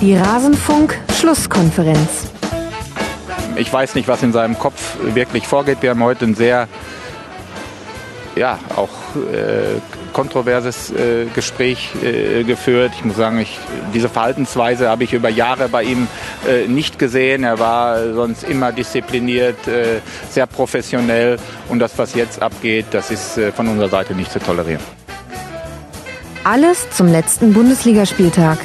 Die Rasenfunk-Schlusskonferenz. Ich weiß nicht, was in seinem Kopf wirklich vorgeht. Wir haben heute ein sehr, ja, auch äh, kontroverses äh, Gespräch äh, geführt. Ich muss sagen, ich, diese Verhaltensweise habe ich über Jahre bei ihm äh, nicht gesehen. Er war sonst immer diszipliniert, äh, sehr professionell. Und das, was jetzt abgeht, das ist äh, von unserer Seite nicht zu tolerieren. Alles zum letzten Bundesligaspieltag.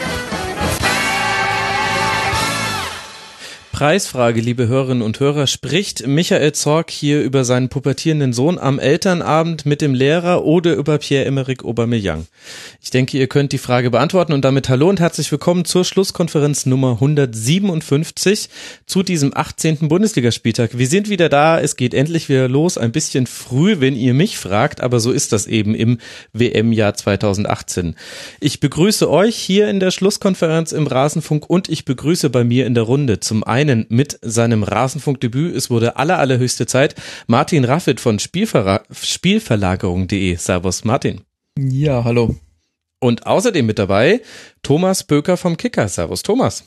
Preisfrage, liebe Hörerinnen und Hörer, spricht Michael Zorg hier über seinen pubertierenden Sohn am Elternabend mit dem Lehrer oder über Pierre-Emerick Aubameyang? Ich denke, ihr könnt die Frage beantworten und damit hallo und herzlich willkommen zur Schlusskonferenz Nummer 157 zu diesem 18. Bundesligaspieltag. Wir sind wieder da, es geht endlich wieder los, ein bisschen früh, wenn ihr mich fragt, aber so ist das eben im WM-Jahr 2018. Ich begrüße euch hier in der Schlusskonferenz im Rasenfunk und ich begrüße bei mir in der Runde zum einen einen mit seinem Rasenfunkdebüt. Es wurde aller, allerhöchste Zeit. Martin Raffit von Spielverra Spielverlagerung.de. Servus, Martin. Ja, hallo. Und außerdem mit dabei Thomas Böker vom Kicker. Servus, Thomas.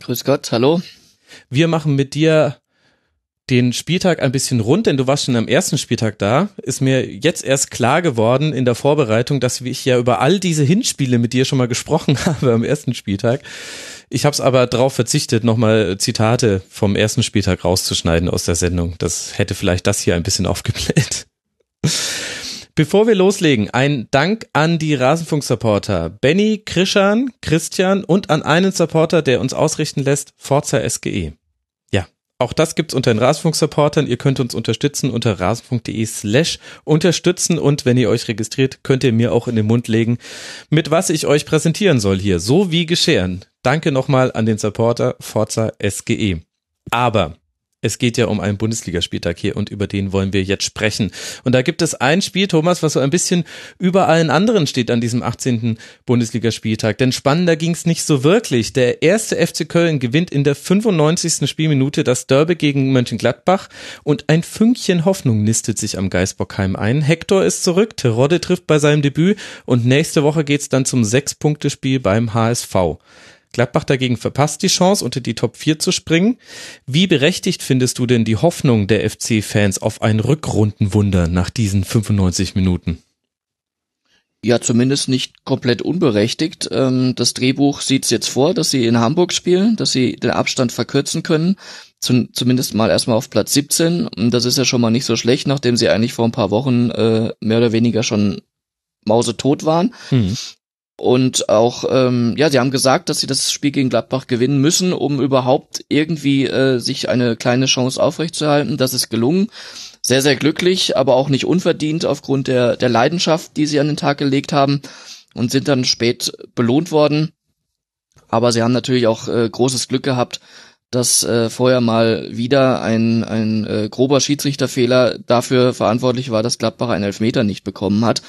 Grüß Gott, hallo. Wir machen mit dir den Spieltag ein bisschen rund, denn du warst schon am ersten Spieltag da. Ist mir jetzt erst klar geworden in der Vorbereitung, dass ich ja über all diese Hinspiele mit dir schon mal gesprochen habe am ersten Spieltag. Ich habe es aber darauf verzichtet, nochmal Zitate vom ersten Spieltag rauszuschneiden aus der Sendung. Das hätte vielleicht das hier ein bisschen aufgebläht. Bevor wir loslegen, ein Dank an die Rasenfunk-Supporter Benny, Krischan, Christian und an einen Supporter, der uns ausrichten lässt, Forza SGE. Auch das gibt's unter den Rasenfunk-Supportern. Ihr könnt uns unterstützen unter rasenfunk.de slash unterstützen und wenn ihr euch registriert, könnt ihr mir auch in den Mund legen, mit was ich euch präsentieren soll hier. So wie geschehen. Danke nochmal an den Supporter Forza SGE. Aber es geht ja um einen Bundesligaspieltag hier und über den wollen wir jetzt sprechen. Und da gibt es ein Spiel, Thomas, was so ein bisschen über allen anderen steht an diesem 18. Bundesligaspieltag. Denn spannender ging es nicht so wirklich. Der erste FC Köln gewinnt in der 95. Spielminute das Derby gegen Mönchengladbach und ein Fünkchen Hoffnung nistet sich am Geisbockheim ein. Hector ist zurück, Terodde trifft bei seinem Debüt und nächste Woche geht's dann zum Sechs-Punkte-Spiel beim HSV. Gladbach dagegen verpasst die Chance, unter die Top 4 zu springen. Wie berechtigt findest du denn die Hoffnung der FC-Fans auf ein Rückrundenwunder nach diesen 95 Minuten? Ja, zumindest nicht komplett unberechtigt. Ähm, das Drehbuch sieht es jetzt vor, dass sie in Hamburg spielen, dass sie den Abstand verkürzen können. Zumindest mal erstmal auf Platz 17. Und das ist ja schon mal nicht so schlecht, nachdem sie eigentlich vor ein paar Wochen äh, mehr oder weniger schon mausetot waren. Mhm. Und auch, ähm, ja, sie haben gesagt, dass sie das Spiel gegen Gladbach gewinnen müssen, um überhaupt irgendwie äh, sich eine kleine Chance aufrechtzuerhalten. Das ist gelungen. Sehr, sehr glücklich, aber auch nicht unverdient aufgrund der, der Leidenschaft, die sie an den Tag gelegt haben und sind dann spät belohnt worden. Aber sie haben natürlich auch äh, großes Glück gehabt, dass äh, vorher mal wieder ein, ein äh, grober Schiedsrichterfehler dafür verantwortlich war, dass Gladbach einen Elfmeter nicht bekommen hat.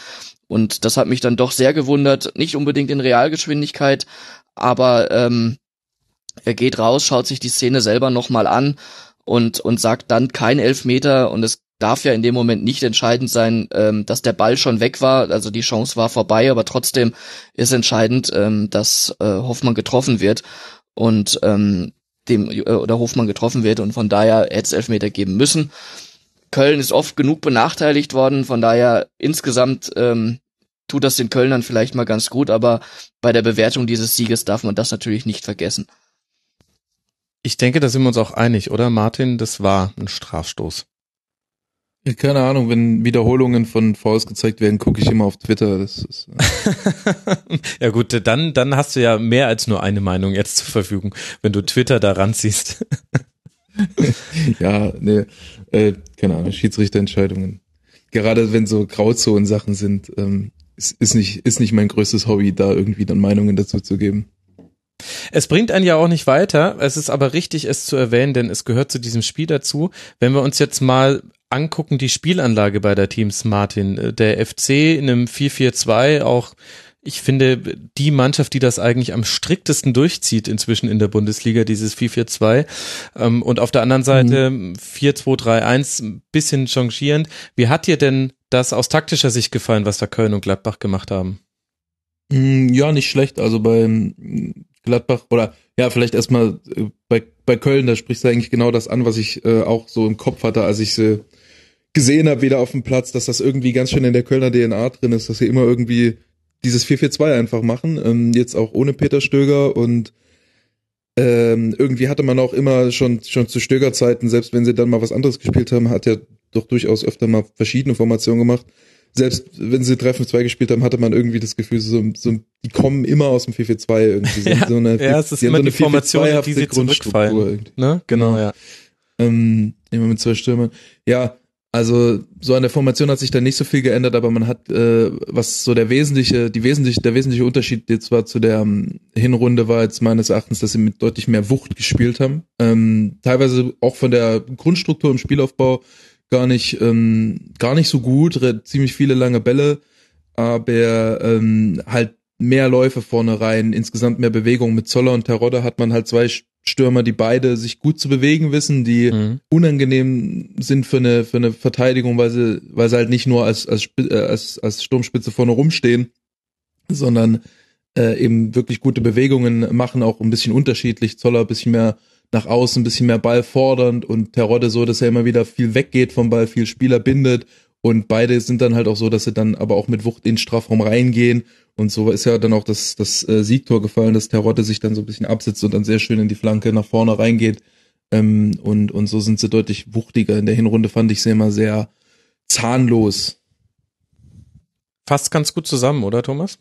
Und das hat mich dann doch sehr gewundert, nicht unbedingt in Realgeschwindigkeit, aber ähm, er geht raus, schaut sich die Szene selber nochmal an und, und sagt dann kein Elfmeter. Und es darf ja in dem Moment nicht entscheidend sein, ähm, dass der Ball schon weg war, also die Chance war vorbei, aber trotzdem ist entscheidend, ähm, dass äh, Hoffmann getroffen wird. Und ähm, dem äh, oder Hofmann getroffen wird. Und von daher hätte es Elfmeter geben müssen. Köln ist oft genug benachteiligt worden, von daher insgesamt ähm, tut das den Kölnern vielleicht mal ganz gut, aber bei der Bewertung dieses Sieges darf man das natürlich nicht vergessen. Ich denke, da sind wir uns auch einig, oder Martin? Das war ein Strafstoß. Ja, keine Ahnung, wenn Wiederholungen von Fouls gezeigt werden, gucke ich immer auf Twitter. Das ist, äh ja gut, dann, dann hast du ja mehr als nur eine Meinung jetzt zur Verfügung, wenn du Twitter da ranziehst. ja, nee, äh, keine Ahnung, Schiedsrichterentscheidungen. Gerade wenn so Grauzonen-Sachen sind, ähm, ist, ist, nicht, ist nicht mein größtes Hobby, da irgendwie dann Meinungen dazu zu geben. Es bringt einen ja auch nicht weiter. Es ist aber richtig, es zu erwähnen, denn es gehört zu diesem Spiel dazu. Wenn wir uns jetzt mal angucken, die Spielanlage bei der Teams, Martin, der FC in einem 4-4-2 auch ich finde, die Mannschaft, die das eigentlich am striktesten durchzieht inzwischen in der Bundesliga, dieses 4-4-2. Ähm, und auf der anderen Seite mhm. 4-2-3-1, ein bisschen changierend. Wie hat dir denn das aus taktischer Sicht gefallen, was da Köln und Gladbach gemacht haben? Mm, ja, nicht schlecht. Also beim Gladbach oder ja, vielleicht erstmal äh, bei, bei Köln, da sprichst du eigentlich genau das an, was ich äh, auch so im Kopf hatte, als ich sie gesehen habe, wieder auf dem Platz, dass das irgendwie ganz schön in der Kölner DNA drin ist, dass sie immer irgendwie dieses 4-4-2 einfach machen, ähm, jetzt auch ohne Peter Stöger und ähm, irgendwie hatte man auch immer schon schon zu Stöger-Zeiten, selbst wenn sie dann mal was anderes gespielt haben, hat ja doch durchaus öfter mal verschiedene Formationen gemacht. Selbst wenn sie 3-5-2 gespielt haben, hatte man irgendwie das Gefühl, so, so die kommen immer aus dem 4-4-2 irgendwie. So, ja, so eine, ja, es ist immer so die Formation, die sie zurückfallen. Ne? Genau, ja. Ähm, immer mit zwei Stürmern. Ja, also so an der Formation hat sich da nicht so viel geändert, aber man hat, äh, was so der wesentliche, die wesentliche, der wesentliche Unterschied jetzt war zu der ähm, Hinrunde war jetzt meines Erachtens, dass sie mit deutlich mehr Wucht gespielt haben. Ähm, teilweise auch von der Grundstruktur im Spielaufbau gar nicht, ähm, gar nicht so gut, ziemlich viele lange Bälle, aber ähm, halt mehr Läufe vorne rein, insgesamt mehr Bewegung. Mit Zoller und Terodde hat man halt zwei Stürmer, die beide sich gut zu bewegen wissen, die mhm. unangenehm sind für eine, für eine Verteidigung, weil sie, weil sie halt nicht nur als, als, äh, als, als Sturmspitze vorne rumstehen, sondern äh, eben wirklich gute Bewegungen machen, auch ein bisschen unterschiedlich. Zoller ein bisschen mehr nach außen, ein bisschen mehr Ball fordernd und Terodde so, dass er immer wieder viel weggeht vom Ball, viel Spieler bindet und beide sind dann halt auch so, dass sie dann aber auch mit Wucht in den Strafraum reingehen und so ist ja dann auch das, das äh, Siegtor gefallen, dass Terodde sich dann so ein bisschen absitzt und dann sehr schön in die Flanke nach vorne reingeht. Ähm, und, und so sind sie deutlich wuchtiger. In der Hinrunde fand ich sie immer sehr zahnlos. Fasst ganz gut zusammen, oder Thomas?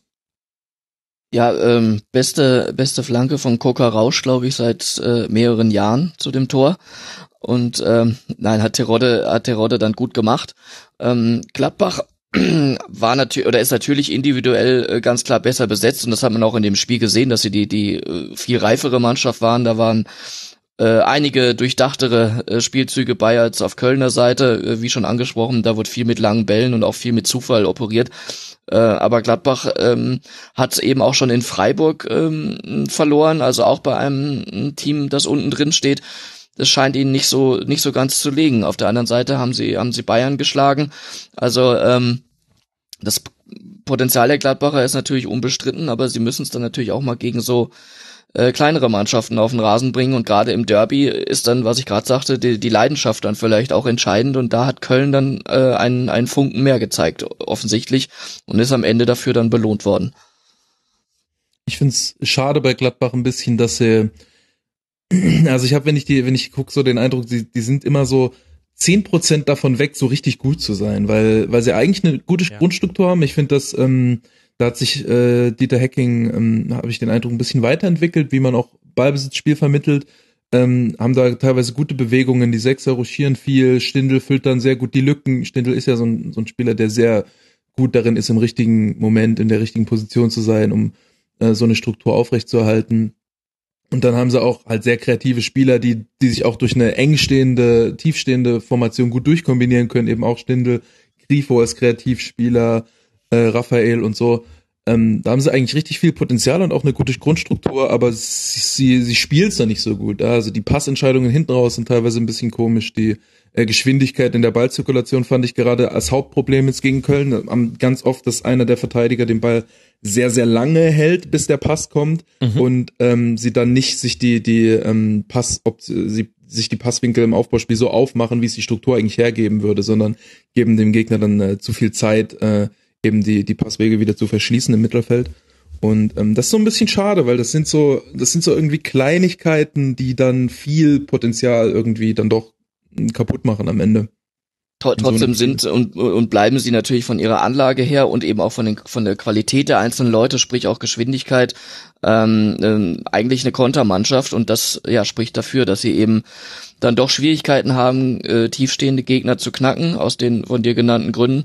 Ja, ähm, beste, beste Flanke von Coca Rausch, glaube ich, seit äh, mehreren Jahren zu dem Tor. Und ähm, nein, hat Terodde, hat Terodde dann gut gemacht. Ähm, Gladbach war natürlich oder ist natürlich individuell äh, ganz klar besser besetzt und das hat man auch in dem Spiel gesehen, dass sie die die äh, viel reifere Mannschaft waren. Da waren äh, einige durchdachtere äh, Spielzüge bei als auf Kölner Seite, äh, wie schon angesprochen. Da wird viel mit langen Bällen und auch viel mit Zufall operiert. Äh, aber Gladbach ähm, hat eben auch schon in Freiburg ähm, verloren, also auch bei einem Team, das unten drin steht das scheint ihnen nicht so nicht so ganz zu liegen. Auf der anderen Seite haben sie haben sie Bayern geschlagen. Also ähm, das Potenzial der Gladbacher ist natürlich unbestritten, aber sie müssen es dann natürlich auch mal gegen so äh, kleinere Mannschaften auf den Rasen bringen und gerade im Derby ist dann, was ich gerade sagte, die, die Leidenschaft dann vielleicht auch entscheidend und da hat Köln dann äh, einen, einen Funken mehr gezeigt, offensichtlich, und ist am Ende dafür dann belohnt worden. Ich finde es schade bei Gladbach ein bisschen, dass sie also ich habe, wenn ich die, wenn ich gucke, so den Eindruck, die, die sind immer so zehn Prozent davon weg, so richtig gut zu sein, weil, weil sie eigentlich eine gute ja. Grundstruktur haben. Ich finde, dass ähm, da hat sich äh, Dieter Hacking, ähm, habe ich den Eindruck, ein bisschen weiterentwickelt, wie man auch Ballbesitzspiel vermittelt. Ähm, haben da teilweise gute Bewegungen, die Sechser ruschieren viel, Stindel füllt dann sehr gut die Lücken. Stindel ist ja so ein, so ein Spieler, der sehr gut darin ist, im richtigen Moment, in der richtigen Position zu sein, um äh, so eine Struktur aufrechtzuerhalten. Und dann haben sie auch halt sehr kreative Spieler, die, die sich auch durch eine engstehende, tiefstehende Formation gut durchkombinieren können. Eben auch Stindel, Grifo als Kreativspieler, äh, Raphael und so. Ähm, da haben sie eigentlich richtig viel Potenzial und auch eine gute Grundstruktur, aber sie, sie, sie spielen es da nicht so gut. Also die Passentscheidungen hinten raus sind teilweise ein bisschen komisch. Die äh, Geschwindigkeit in der Ballzirkulation fand ich gerade als Hauptproblem jetzt gegen Köln. Ganz oft, dass einer der Verteidiger den Ball sehr, sehr lange hält, bis der Pass kommt mhm. und ähm, sie dann nicht sich die, die ähm, Pass, ob sie sich die Passwinkel im Aufbauspiel so aufmachen, wie es die Struktur eigentlich hergeben würde, sondern geben dem Gegner dann äh, zu viel Zeit, äh, eben die, die Passwege wieder zu verschließen im Mittelfeld. Und ähm, das ist so ein bisschen schade, weil das sind so, das sind so irgendwie Kleinigkeiten, die dann viel Potenzial irgendwie dann doch kaputt machen am Ende trotzdem sind und, und bleiben sie natürlich von ihrer Anlage her und eben auch von, den, von der Qualität der einzelnen Leute, sprich auch Geschwindigkeit, ähm, ähm, eigentlich eine Kontermannschaft und das ja spricht dafür, dass sie eben dann doch Schwierigkeiten haben, äh, tiefstehende Gegner zu knacken, aus den von dir genannten Gründen.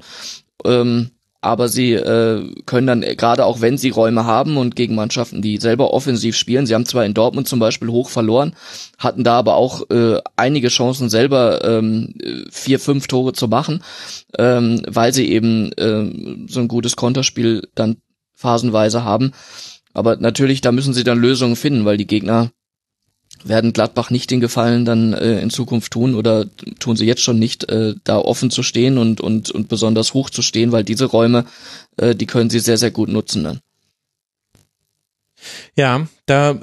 Ähm, aber sie äh, können dann, gerade auch wenn sie Räume haben und gegen Mannschaften, die selber offensiv spielen, sie haben zwar in Dortmund zum Beispiel hoch verloren, hatten da aber auch äh, einige Chancen selber ähm, vier, fünf Tore zu machen, ähm, weil sie eben äh, so ein gutes Konterspiel dann phasenweise haben. Aber natürlich, da müssen sie dann Lösungen finden, weil die Gegner werden Gladbach nicht den Gefallen dann äh, in Zukunft tun oder tun sie jetzt schon nicht, äh, da offen zu stehen und, und, und besonders hoch zu stehen, weil diese Räume, äh, die können sie sehr, sehr gut nutzen dann. Ja, da,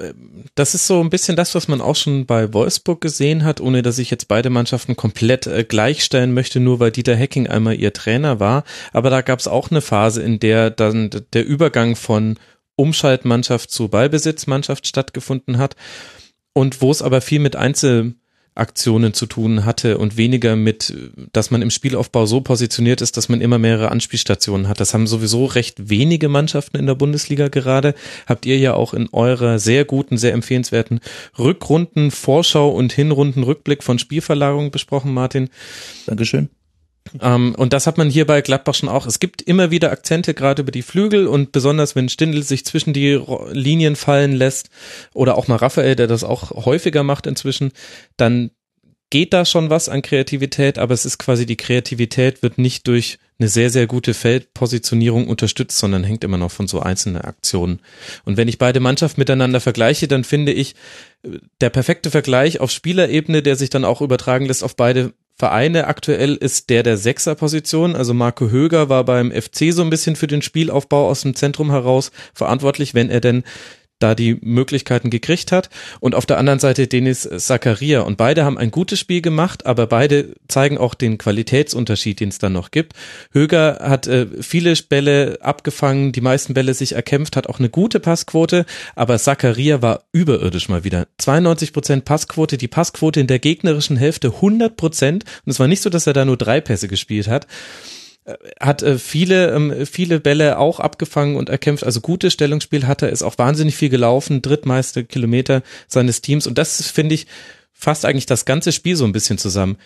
das ist so ein bisschen das, was man auch schon bei Wolfsburg gesehen hat, ohne dass ich jetzt beide Mannschaften komplett äh, gleichstellen möchte, nur weil Dieter Hecking einmal ihr Trainer war. Aber da gab es auch eine Phase, in der dann der Übergang von Umschaltmannschaft zu Ballbesitzmannschaft stattgefunden hat und wo es aber viel mit Einzel Aktionen zu tun hatte und weniger mit, dass man im Spielaufbau so positioniert ist, dass man immer mehrere Anspielstationen hat. Das haben sowieso recht wenige Mannschaften in der Bundesliga gerade. Habt ihr ja auch in eurer sehr guten, sehr empfehlenswerten Rückrunden, Vorschau und Hinrunden Rückblick von Spielverlagerung besprochen, Martin. Dankeschön. Ähm, und das hat man hier bei Gladbach schon auch. Es gibt immer wieder Akzente, gerade über die Flügel und besonders wenn Stindl sich zwischen die Linien fallen lässt oder auch mal Raphael, der das auch häufiger macht inzwischen, dann geht da schon was an Kreativität, aber es ist quasi die Kreativität wird nicht durch eine sehr, sehr gute Feldpositionierung unterstützt, sondern hängt immer noch von so einzelnen Aktionen. Und wenn ich beide Mannschaften miteinander vergleiche, dann finde ich der perfekte Vergleich auf Spielerebene, der sich dann auch übertragen lässt auf beide Vereine aktuell ist der der Sechserposition. Also Marco Höger war beim FC so ein bisschen für den Spielaufbau aus dem Zentrum heraus verantwortlich, wenn er denn da die Möglichkeiten gekriegt hat. Und auf der anderen Seite Denis Zakaria. Und beide haben ein gutes Spiel gemacht, aber beide zeigen auch den Qualitätsunterschied, den es dann noch gibt. Höger hat äh, viele Bälle abgefangen, die meisten Bälle sich erkämpft, hat auch eine gute Passquote, aber Zakaria war überirdisch mal wieder. 92 Prozent Passquote, die Passquote in der gegnerischen Hälfte 100 Prozent. Und es war nicht so, dass er da nur drei Pässe gespielt hat hat äh, viele ähm, viele Bälle auch abgefangen und erkämpft. Also gutes Stellungsspiel hat er, ist auch wahnsinnig viel gelaufen, drittmeiste Kilometer seines Teams und das finde ich fasst eigentlich das ganze Spiel so ein bisschen zusammen.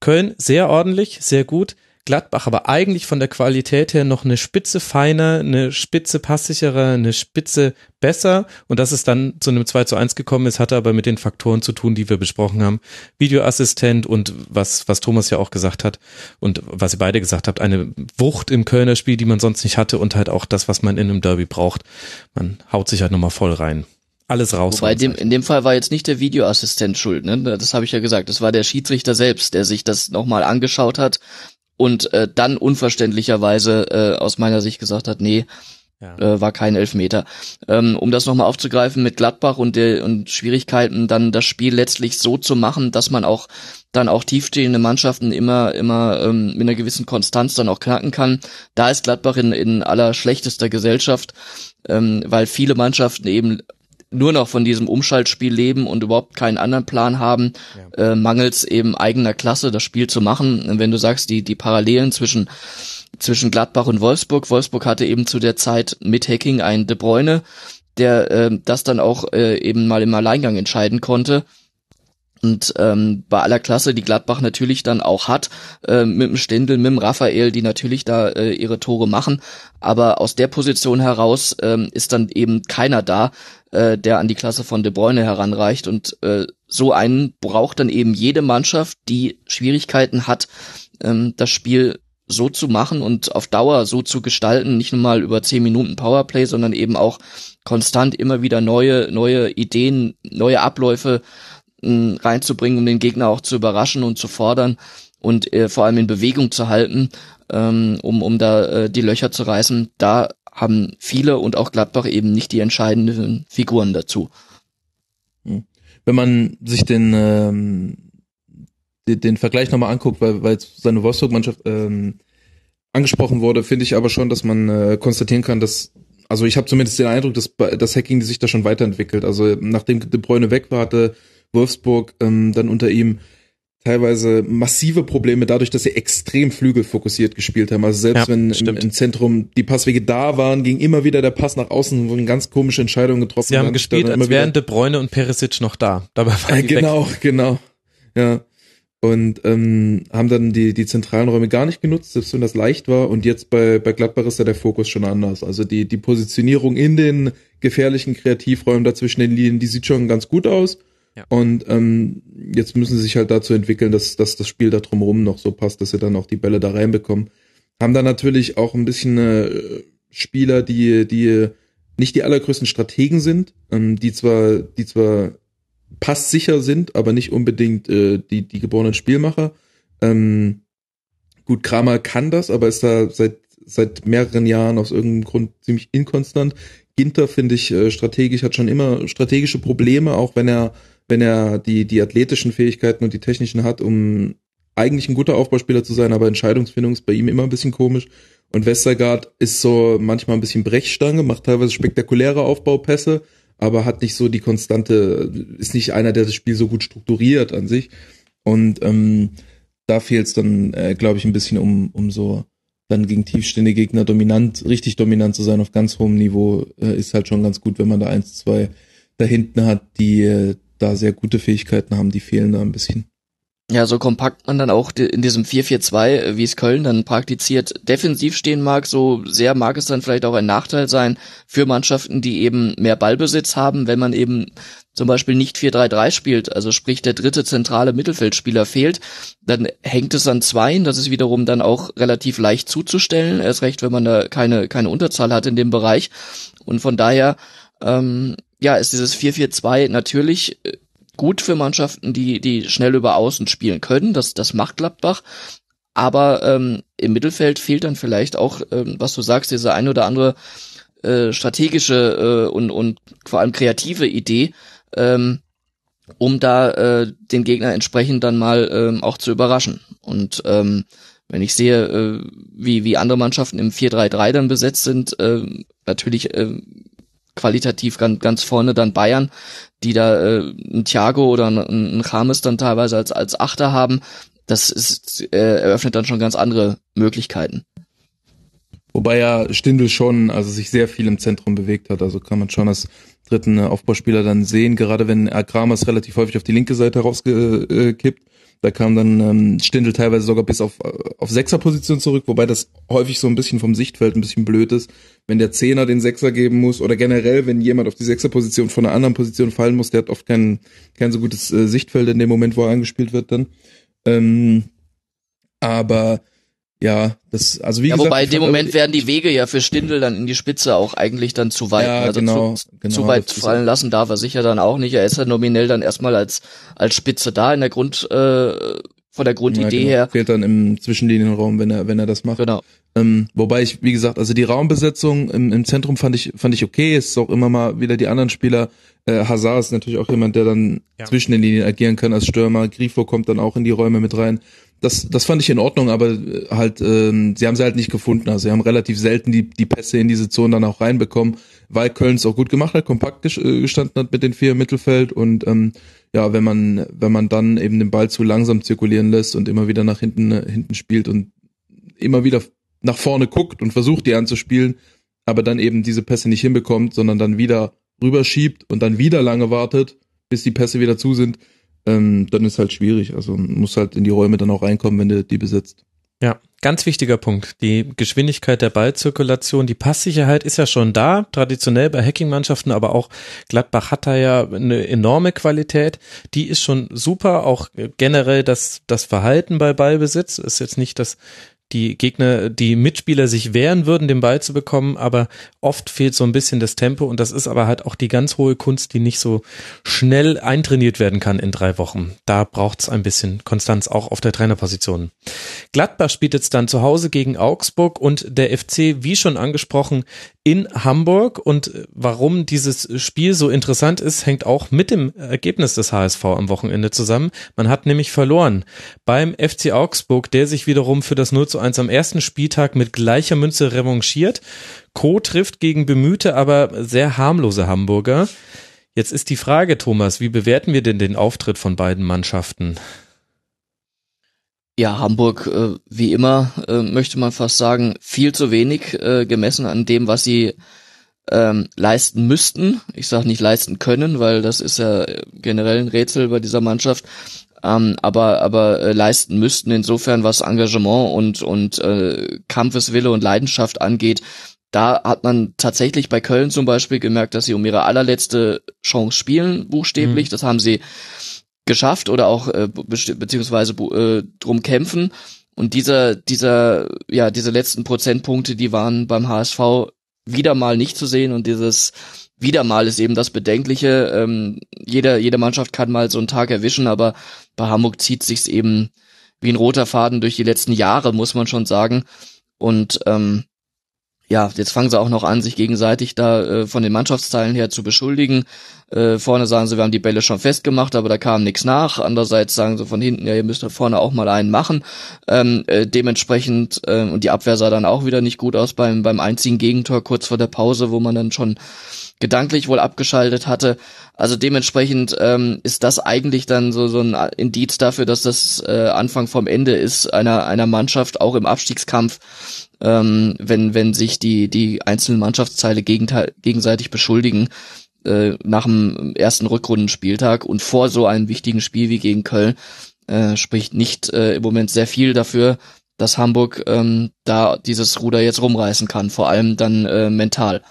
Köln sehr ordentlich, sehr gut. Gladbach aber eigentlich von der Qualität her noch eine Spitze feiner, eine Spitze passsicherer, eine Spitze besser und dass es dann zu einem 2 zu 1 gekommen ist, hatte aber mit den Faktoren zu tun, die wir besprochen haben. Videoassistent und was, was Thomas ja auch gesagt hat und was ihr beide gesagt habt, eine Wucht im Kölner Spiel, die man sonst nicht hatte und halt auch das, was man in einem Derby braucht. Man haut sich halt nochmal voll rein alles raus. Wobei dem, in dem Fall war jetzt nicht der Videoassistent schuld, ne? Das habe ich ja gesagt. Das war der Schiedsrichter selbst, der sich das nochmal angeschaut hat und äh, dann unverständlicherweise äh, aus meiner Sicht gesagt hat, nee, ja. äh, war kein Elfmeter. Ähm, um das nochmal aufzugreifen mit Gladbach und, der, und Schwierigkeiten, dann das Spiel letztlich so zu machen, dass man auch dann auch tiefstehende Mannschaften immer immer ähm, mit einer gewissen Konstanz dann auch knacken kann. Da ist Gladbach in, in aller schlechtester Gesellschaft, ähm, weil viele Mannschaften eben nur noch von diesem Umschaltspiel leben und überhaupt keinen anderen Plan haben, ja. äh, mangels eben eigener Klasse das Spiel zu machen. Und wenn du sagst, die, die Parallelen zwischen, zwischen Gladbach und Wolfsburg, Wolfsburg hatte eben zu der Zeit mit Hacking einen De Bruyne, der äh, das dann auch äh, eben mal im Alleingang entscheiden konnte. Und ähm, bei aller Klasse, die Gladbach natürlich dann auch hat, äh, mit dem Stendel, mit dem Raphael, die natürlich da äh, ihre Tore machen. Aber aus der Position heraus ähm, ist dann eben keiner da, äh, der an die Klasse von De Bruyne heranreicht. Und äh, so einen braucht dann eben jede Mannschaft, die Schwierigkeiten hat, ähm, das Spiel so zu machen und auf Dauer so zu gestalten, nicht nur mal über zehn Minuten Powerplay, sondern eben auch konstant immer wieder neue, neue Ideen, neue Abläufe äh, reinzubringen, um den Gegner auch zu überraschen und zu fordern und äh, vor allem in Bewegung zu halten, ähm, um, um da äh, die Löcher zu reißen. Da haben viele und auch Gladbach eben nicht die entscheidenden Figuren dazu. Hm. Wenn man sich den, ähm, den, den Vergleich nochmal anguckt, weil, weil seine Wolfsburg-Mannschaft ähm, angesprochen wurde, finde ich aber schon, dass man äh, konstatieren kann, dass also ich habe zumindest den Eindruck, dass das Hacking sich da schon weiterentwickelt. Also nachdem De Bruyne weg war, hatte Wolfsburg ähm, dann unter ihm teilweise massive Probleme dadurch, dass sie extrem flügelfokussiert gespielt haben. Also selbst ja, wenn im, im, Zentrum die Passwege da waren, ging immer wieder der Pass nach außen, wurden ganz komische Entscheidungen getroffen. Sie haben gespielt, als wären De Bruyne und Perisic noch da. Dabei waren äh, genau, weg. genau. Ja. Und ähm, haben dann die, die zentralen Räume gar nicht genutzt, selbst wenn das leicht war. Und jetzt bei, bei Gladbach ist ja der Fokus schon anders. Also die, die Positionierung in den gefährlichen Kreativräumen dazwischen den Linien, die sieht schon ganz gut aus. Und ähm, jetzt müssen sie sich halt dazu entwickeln, dass, dass das Spiel da drumherum noch so passt, dass sie dann auch die Bälle da reinbekommen. Haben da natürlich auch ein bisschen äh, Spieler, die, die nicht die allergrößten Strategen sind, ähm, die zwar, die zwar passsicher sind, aber nicht unbedingt äh, die, die geborenen Spielmacher. Ähm, gut, Kramer kann das, aber ist da seit, seit mehreren Jahren aus irgendeinem Grund ziemlich inkonstant. Ginter finde ich äh, strategisch hat schon immer strategische Probleme, auch wenn er wenn er die die athletischen Fähigkeiten und die technischen hat, um eigentlich ein guter Aufbauspieler zu sein, aber Entscheidungsfindung ist bei ihm immer ein bisschen komisch. Und Westergaard ist so manchmal ein bisschen Brechstange, macht teilweise spektakuläre Aufbaupässe, aber hat nicht so die konstante, ist nicht einer, der das Spiel so gut strukturiert an sich. Und ähm, da fehlt es dann, äh, glaube ich, ein bisschen um, um so dann gegen tiefstehende Gegner dominant, richtig dominant zu sein auf ganz hohem Niveau, äh, ist halt schon ganz gut, wenn man da eins, zwei da hinten hat, die äh, da sehr gute Fähigkeiten haben, die fehlen da ein bisschen. Ja, so kompakt man dann auch in diesem 4-4-2, äh, wie es Köln dann praktiziert, defensiv stehen mag, so sehr mag es dann vielleicht auch ein Nachteil sein für Mannschaften, die eben mehr Ballbesitz haben, wenn man eben zum Beispiel nicht 4-3-3 spielt, also sprich der dritte zentrale Mittelfeldspieler fehlt, dann hängt es an zweien, das ist wiederum dann auch relativ leicht zuzustellen, erst recht, wenn man da keine, keine Unterzahl hat in dem Bereich. Und von daher, ähm, ja, ist dieses 4-4-2 natürlich äh, gut für Mannschaften, die, die schnell über Außen spielen können. Das, das macht Gladbach. Aber ähm, im Mittelfeld fehlt dann vielleicht auch, ähm, was du sagst, diese ein oder andere äh, strategische äh, und, und vor allem kreative Idee, ähm, um da äh, den Gegner entsprechend dann mal ähm, auch zu überraschen. Und ähm, wenn ich sehe, äh, wie, wie andere Mannschaften im 4-3-3 dann besetzt sind, äh, natürlich äh, qualitativ ganz, ganz vorne dann Bayern, die da äh, ein Thiago oder ein, ein James dann teilweise als, als Achter haben. Das ist, äh, eröffnet dann schon ganz andere Möglichkeiten. Wobei ja Stindl schon, also sich sehr viel im Zentrum bewegt hat. Also kann man schon als dritten Aufbauspieler dann sehen, gerade wenn Kramers relativ häufig auf die linke Seite rausgekippt da kam dann ähm, Stindel teilweise sogar bis auf, auf Sechser-Position zurück, wobei das häufig so ein bisschen vom Sichtfeld ein bisschen blöd ist, wenn der Zehner den Sechser geben muss oder generell, wenn jemand auf die Sechser-Position von einer anderen Position fallen muss, der hat oft kein, kein so gutes äh, Sichtfeld in dem Moment, wo er angespielt wird dann. Ähm, aber ja, das, also wie ja, gesagt. Wobei in dem Moment werden die Wege ja für Stindel dann in die Spitze auch eigentlich dann zu weit. Ja, also genau, zu, genau, zu weit fallen lassen darf er sicher dann auch nicht. Er ist ja nominell dann erstmal als, als Spitze da in der Grund, äh, von der Grundidee ja, genau. her. Fehlt dann im Zwischenlinienraum, wenn er, wenn er das macht. Genau. Ähm, wobei ich, wie gesagt, also die Raumbesetzung im, im Zentrum fand ich, fand ich okay. Es ist auch immer mal wieder die anderen Spieler. Äh, Hazard ist natürlich auch jemand, der dann ja. zwischen den Linien agieren kann als Stürmer. Grifo kommt dann auch in die Räume mit rein das, das fand ich in Ordnung, aber äh, halt, ähm, sie haben sie halt nicht gefunden. Also sie haben relativ selten die, die Pässe in diese Zone dann auch reinbekommen, weil Köln es auch gut gemacht hat, kompakt äh, gestanden hat mit den vier im Mittelfeld und ähm, ja, wenn man, wenn man dann eben den Ball zu langsam zirkulieren lässt und immer wieder nach hinten, äh, hinten spielt und immer wieder nach vorne guckt und versucht, die anzuspielen, aber dann eben diese Pässe nicht hinbekommt, sondern dann wieder rüberschiebt und dann wieder lange wartet, bis die Pässe wieder zu sind, ähm, dann ist halt schwierig. Also muss halt in die Räume dann auch reinkommen, wenn du die besetzt. Ja, ganz wichtiger Punkt. Die Geschwindigkeit der Ballzirkulation, die Passsicherheit ist ja schon da, traditionell bei Hacking-Mannschaften, aber auch Gladbach hat da ja eine enorme Qualität. Die ist schon super, auch generell das, das Verhalten bei Ballbesitz ist jetzt nicht das die Gegner, die Mitspieler sich wehren würden, den Ball zu bekommen, aber oft fehlt so ein bisschen das Tempo und das ist aber halt auch die ganz hohe Kunst, die nicht so schnell eintrainiert werden kann in drei Wochen. Da braucht es ein bisschen Konstanz auch auf der Trainerposition. Gladbach spielt jetzt dann zu Hause gegen Augsburg und der FC, wie schon angesprochen, in Hamburg und warum dieses Spiel so interessant ist, hängt auch mit dem Ergebnis des HSV am Wochenende zusammen. Man hat nämlich verloren beim FC Augsburg, der sich wiederum für das 0 zu 1 am ersten Spieltag mit gleicher Münze revanchiert. Co trifft gegen bemühte, aber sehr harmlose Hamburger. Jetzt ist die Frage, Thomas, wie bewerten wir denn den Auftritt von beiden Mannschaften? Ja, Hamburg, äh, wie immer, äh, möchte man fast sagen, viel zu wenig äh, gemessen an dem, was sie ähm, leisten müssten. Ich sage nicht leisten können, weil das ist ja generell ein Rätsel bei dieser Mannschaft. Ähm, aber aber äh, leisten müssten insofern, was Engagement und und äh, Kampfeswille und Leidenschaft angeht. Da hat man tatsächlich bei Köln zum Beispiel gemerkt, dass sie um ihre allerletzte Chance spielen, buchstäblich. Mhm. Das haben sie geschafft oder auch äh, be beziehungsweise äh, drum kämpfen. Und dieser, dieser, ja, diese letzten Prozentpunkte, die waren beim HSV wieder mal nicht zu sehen und dieses wieder mal ist eben das Bedenkliche. Ähm, jeder, jede Mannschaft kann mal so einen Tag erwischen, aber bei Hamburg zieht sich's eben wie ein roter Faden durch die letzten Jahre, muss man schon sagen. Und ähm, ja, jetzt fangen sie auch noch an, sich gegenseitig da äh, von den Mannschaftsteilen her zu beschuldigen. Äh, vorne sagen sie, wir haben die Bälle schon festgemacht, aber da kam nichts nach. Andererseits sagen sie von hinten, ja, ihr müsst da vorne auch mal einen machen. Ähm, äh, dementsprechend, äh, und die Abwehr sah dann auch wieder nicht gut aus beim, beim einzigen Gegentor kurz vor der Pause, wo man dann schon gedanklich wohl abgeschaltet hatte. Also dementsprechend ähm, ist das eigentlich dann so, so ein Indiz dafür, dass das äh, Anfang vom Ende ist einer, einer Mannschaft, auch im Abstiegskampf, ähm, wenn, wenn sich die, die einzelnen Mannschaftsteile gegenseitig beschuldigen äh, nach dem ersten Rückrundenspieltag und vor so einem wichtigen Spiel wie gegen Köln äh, spricht nicht äh, im Moment sehr viel dafür, dass Hamburg ähm, da dieses Ruder jetzt rumreißen kann, vor allem dann äh, mental.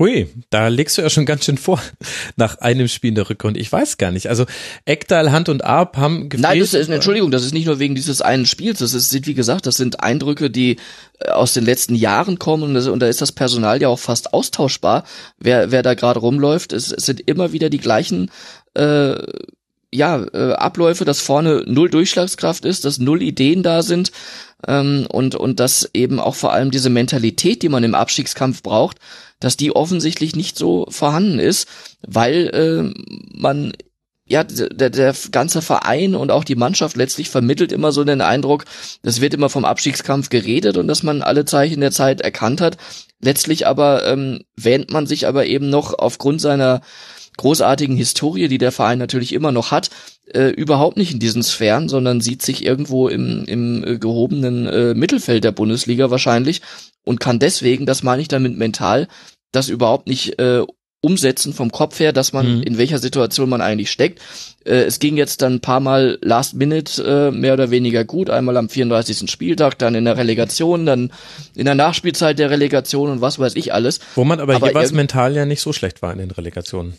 Ui, da legst du ja schon ganz schön vor nach einem Spiel in der Rückrunde. Ich weiß gar nicht. Also Eckdal, Hand und Arp haben gefehlt. Nein, das ist, Entschuldigung, das ist nicht nur wegen dieses einen Spiels. Das ist, wie gesagt, das sind Eindrücke, die äh, aus den letzten Jahren kommen und, das, und da ist das Personal ja auch fast austauschbar, wer, wer da gerade rumläuft. Es, es sind immer wieder die gleichen äh, ja, äh, Abläufe, dass vorne null Durchschlagskraft ist, dass null Ideen da sind ähm, und, und dass eben auch vor allem diese Mentalität, die man im Abstiegskampf braucht, dass die offensichtlich nicht so vorhanden ist, weil äh, man ja, der, der ganze Verein und auch die Mannschaft letztlich vermittelt immer so den Eindruck, es wird immer vom Abstiegskampf geredet und dass man alle Zeichen der Zeit erkannt hat. Letztlich aber ähm, wähnt man sich aber eben noch aufgrund seiner großartigen Historie, die der Verein natürlich immer noch hat, äh, überhaupt nicht in diesen Sphären, sondern sieht sich irgendwo im, im äh, gehobenen äh, Mittelfeld der Bundesliga wahrscheinlich und kann deswegen, das meine ich damit mental, das überhaupt nicht äh, umsetzen vom Kopf her, dass man mhm. in welcher Situation man eigentlich steckt. Äh, es ging jetzt dann ein paar Mal Last Minute äh, mehr oder weniger gut, einmal am 34. Spieltag, dann in der Relegation, dann in der Nachspielzeit der Relegation und was weiß ich alles. Wo man aber, aber jeweils mental ja nicht so schlecht war in den Relegationen.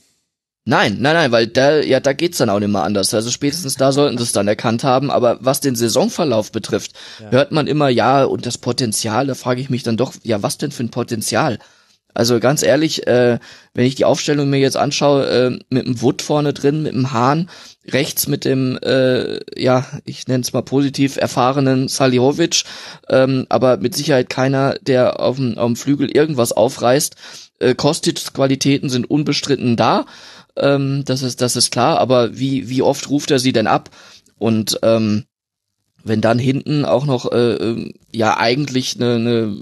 Nein, nein, nein, weil da, ja, da geht's dann auch nicht mehr anders. Also spätestens da sollten sie es dann erkannt haben. Aber was den Saisonverlauf betrifft, ja. hört man immer, ja, und das Potenzial, da frage ich mich dann doch, ja, was denn für ein Potenzial? Also ganz ehrlich, äh, wenn ich die Aufstellung mir jetzt anschaue, äh, mit dem Wood vorne drin, mit dem Hahn, rechts mit dem, äh, ja, ich nenne es mal positiv, erfahrenen Salihovic, ähm, aber mit Sicherheit keiner, der auf dem, auf dem Flügel irgendwas aufreißt. Äh, Kostic Qualitäten sind unbestritten da ähm, das ist das ist klar, aber wie wie oft ruft er sie denn ab? Und ähm, wenn dann hinten auch noch äh, ähm, ja eigentlich eine, eine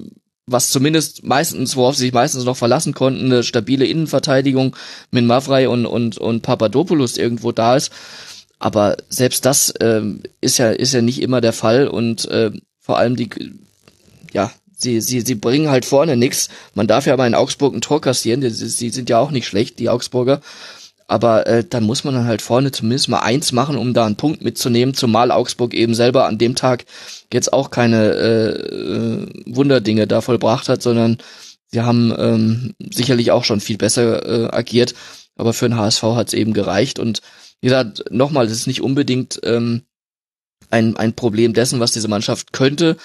was zumindest meistens, worauf sie sich meistens noch verlassen konnten, eine stabile Innenverteidigung mit Mavrei und, und, und Papadopoulos irgendwo da ist. Aber selbst das ähm, ist ja ist ja nicht immer der Fall und äh, vor allem die ja sie sie sie bringen halt vorne nix. Man darf ja mal in Augsburg ein Tor kassieren, sie, sie sind ja auch nicht schlecht die Augsburger aber äh, dann muss man dann halt vorne zumindest mal eins machen, um da einen Punkt mitzunehmen, zumal Augsburg eben selber an dem Tag jetzt auch keine äh, äh, Wunderdinge da vollbracht hat, sondern sie haben ähm, sicherlich auch schon viel besser äh, agiert, aber für den HSV hat es eben gereicht. Und wie gesagt, nochmal, das ist nicht unbedingt ähm, ein, ein Problem dessen, was diese Mannschaft könnte,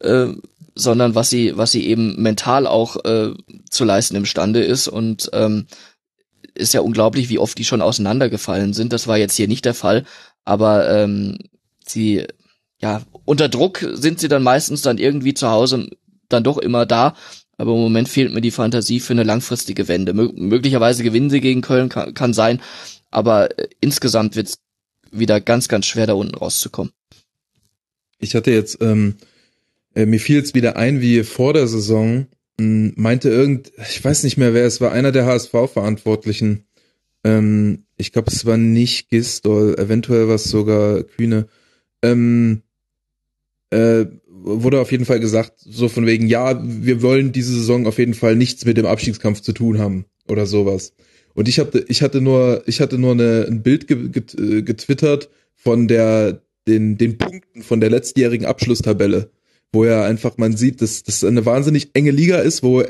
äh, sondern was sie, was sie eben mental auch äh, zu leisten imstande ist. Und ähm, ist ja unglaublich, wie oft die schon auseinandergefallen sind. Das war jetzt hier nicht der Fall, aber ähm, sie, ja, unter Druck sind sie dann meistens dann irgendwie zu Hause dann doch immer da. Aber im Moment fehlt mir die Fantasie für eine langfristige Wende. Mö möglicherweise gewinnen sie gegen Köln, kann, kann sein, aber äh, insgesamt wird es wieder ganz, ganz schwer, da unten rauszukommen. Ich hatte jetzt, ähm, äh, mir fiel es wieder ein, wie vor der Saison meinte irgend, ich weiß nicht mehr wer, es war einer der HSV-Verantwortlichen. Ähm, ich glaube, es war nicht Gistol, eventuell was sogar Kühne. Ähm, äh, wurde auf jeden Fall gesagt, so von wegen, ja, wir wollen diese Saison auf jeden Fall nichts mit dem Abstiegskampf zu tun haben oder sowas. Und ich hatte, ich hatte nur, ich hatte nur eine, ein Bild getwittert von der, den, den Punkten von der letztjährigen Abschlusstabelle wo ja einfach man sieht, dass das eine wahnsinnig enge Liga ist, wo,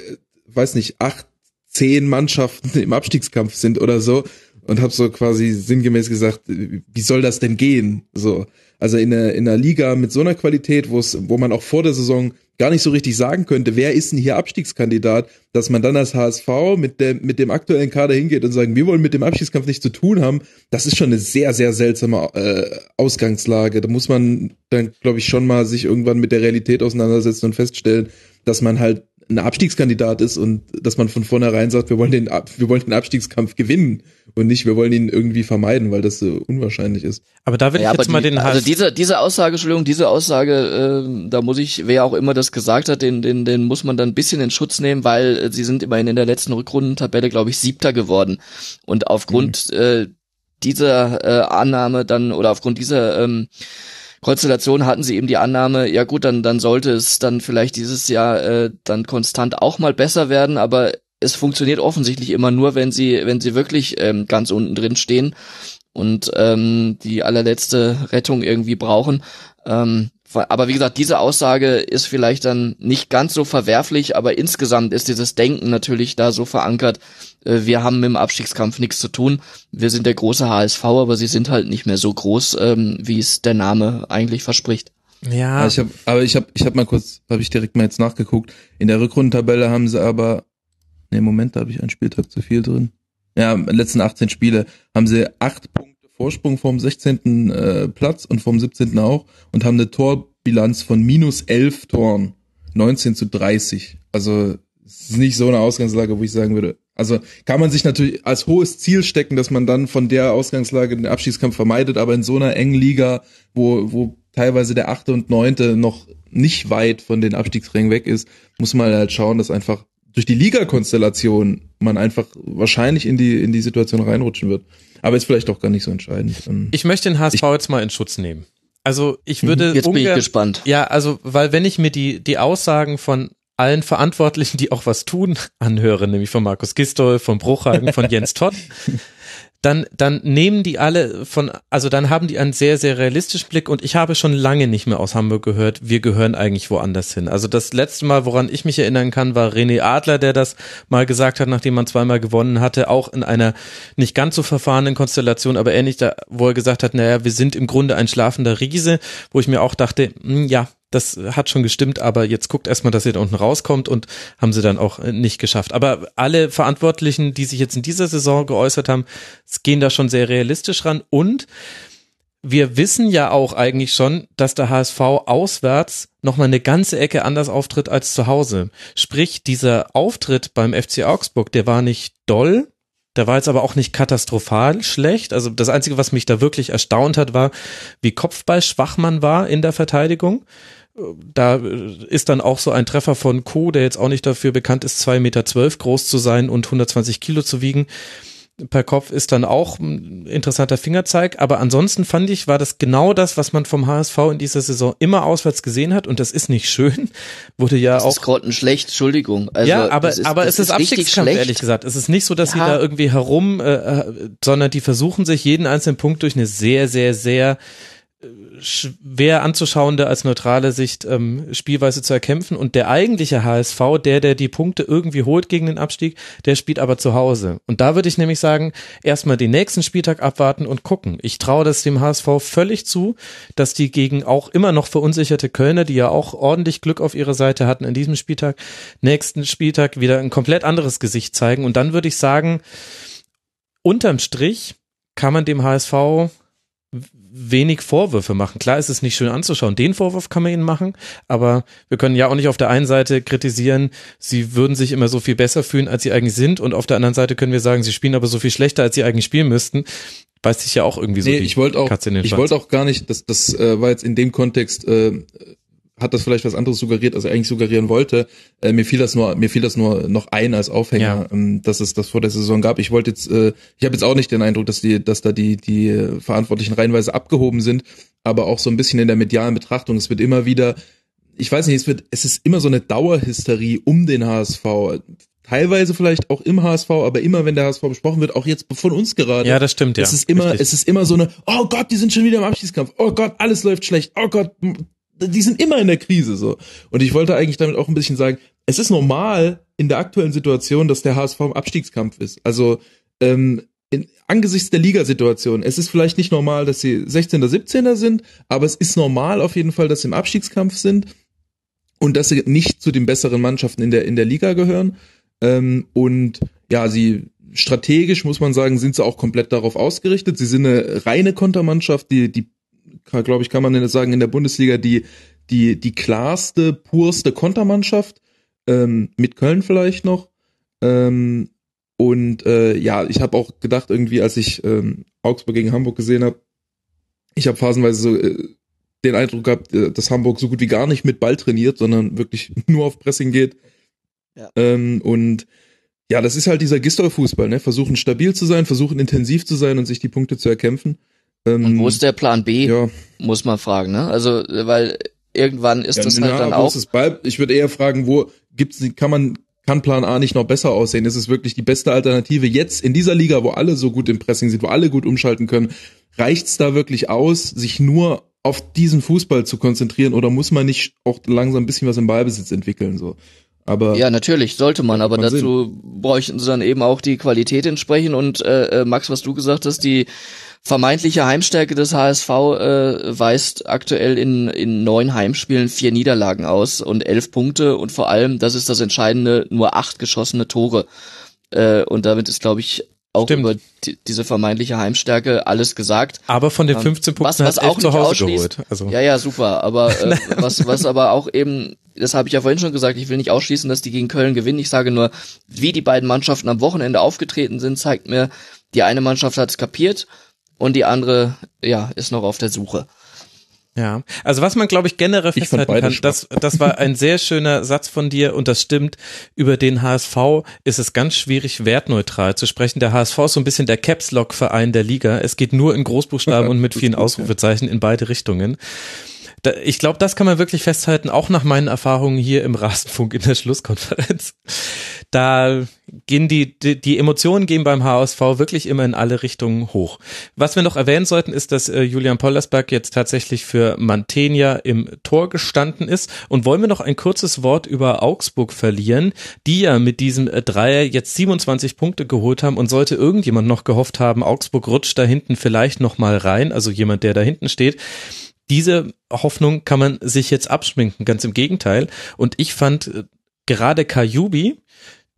weiß nicht, acht, zehn Mannschaften im Abstiegskampf sind oder so und habe so quasi sinngemäß gesagt, wie soll das denn gehen? So, also in einer, in einer Liga mit so einer Qualität, wo es, wo man auch vor der Saison gar nicht so richtig sagen könnte, wer ist denn hier Abstiegskandidat, dass man dann als HSV mit dem, mit dem aktuellen Kader hingeht und sagen, wir wollen mit dem Abstiegskampf nichts zu tun haben, das ist schon eine sehr, sehr seltsame äh, Ausgangslage. Da muss man dann, glaube ich, schon mal sich irgendwann mit der Realität auseinandersetzen und feststellen, dass man halt ein Abstiegskandidat ist und dass man von vornherein sagt, wir wollen den, wir wollen den Abstiegskampf gewinnen und nicht, wir wollen ihn irgendwie vermeiden, weil das so unwahrscheinlich ist. Aber da will Ja, ich jetzt aber mal die, den also Hals. diese diese Aussage, Entschuldigung, diese Aussage, äh, da muss ich, wer auch immer das gesagt hat, den den den muss man dann ein bisschen in Schutz nehmen, weil äh, sie sind immerhin in der letzten Rückrundentabelle, glaube ich, siebter geworden und aufgrund äh, dieser äh, Annahme dann oder aufgrund dieser ähm, Konstellation hatten sie eben die Annahme, ja gut, dann dann sollte es dann vielleicht dieses Jahr äh, dann konstant auch mal besser werden, aber es funktioniert offensichtlich immer nur, wenn sie wenn sie wirklich ähm, ganz unten drin stehen und ähm, die allerletzte Rettung irgendwie brauchen. Ähm, aber wie gesagt, diese Aussage ist vielleicht dann nicht ganz so verwerflich, aber insgesamt ist dieses Denken natürlich da so verankert, wir haben mit dem Abstiegskampf nichts zu tun. Wir sind der große HSV, aber sie sind halt nicht mehr so groß, ähm, wie es der Name eigentlich verspricht. ja, ich hab, aber ich habe ich hab mal kurz, habe ich direkt mal jetzt nachgeguckt. In der Rückrundentabelle haben sie aber, ne Moment, da habe ich einen Spieltag zu viel drin. Ja, in den letzten 18 Spiele haben sie acht Punkte Vorsprung vom 16. Äh, Platz und vom 17. auch und haben eine Torbilanz von minus 11 Toren, 19 zu 30. Also es ist nicht so eine Ausgangslage, wo ich sagen würde. Also kann man sich natürlich als hohes Ziel stecken, dass man dann von der Ausgangslage den Abstiegskampf vermeidet, aber in so einer engen Liga, wo, wo teilweise der achte und neunte noch nicht weit von den Abstiegsrängen weg ist, muss man halt schauen, dass einfach durch die Liga-Konstellation man einfach wahrscheinlich in die, in die Situation reinrutschen wird. Aber ist vielleicht auch gar nicht so entscheidend. Ähm, ich möchte den HSV jetzt mal in Schutz nehmen. Also ich würde Jetzt bin ich gespannt. Ja, also, weil wenn ich mir die, die Aussagen von allen Verantwortlichen, die auch was tun, anhöre, nämlich von Markus Gistol, von Bruchhagen, von Jens Todd, dann, dann nehmen die alle von, also dann haben die einen sehr, sehr realistischen Blick und ich habe schon lange nicht mehr aus Hamburg gehört, wir gehören eigentlich woanders hin. Also das letzte Mal, woran ich mich erinnern kann, war René Adler, der das mal gesagt hat, nachdem man zweimal gewonnen hatte, auch in einer nicht ganz so verfahrenen Konstellation, aber ähnlich da, wo er gesagt hat, naja, wir sind im Grunde ein schlafender Riese, wo ich mir auch dachte, hm, ja, das hat schon gestimmt, aber jetzt guckt erstmal, dass ihr da unten rauskommt und haben sie dann auch äh, nicht geschafft. Aber alle Verantwortlichen, die sich jetzt in dieser Saison geäußert haben, gehen da schon sehr realistisch ran und wir wissen ja auch eigentlich schon, dass der HSV auswärts nochmal eine ganze Ecke anders auftritt als zu Hause. Sprich, dieser Auftritt beim FC Augsburg, der war nicht doll, der war jetzt aber auch nicht katastrophal schlecht. Also das Einzige, was mich da wirklich erstaunt hat, war, wie kopfballschwach man war in der Verteidigung. Da ist dann auch so ein Treffer von Co, der jetzt auch nicht dafür bekannt ist, zwei Meter zwölf groß zu sein und 120 Kilo zu wiegen. Per Kopf ist dann auch ein interessanter Fingerzeig. Aber ansonsten fand ich, war das genau das, was man vom HSV in dieser Saison immer auswärts gesehen hat. Und das ist nicht schön. Wurde ja Das auch ist grottenschlecht, Entschuldigung. Also, ja, aber, ist, aber es ist, richtig Abstiegskampf, schlecht. ehrlich gesagt. Es ist nicht so, dass sie Ja. da irgendwie herum, äh, äh, sondern die versuchen sich jeden einzelnen Punkt durch eine sehr, sehr, sehr äh, schwer anzuschauende als neutrale Sicht ähm, Spielweise zu erkämpfen. Und der eigentliche HSV, der der die Punkte irgendwie holt gegen den Abstieg, der spielt aber zu Hause. Und da würde ich nämlich sagen, erstmal den nächsten Spieltag abwarten und gucken. Ich traue das dem HSV völlig zu, dass die gegen auch immer noch verunsicherte Kölner, die ja auch ordentlich Glück auf ihrer Seite hatten in diesem Spieltag, nächsten Spieltag wieder ein komplett anderes Gesicht zeigen. Und dann würde ich sagen, unterm Strich kann man dem HSV wenig Vorwürfe machen. Klar ist es nicht schön anzuschauen. Den Vorwurf kann man ihnen machen, aber wir können ja auch nicht auf der einen Seite kritisieren, sie würden sich immer so viel besser fühlen, als sie eigentlich sind und auf der anderen Seite können wir sagen, sie spielen aber so viel schlechter, als sie eigentlich spielen müssten. Weiß sich ja auch irgendwie so nee, die ich wollte auch, ich wollte auch gar nicht, das, das äh, war jetzt in dem Kontext, äh, hat das vielleicht was anderes suggeriert, als er eigentlich suggerieren wollte. Äh, mir fiel das nur, mir fiel das nur noch ein als Aufhänger, Ja. ähm, dass es das vor der Saison gab. Ich wollte jetzt, äh, ich habe jetzt auch nicht den Eindruck, dass die, dass da die die Verantwortlichen reihenweise abgehoben sind, aber auch so ein bisschen in der medialen Betrachtung. Es wird immer wieder, ich weiß nicht, es wird, es ist immer so eine Dauerhysterie um den HSV. Teilweise vielleicht auch im HSV, aber immer wenn der HSV besprochen wird, auch jetzt von uns gerade. ja, das stimmt, ja. Es ist immer, Richtig. es ist immer so eine, oh Gott, die sind schon wieder im Abschiedskampf. Oh Gott, alles läuft schlecht. Oh Gott, die sind immer in der Krise so. Und ich wollte eigentlich damit auch ein bisschen sagen, es ist normal in der aktuellen Situation, dass der HSV im Abstiegskampf ist. Also ähm, in, angesichts der Ligasituation, es ist vielleicht nicht normal, dass sie 16. 17. sind, aber es ist normal auf jeden Fall, dass sie im Abstiegskampf sind und dass sie nicht zu den besseren Mannschaften in der in der Liga gehören. Ähm, und ja, sie strategisch muss man sagen, sind sie auch komplett darauf ausgerichtet. Sie sind eine reine Kontermannschaft, die die glaube ich kann man sagen in der Bundesliga die die die klarste, purste Kontermannschaft. ähm, mit Köln vielleicht noch. Ähm, und äh, ja, ich habe auch gedacht, irgendwie, als ich ähm, Augsburg gegen Hamburg gesehen habe, ich habe phasenweise so äh, den Eindruck gehabt, äh, dass Hamburg so gut wie gar nicht mit Ball trainiert, sondern wirklich nur auf Pressing geht. Ja. Ähm, und ja, das ist halt dieser Gistol-Fußball, ne? Versuchen stabil zu sein, versuchen intensiv zu sein und sich die Punkte zu erkämpfen. Ähm, und wo ist der Plan B? Ja. Muss man fragen, ne? Also, weil irgendwann ist ja, das halt dann auch. Ball? Ich würde eher fragen, wo gibt's, kann man, kann Plan A nicht noch besser aussehen? Ist es wirklich die beste Alternative jetzt in dieser Liga, wo alle so gut im Pressing sind, wo alle gut umschalten können? Reicht's da wirklich aus, sich nur auf diesen Fußball zu konzentrieren oder muss man nicht auch langsam ein bisschen was im Ballbesitz entwickeln, so? Aber ja, natürlich sollte man, aber dazu Sinn. bräuchten sie dann eben auch die Qualität entsprechen und äh, äh, Max, was du gesagt hast, die vermeintliche Heimstärke des HSV äh, weist aktuell in, in neun Heimspielen vier Niederlagen aus und elf Punkte und vor allem, das ist das Entscheidende, nur acht geschossene Tore. Äh, und damit ist, glaube ich, auch Stimmt. über die, diese vermeintliche Heimstärke alles gesagt. Aber von den 15 ähm, Punkten was, was hat auch zu Hause geholt. Also. Ja, ja, super. Aber äh, was, was aber auch eben, das habe ich ja vorhin schon gesagt, ich will nicht ausschließen, dass die gegen Köln gewinnen. Ich sage nur, wie die beiden Mannschaften am Wochenende aufgetreten sind, zeigt mir, die eine Mannschaft hat es kapiert und die andere, ja, ist noch auf der Suche. Ja, also was man glaube ich generell festhalten kann, das, das war ein sehr schöner Satz von dir und das stimmt. Über den HSV ist es ganz schwierig, wertneutral zu sprechen. Der HSV ist so ein bisschen der Caps Lock Verein der Liga. Es geht nur in Großbuchstaben und mit vielen Ausrufezeichen in beide Richtungen ich glaube, das kann man wirklich festhalten, auch nach meinen Erfahrungen hier im Rasenfunk in der Schlusskonferenz. Da gehen die, die, die Emotionen gehen beim HSV wirklich immer in alle Richtungen hoch. Was wir noch erwähnen sollten, ist, dass äh, Julian Pollersberg jetzt tatsächlich für Mantegna im Tor gestanden ist. Und wollen wir noch ein kurzes Wort über Augsburg verlieren, die ja mit diesem äh, Dreier jetzt 27 Punkte geholt haben und sollte irgendjemand noch gehofft haben, Augsburg rutscht da hinten vielleicht noch mal rein, also jemand, der da hinten steht diese Hoffnung kann man sich jetzt abschminken, ganz im Gegenteil. Und ich fand äh, gerade Kajubi,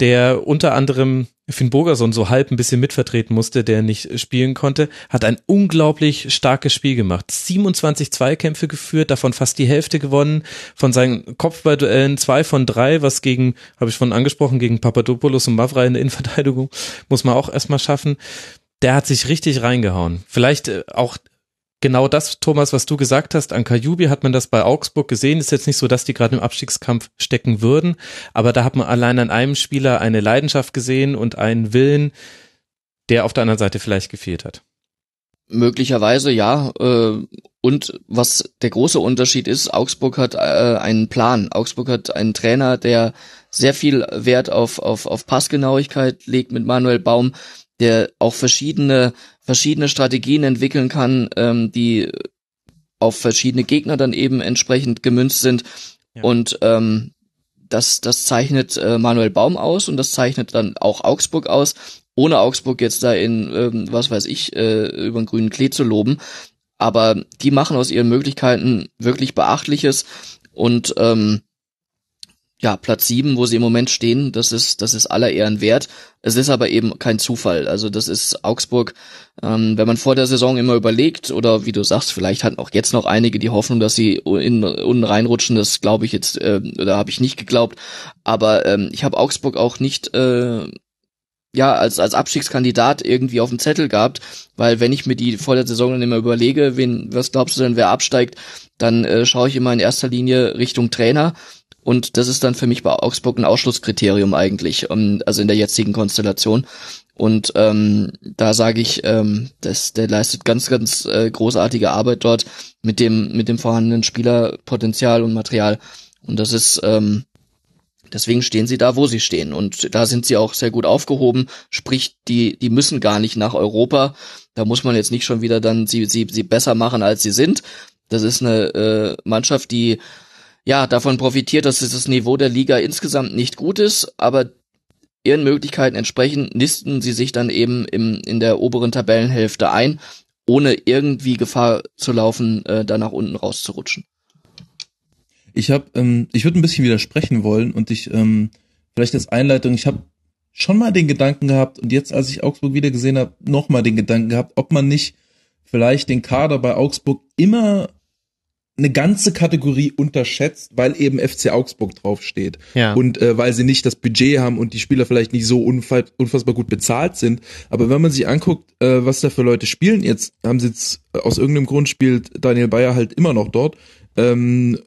der unter anderem Finn Bogerson so halb ein bisschen mitvertreten musste, der nicht spielen konnte, hat ein unglaublich starkes Spiel gemacht. 27 Zweikämpfe geführt, davon fast die Hälfte gewonnen, von seinen Kopfballduellen zwei von drei, was gegen, habe ich von angesprochen, gegen Papadopoulos und Mavra in der Innenverteidigung, muss man auch erstmal schaffen. Der hat sich richtig reingehauen. Vielleicht äh, auch genau das, Thomas, was du gesagt hast, an Kajubi hat man das bei Augsburg gesehen. Ist jetzt nicht so, dass die gerade im Abstiegskampf stecken würden, aber da hat man allein an einem Spieler eine Leidenschaft gesehen und einen Willen, der auf der anderen Seite vielleicht gefehlt hat. Möglicherweise ja. Äh, und was der große Unterschied ist, Augsburg hat äh, einen Plan. Augsburg hat einen Trainer, der sehr viel Wert auf, auf, auf Passgenauigkeit legt mit Manuel Baum, der auch verschiedene verschiedene Strategien entwickeln kann, ähm, die auf verschiedene Gegner dann eben entsprechend gemünzt sind. Ja. Und ähm, das, das zeichnet äh, Manuel Baum aus und das zeichnet dann auch Augsburg aus, ohne Augsburg jetzt da in, ähm, was weiß ich, äh, über den grünen Klee zu loben. Aber die machen aus ihren Möglichkeiten wirklich Beachtliches und ähm, ja, Platz sieben, wo sie im Moment stehen, das ist, das ist aller Ehren wert. Es ist aber eben kein Zufall. Also das ist Augsburg, ähm, wenn man vor der Saison immer überlegt, oder wie du sagst, vielleicht hatten auch jetzt noch einige die Hoffnung, dass sie in, unten reinrutschen, das glaube ich jetzt, äh, oder habe ich nicht geglaubt. Aber ähm, ich habe Augsburg auch nicht äh, ja, als, als Abstiegskandidat irgendwie auf dem Zettel gehabt, weil wenn ich mir die vor der Saison dann immer überlege, wen, was glaubst du denn, wer absteigt, dann äh, schaue ich immer in erster Linie Richtung Trainer und das ist dann für mich bei Augsburg ein Ausschlusskriterium eigentlich, um, also in der jetzigen Konstellation. Und ähm, da sage ich, ähm, das, der leistet ganz, ganz äh, großartige Arbeit dort mit dem, mit dem vorhandenen Spielerpotenzial und Material. Und das ist, ähm, deswegen stehen sie da, wo sie stehen. Und da sind sie auch sehr gut aufgehoben. Sprich, die, die müssen gar nicht nach Europa. Da muss man jetzt nicht schon wieder dann sie, sie, sie besser machen, als sie sind. Das ist eine äh, Mannschaft, die ja, davon profitiert, dass das Niveau der Liga insgesamt nicht gut ist, aber ihren Möglichkeiten entsprechend nisten sie sich dann eben im, in der oberen Tabellenhälfte ein, ohne irgendwie Gefahr zu laufen, äh, da nach unten rauszurutschen. Ich habe, ähm, ich würde ein bisschen widersprechen wollen und ich ähm, vielleicht als Einleitung, ich habe schon mal den Gedanken gehabt und jetzt, als ich Augsburg wieder gesehen habe, noch mal den Gedanken gehabt, ob man nicht vielleicht den Kader bei Augsburg immer eine ganze Kategorie unterschätzt, weil eben FC Augsburg draufsteht. Ja. Und äh, weil sie nicht das Budget haben und die Spieler vielleicht nicht so unfa unfassbar gut bezahlt sind. Aber wenn man sich anguckt, äh, was da für Leute spielen, jetzt haben sie jetzt, aus irgendeinem Grund spielt Daniel Bayer halt immer noch dort. Ähm,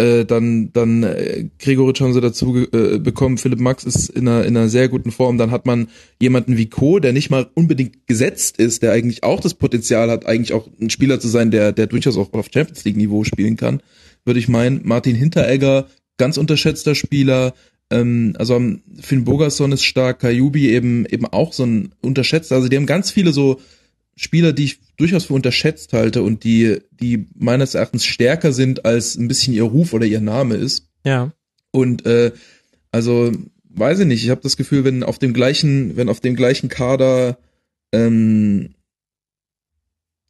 äh, dann dann äh, Gregoritsch haben sie dazu äh, bekommen, Philipp Max ist in einer, in einer sehr guten Form, dann hat man jemanden wie Co, der nicht mal unbedingt gesetzt ist, der eigentlich auch das Potenzial hat, eigentlich auch ein Spieler zu sein, der der durchaus auch auf Champions League Niveau spielen kann, würde ich meinen. Martin Hinteregger, ganz unterschätzter Spieler, ähm, also Finn Bogerson ist stark, Kajubi eben eben auch so ein unterschätzter, also die haben ganz viele so Spieler, die ich durchaus für unterschätzt halte und die, die meines Erachtens stärker sind, als ein bisschen ihr Ruf oder ihr Name ist. Ja. Und äh, also weiß ich nicht, ich habe das Gefühl, wenn auf dem gleichen, wenn auf dem gleichen Kader ähm,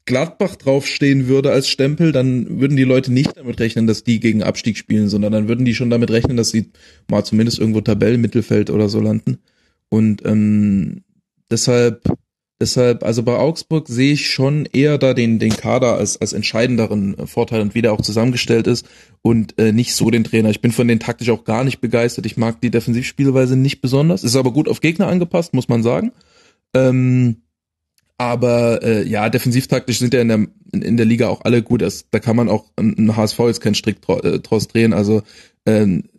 Gladbach draufstehen würde als Stempel, dann würden die Leute nicht damit rechnen, dass die gegen Abstieg spielen, sondern dann würden die schon damit rechnen, dass sie mal zumindest irgendwo Tabellenmittelfeld oder so landen. Und ähm, deshalb Deshalb, also bei Augsburg sehe ich schon eher da den, den Kader als, als entscheidenderen Vorteil und wie der auch zusammengestellt ist und äh, nicht so den Trainer. Ich bin von den taktisch auch gar nicht begeistert. Ich mag die Defensivspielweise nicht besonders. Ist aber gut auf Gegner angepasst, muss man sagen. Ähm, aber äh, ja, defensivtaktisch sind ja in der, in, in der Liga auch alle gut. Das, da kann man auch ein HSV jetzt keinen Strick draus drehen. Also ähm,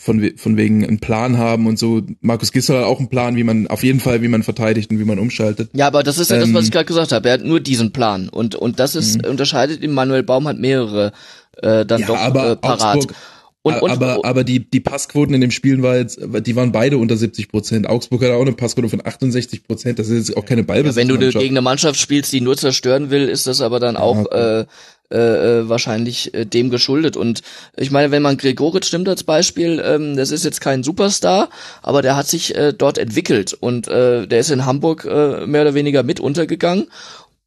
von, von wegen einen Plan haben und so. Markus Gisdol hat auch einen Plan, wie man, auf jeden Fall, wie man verteidigt und wie man umschaltet. Ja, aber das ist ja ähm, das, was ich gerade gesagt habe. Er hat nur diesen Plan. Und, und das ist, mhm. unterscheidet ihn, Manuel Baum hat mehrere äh, dann ja, doch aber äh, parat. Augsburg, und, und, aber, aber die, die Passquoten in dem Spielen war jetzt, die waren beide unter 70 Prozent. Augsburg hat auch eine Passquote von 68 Prozent. Das ist jetzt auch keine Ballbesitz. Ja, wenn du gegen eine Mannschaft spielst, die nur zerstören will, ist das aber dann auch okay. äh, äh, äh, wahrscheinlich äh, dem geschuldet. Und ich meine, wenn man Gregoritsch nimmt als Beispiel, ähm, das ist jetzt kein Superstar, aber der hat sich äh, dort entwickelt und äh, der ist in Hamburg äh, mehr oder weniger mit untergegangen.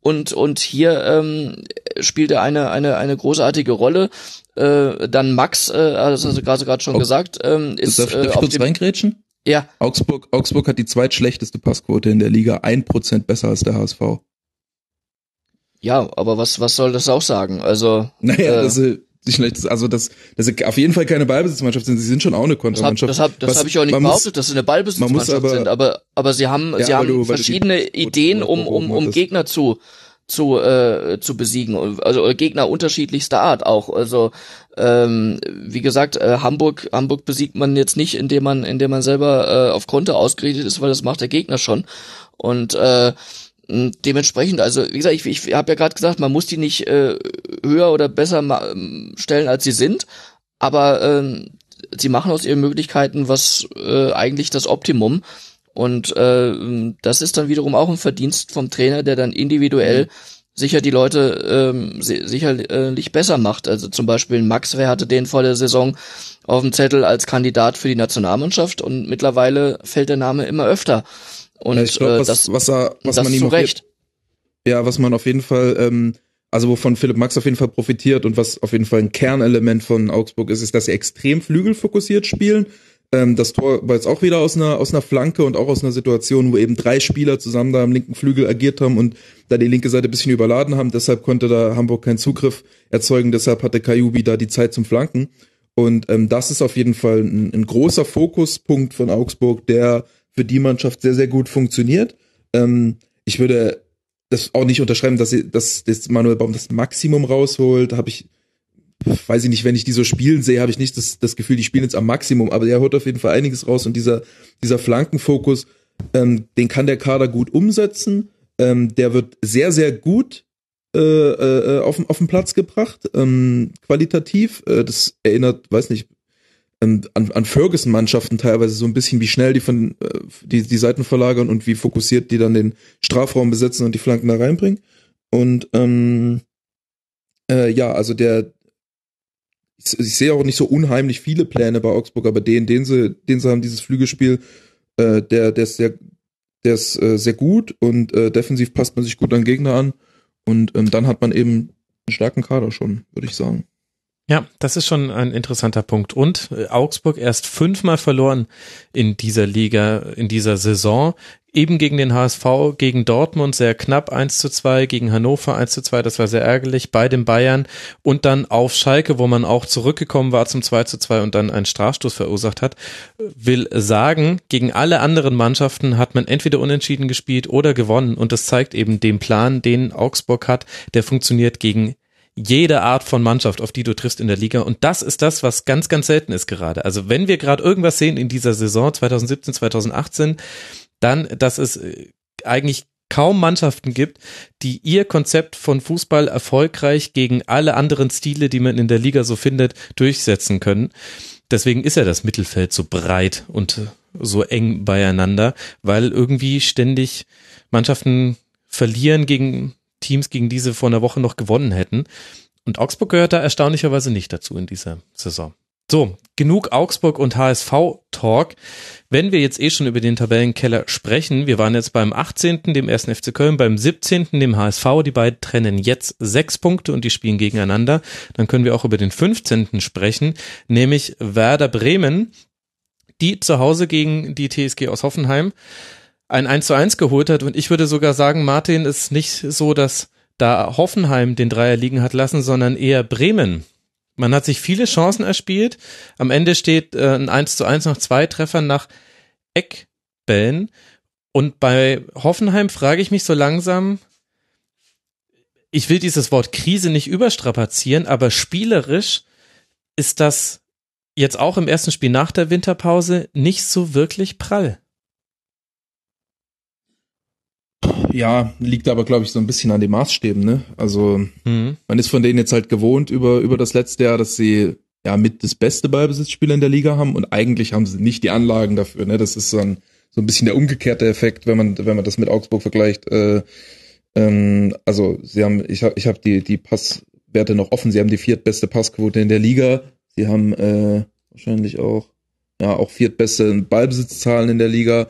Und, und hier ähm, spielt er eine, eine, eine großartige Rolle. Äh, dann Max, äh, das hast du gerade schon oh, gesagt, ähm, ist darf, darf äh, auf kurz dem, reingrätschen? Ja. Augsburg, Augsburg hat die zweitschlechteste Passquote in der Liga, ein Prozent besser als der HSV. Ja, aber was, was soll das auch sagen? Also. Naja, äh, das ist nicht also das, das ist auf jeden Fall keine Ballbesitzmannschaft sind. Sie sind schon auch eine Kontermannschaft. Das habe das hab, das hab ich auch nicht behauptet, muss, dass sie eine Ballbesitzmannschaft aber, sind. Aber, aber sie haben, ja, sie haben du, verschiedene Ideen, um, um, um Gegner zu zu äh, zu besiegen also Gegner unterschiedlichster Art auch also ähm, wie gesagt äh, Hamburg Hamburg besiegt man jetzt nicht indem man indem man selber äh, auf Konter ausgerichtet ist weil das macht der Gegner schon und äh, Dementsprechend, also wie gesagt, ich, ich habe ja gerade gesagt, man muss die nicht äh, höher oder besser ähm, stellen, als sie sind, aber ähm, sie machen aus ihren Möglichkeiten was äh, eigentlich das Optimum. Und äh, das ist dann wiederum auch ein Verdienst vom Trainer, der dann individuell sicher die Leute ähm, sicherlich besser macht. Also zum Beispiel Max, wer hatte den vor der Saison auf dem Zettel als Kandidat für die Nationalmannschaft und mittlerweile fällt der Name immer öfter. Und ja, ich glaub, was, das, was, er, was das man ihm Recht. Ja, was man auf jeden Fall, ähm, also wovon Philipp Max auf jeden Fall profitiert und was auf jeden Fall ein Kernelement von Augsburg ist, ist, dass sie extrem flügelfokussiert spielen. Ähm, das Tor war jetzt auch wieder aus einer, aus einer Flanke und auch aus einer Situation, wo eben drei Spieler zusammen da am linken Flügel agiert haben und da die linke Seite ein bisschen überladen haben. Deshalb konnte da Hamburg keinen Zugriff erzeugen. Deshalb hatte Kajubi da die Zeit zum Flanken. Und ähm, das ist auf jeden Fall ein, ein großer Fokuspunkt von Augsburg, der für die Mannschaft sehr, sehr gut funktioniert. Ähm, ich würde das auch nicht unterschreiben, dass, sie, dass, dass Manuel Baum das Maximum rausholt. Habe ich, weiß ich nicht, wenn ich die so spielen sehe, habe ich nicht das, das Gefühl, die spielen jetzt am Maximum, aber er holt auf jeden Fall einiges raus und dieser, dieser Flankenfokus, ähm, den kann der Kader gut umsetzen. Ähm, der wird sehr, sehr gut äh, äh, auf, auf den Platz gebracht, ähm, qualitativ. Äh, das erinnert, weiß nicht, an, an Ferguson-Mannschaften teilweise so ein bisschen, wie schnell die von äh, die, die Seiten verlagern und wie fokussiert die dann den Strafraum besetzen und die Flanken da reinbringen. Und ähm, äh, ja, also der ich, ich sehe auch nicht so unheimlich viele Pläne bei Augsburg, aber den, den sie, den sie haben, dieses Flügelspiel, äh, der, der ist sehr, der ist äh, sehr gut und äh, defensiv passt man sich gut an Gegner an und ähm, dann hat man eben einen starken Kader schon, würde ich sagen. Ja, das ist schon ein interessanter Punkt. Und äh, Augsburg erst fünfmal verloren in dieser Liga, in dieser Saison. eben gegen den HSV, gegen Dortmund sehr knapp 1 zu 2, gegen Hannover 1 zu 2, das war sehr ärgerlich, bei den Bayern und dann auf Schalke, wo man auch zurückgekommen war zum 2 zu 2 und dann einen Strafstoß verursacht hat, will sagen, gegen alle anderen Mannschaften hat man entweder unentschieden gespielt oder gewonnen und das zeigt eben den Plan, den Augsburg hat, der funktioniert gegen jede Art von Mannschaft, auf die du triffst in der Liga. Und das ist das, was ganz, ganz selten ist gerade. Also wenn wir gerade irgendwas sehen in dieser Saison 2017, 2018, dann, dass es äh, eigentlich kaum Mannschaften gibt, die ihr Konzept von Fußball erfolgreich gegen alle anderen Stile, die man in der Liga so findet, durchsetzen können. Deswegen ist ja das Mittelfeld so breit und äh, so eng beieinander, weil irgendwie ständig Mannschaften verlieren gegen Teams, gegen diese vor einer Woche noch gewonnen hätten. Und Augsburg gehört da erstaunlicherweise nicht dazu in dieser Saison. So, genug Augsburg und HSV-Talk. Wenn wir jetzt eh schon über den Tabellenkeller sprechen, wir waren jetzt beim 18., dem ersten FC Köln, beim 17., dem HSV, die beiden trennen jetzt sechs Punkte und die spielen gegeneinander. Dann können wir auch über den 15. sprechen, nämlich Werder Bremen, die zu Hause gegen die TSG aus Hoffenheim ein 1 zu 1 geholt hat. Und ich würde sogar sagen, Martin ist nicht so, dass da Hoffenheim den Dreier liegen hat lassen, sondern eher Bremen. Man hat sich viele Chancen erspielt. Am Ende steht äh, ein 1 zu 1 nach zwei Treffern nach Eckbällen. Und bei Hoffenheim frage ich mich so langsam, ich will dieses Wort Krise nicht überstrapazieren, aber spielerisch ist das jetzt auch im ersten Spiel nach der Winterpause nicht so wirklich prall. Ja, liegt aber, glaube ich, so ein bisschen an den Maßstäben, ne? Also, mhm. man ist von denen jetzt halt gewohnt über, über das letzte Jahr, dass sie ja mit das beste Ballbesitzspiel in der Liga haben und eigentlich haben sie nicht die Anlagen dafür, ne? Das ist so ein, so ein bisschen der umgekehrte Effekt, wenn man, wenn man das mit Augsburg vergleicht. Äh, ähm, also, sie haben, ich habe ich hab die, die Passwerte noch offen, sie haben die viertbeste Passquote in der Liga, sie haben äh, wahrscheinlich auch, ja, auch viertbeste Ballbesitzzahlen in der Liga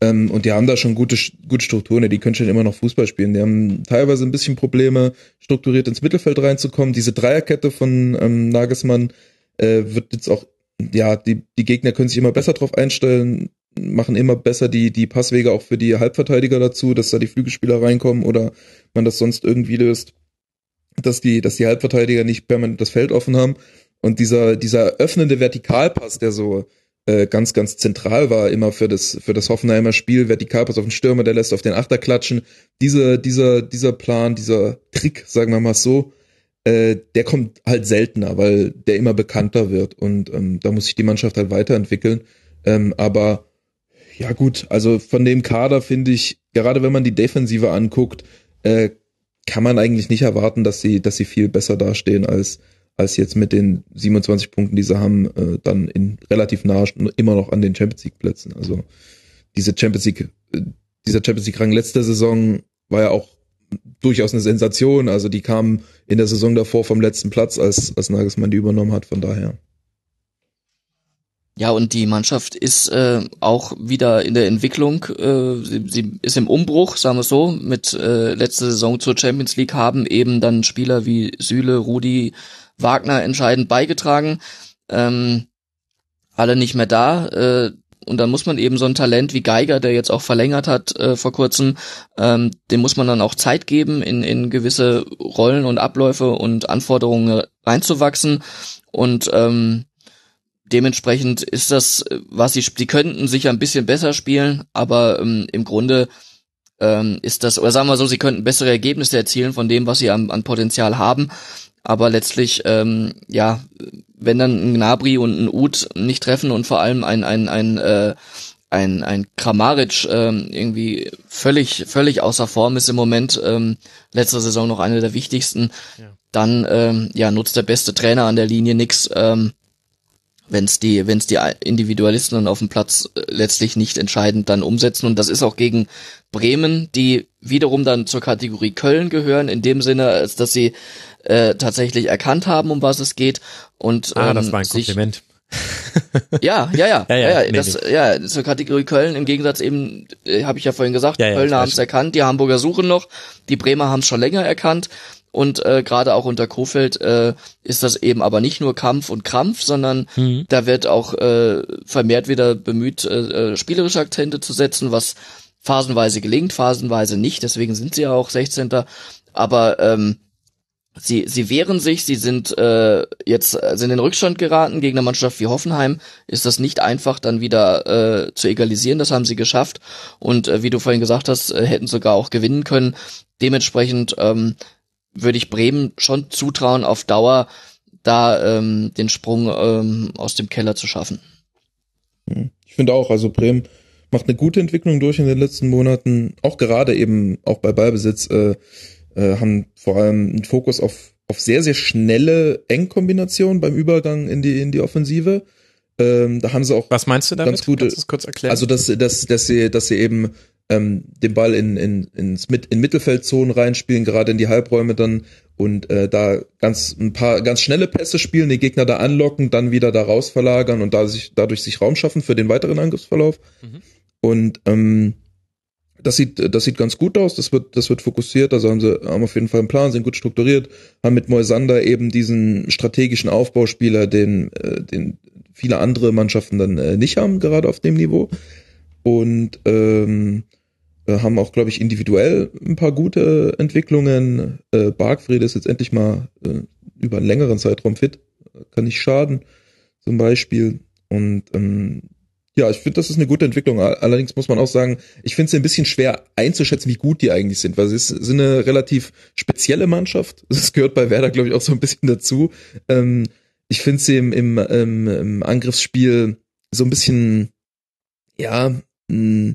ähm, und die haben da schon gute, gute Strukturen, die können schon immer noch Fußball spielen. Die haben teilweise ein bisschen Probleme, strukturiert ins Mittelfeld reinzukommen. Diese Dreierkette von ähm, Nagelsmann äh, wird jetzt auch, ja, die, die Gegner können sich immer besser drauf einstellen, machen immer besser die, die Passwege auch für die Halbverteidiger dazu, dass da die Flügelspieler reinkommen oder man das sonst irgendwie löst, dass die, dass die Halbverteidiger nicht permanent das Feld offen haben. Und dieser, dieser öffnende Vertikalpass, der so, äh, ganz, ganz zentral war immer für das, für das Hoffenheimer Spiel. Vertikalpass auf den Stürmer, der lässt auf den Achter klatschen. Dieser, dieser, dieser Plan, dieser Trick, sagen wir mal so, äh, der kommt halt seltener, weil der immer bekannter wird und ähm, da muss sich die Mannschaft halt weiterentwickeln. Ähm, aber ja gut, also von dem Kader finde ich, gerade wenn man die Defensive anguckt, äh, kann man eigentlich nicht erwarten, dass sie, dass sie viel besser dastehen als als jetzt mit den 27 Punkten, die sie haben, äh, dann in relativ nah immer noch an den Champions League Plätzen. Also diese Champions League, äh, dieser Champions League Rang letzter Saison war ja auch durchaus eine Sensation. Also die kamen in der Saison davor vom letzten Platz, als, als Nagelsmann die übernommen hat. Von daher. Ja, und die Mannschaft ist äh, auch wieder in der Entwicklung. Äh, sie, sie ist im Umbruch, sagen wir so. Mit äh, letzter Saison zur Champions League haben eben dann Spieler wie Süle, Rudi, Wagner entscheidend beigetragen. Ähm, alle nicht mehr da. Äh, und dann muss man eben so ein Talent wie Geiger, der jetzt auch verlängert hat äh, vor kurzem, ähm, dem muss man dann auch Zeit geben, in, in gewisse Rollen und Abläufe und Anforderungen reinzuwachsen. Und ähm, dementsprechend ist das, was sie, sie könnten sicher ein bisschen besser spielen, aber ähm, im Grunde ähm, ist das, oder sagen wir so, sie könnten bessere Ergebnisse erzielen von dem, was sie an, an Potenzial haben. Aber letztlich, ähm, ja, wenn dann ein Gnabry und ein Ud nicht treffen und vor allem ein, ein, ein, äh, ein, ein Kramaric ähm, irgendwie völlig, völlig außer Form ist im Moment, ähm, letzter Saison noch einer der wichtigsten, ja. dann ähm, ja, nutzt der beste Trainer an der Linie nix, ähm, wenn es die, wenn's die Individualisten dann auf dem Platz äh, letztlich nicht entscheidend dann umsetzen. Und das ist auch gegen Bremen, die wiederum dann zur Kategorie Köln gehören, in dem Sinne, als dass sie äh, tatsächlich erkannt haben, um was es geht. Und, ah, ähm, das war ein Kompliment. ja, ja, ja, ja, ja, ja, das, ja, zur Kategorie Köln im Gegensatz eben, äh, habe ich ja vorhin gesagt, ja, ja, Kölner haben es erkannt, die Hamburger suchen noch, die Bremer haben es schon länger erkannt und äh, gerade auch unter Kofeld äh, ist das eben aber nicht nur Kampf und Krampf, sondern mhm. da wird auch äh, vermehrt wieder bemüht, äh, äh spielerische Akzente zu setzen, was phasenweise gelingt, phasenweise nicht, deswegen sind sie ja auch 16. Aber ähm, sie, sie wehren sich, sie sind äh, jetzt sind in Rückstand geraten gegen eine Mannschaft wie Hoffenheim. Ist das nicht einfach dann wieder äh, zu egalisieren, das haben sie geschafft. Und äh, wie du vorhin gesagt hast, äh, hätten sogar auch gewinnen können. Dementsprechend ähm, würde ich Bremen schon zutrauen, auf Dauer da ähm, den Sprung ähm, aus dem Keller zu schaffen. Ich finde auch, also Bremen macht eine gute Entwicklung durch in den letzten Monaten, auch gerade eben auch bei Ballbesitz, äh, äh, haben vor allem einen Fokus auf, auf sehr, sehr schnelle Engkombinationen beim Übergang in die, in die Offensive. Ähm, da haben sie auch Was meinst du damit? ganz gute, Kannst du das kurz erklären? also dass, dass, dass sie, dass sie eben ähm, den Ball in, in, ins Mit, in Mittelfeldzonen reinspielen, gerade in die Halbräume dann und äh, da ganz ein paar ganz schnelle Pässe spielen, die Gegner da anlocken, dann wieder da raus verlagern und da sich, dadurch sich Raum schaffen für den weiteren Angriffsverlauf. Mhm. Und ähm, das sieht, das sieht ganz gut aus. Das wird, das wird fokussiert. Also haben sie haben auf jeden Fall einen Plan, sind gut strukturiert, haben mit Moisander eben diesen strategischen Aufbauspieler, den, äh, den viele andere Mannschaften dann äh, nicht haben, gerade auf dem Niveau. Und ähm, äh, haben auch, glaube ich, individuell ein paar gute Entwicklungen. Äh, Bargfried ist jetzt endlich mal äh, über einen längeren Zeitraum fit, kann nicht schaden, zum Beispiel. Und ähm, ja, ich finde, das ist eine gute Entwicklung. Allerdings muss man auch sagen, ich finde es ein bisschen schwer einzuschätzen, wie gut die eigentlich sind, weil sie ist, sind eine relativ spezielle Mannschaft. Das gehört bei Werder, glaube ich, auch so ein bisschen dazu. Ähm, ich finde sie im, im, im, im Angriffsspiel so ein bisschen, ja, mh,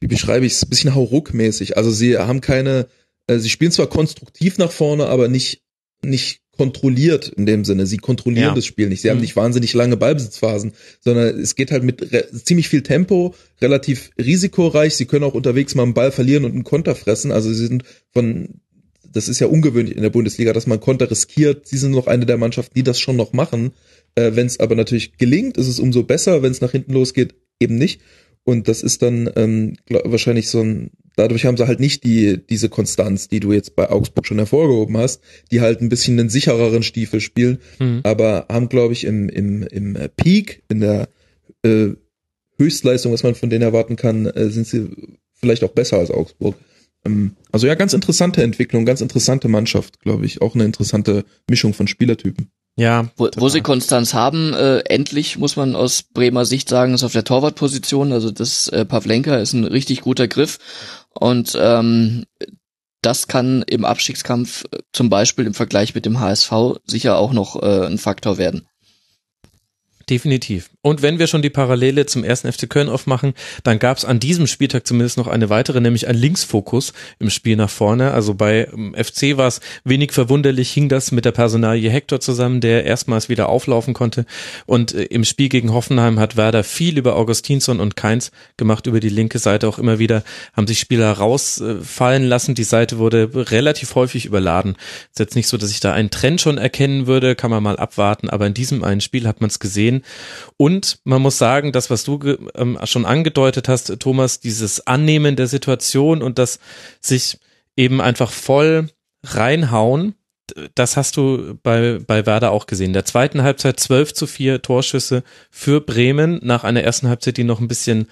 wie beschreibe ich es, ein bisschen hauruck-mäßig. Also sie haben keine, äh, sie spielen zwar konstruktiv nach vorne, aber nicht, nicht kontrolliert in dem Sinne. Sie kontrollieren Ja. das Spiel nicht. Sie haben Mhm. nicht wahnsinnig lange Ballbesitzphasen, sondern es geht halt mit ziemlich viel Tempo, relativ risikoreich. Sie können auch unterwegs mal einen Ball verlieren und einen Konter fressen. Also sie sind von, das ist ja ungewöhnlich in der Bundesliga, dass man Konter riskiert. Sie sind noch eine der Mannschaften, die das schon noch machen. Äh, Wenn es aber natürlich gelingt, ist es umso besser. Wenn es nach hinten losgeht, eben nicht. Und das ist dann ähm, glaub, wahrscheinlich so ein, dadurch haben sie halt nicht die, diese Konstanz, die du jetzt bei Augsburg schon hervorgehoben hast, die halt ein bisschen einen sichereren Stiefel spielen, Mhm. aber haben, glaube ich, im, im, im Peak, in der äh, Höchstleistung, was man von denen erwarten kann, äh, sind sie vielleicht auch besser als Augsburg. Ähm, also ja, ganz interessante Entwicklung, ganz interessante Mannschaft, glaube ich. Auch eine interessante Mischung von Spielertypen. Ja, Wo, wo sie Konstanz haben, äh, endlich muss man aus Bremer Sicht sagen, ist auf der Torwartposition. Also das äh, Pavlenka ist ein richtig guter Griff und ähm, das kann im Abstiegskampf äh, zum Beispiel im Vergleich mit dem HSV sicher auch noch äh, ein Faktor werden. Definitiv. Und wenn wir schon die Parallele zum ersten FC Köln aufmachen, dann gab es an diesem Spieltag zumindest noch eine weitere, nämlich ein Linksfokus im Spiel nach vorne. Also bei ähm, FC war es wenig verwunderlich, hing das mit der Personalie Hector zusammen, der erstmals wieder auflaufen konnte. Und äh, im Spiel gegen Hoffenheim hat Werder viel über Augustinsson und Keins gemacht, über die linke Seite auch immer wieder, haben sich Spieler rausfallen lassen. Die Seite wurde relativ häufig überladen. Ist jetzt nicht so, dass ich da einen Trend schon erkennen würde, kann man mal abwarten, aber in diesem einen Spiel hat man es gesehen. Und man muss sagen, das, was du ähm, schon angedeutet hast, Thomas, dieses Annehmen der Situation und das sich eben einfach voll reinhauen, das hast du bei, bei Werder auch gesehen. Der zweiten Halbzeit 12 zu 4 Torschüsse für Bremen nach einer ersten Halbzeit, die noch ein bisschen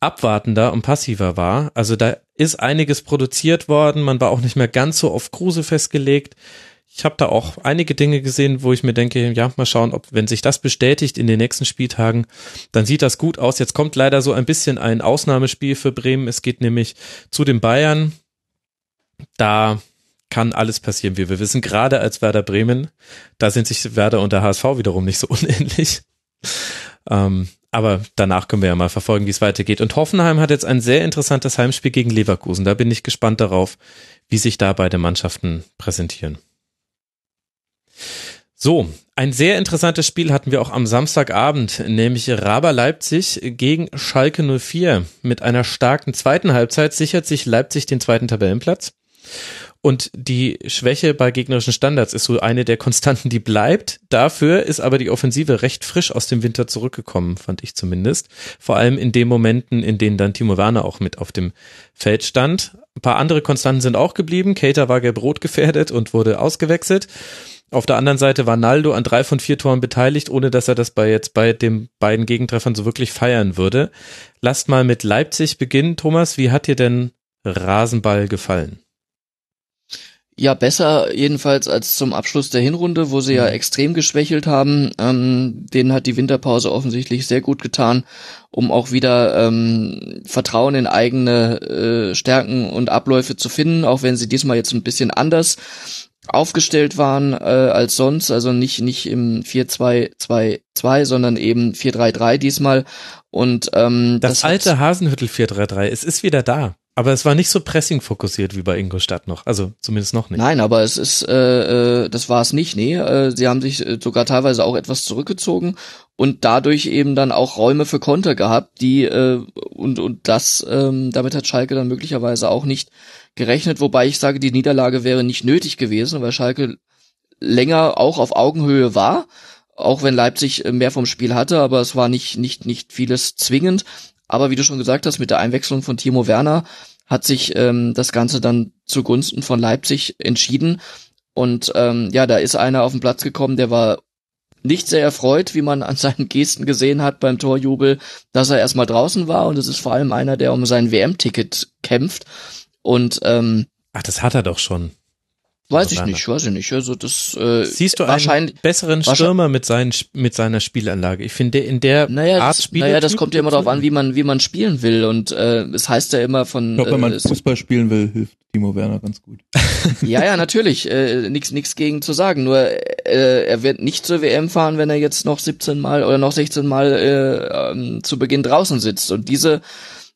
abwartender und passiver war. Also da ist einiges produziert worden. Man war auch nicht mehr ganz so auf Kruse festgelegt. Ich habe da auch einige Dinge gesehen, wo ich mir denke, ja, mal schauen, ob wenn sich das bestätigt in den nächsten Spieltagen, dann sieht das gut aus. Jetzt kommt leider so ein bisschen ein Ausnahmespiel für Bremen. Es geht nämlich zu den Bayern. Da kann alles passieren, wie wir wissen. Gerade als Werder Bremen, da sind sich Werder und der HSV wiederum nicht so unähnlich. Ähm, aber danach können wir ja mal verfolgen, wie es weitergeht. Und Hoffenheim hat jetzt ein sehr interessantes Heimspiel gegen Leverkusen. Da bin ich gespannt darauf, wie sich da beide Mannschaften präsentieren. So, ein sehr interessantes Spiel hatten wir auch am Samstagabend, nämlich Raber Leipzig gegen Schalke 04. Mit einer starken zweiten Halbzeit sichert sich Leipzig den zweiten Tabellenplatz. Und die Schwäche bei gegnerischen Standards ist so eine der Konstanten, die bleibt. Dafür ist aber die Offensive recht frisch aus dem Winter zurückgekommen, fand ich zumindest. Vor allem in den Momenten, in denen dann Timo Werner auch mit auf dem Feld stand. Ein paar andere Konstanten sind auch geblieben. Cater war gelb-rot gefährdet und wurde ausgewechselt. Auf der anderen Seite war Naldo an drei von vier Toren beteiligt, ohne dass er das bei jetzt bei den beiden Gegentreffern so wirklich feiern würde. Lasst mal mit Leipzig beginnen. Thomas, wie hat dir denn Rasenball gefallen? Ja, besser jedenfalls als zum Abschluss der Hinrunde, wo sie ja mhm. extrem geschwächelt haben. Ähm, denen hat die Winterpause offensichtlich sehr gut getan, um auch wieder ähm, Vertrauen in eigene äh, Stärken und Abläufe zu finden, auch wenn sie diesmal jetzt ein bisschen anders aufgestellt waren äh, als sonst, also nicht nicht im 4-2-2-2, sondern eben 4-3-3 diesmal. Und ähm, das, das alte Hasenhüttel 4-3-3, es ist wieder da. Aber es war nicht so pressing fokussiert wie bei Ingolstadt noch, also zumindest noch nicht. Nein, aber es ist, äh, äh, das war es nicht, nee. Äh, sie haben sich äh, sogar teilweise auch etwas zurückgezogen und dadurch eben dann auch Räume für Konter gehabt, die äh, und und das, ähm, damit hat Schalke dann möglicherweise auch nicht gerechnet, wobei ich sage, die Niederlage wäre nicht nötig gewesen, weil Schalke länger auch auf Augenhöhe war, auch wenn Leipzig äh, mehr vom Spiel hatte, aber es war nicht nicht nicht vieles zwingend. Aber wie du schon gesagt hast, mit der Einwechslung von Timo Werner hat sich ähm, das Ganze dann zugunsten von Leipzig entschieden. Und ähm, ja, da ist einer auf den Platz gekommen, der war nicht sehr erfreut, wie man an seinen Gesten gesehen hat beim Torjubel, dass er erstmal draußen war. Und es ist vor allem einer, der um sein WM-Ticket kämpft. Und ähm, Ach, das hat er doch schon. Weiß ich nicht, weiß ich nicht. Also das äh, siehst du wahrscheinlich einen besseren Stürmer mit seinen mit seiner Spielanlage. Ich finde in der naja, Art Spiel. Naja, das kommt ja immer darauf an, wie man wie man spielen will und äh, es heißt ja immer von. Ich glaube, wenn man äh, Fußball spielen will, hilft Timo Werner ganz gut. ja, ja, natürlich. Äh, nix nix gegen zu sagen. Nur äh, er wird nicht zur WM fahren, wenn er jetzt noch 17 Mal oder noch 16 Mal äh, ähm, zu Beginn draußen sitzt und diese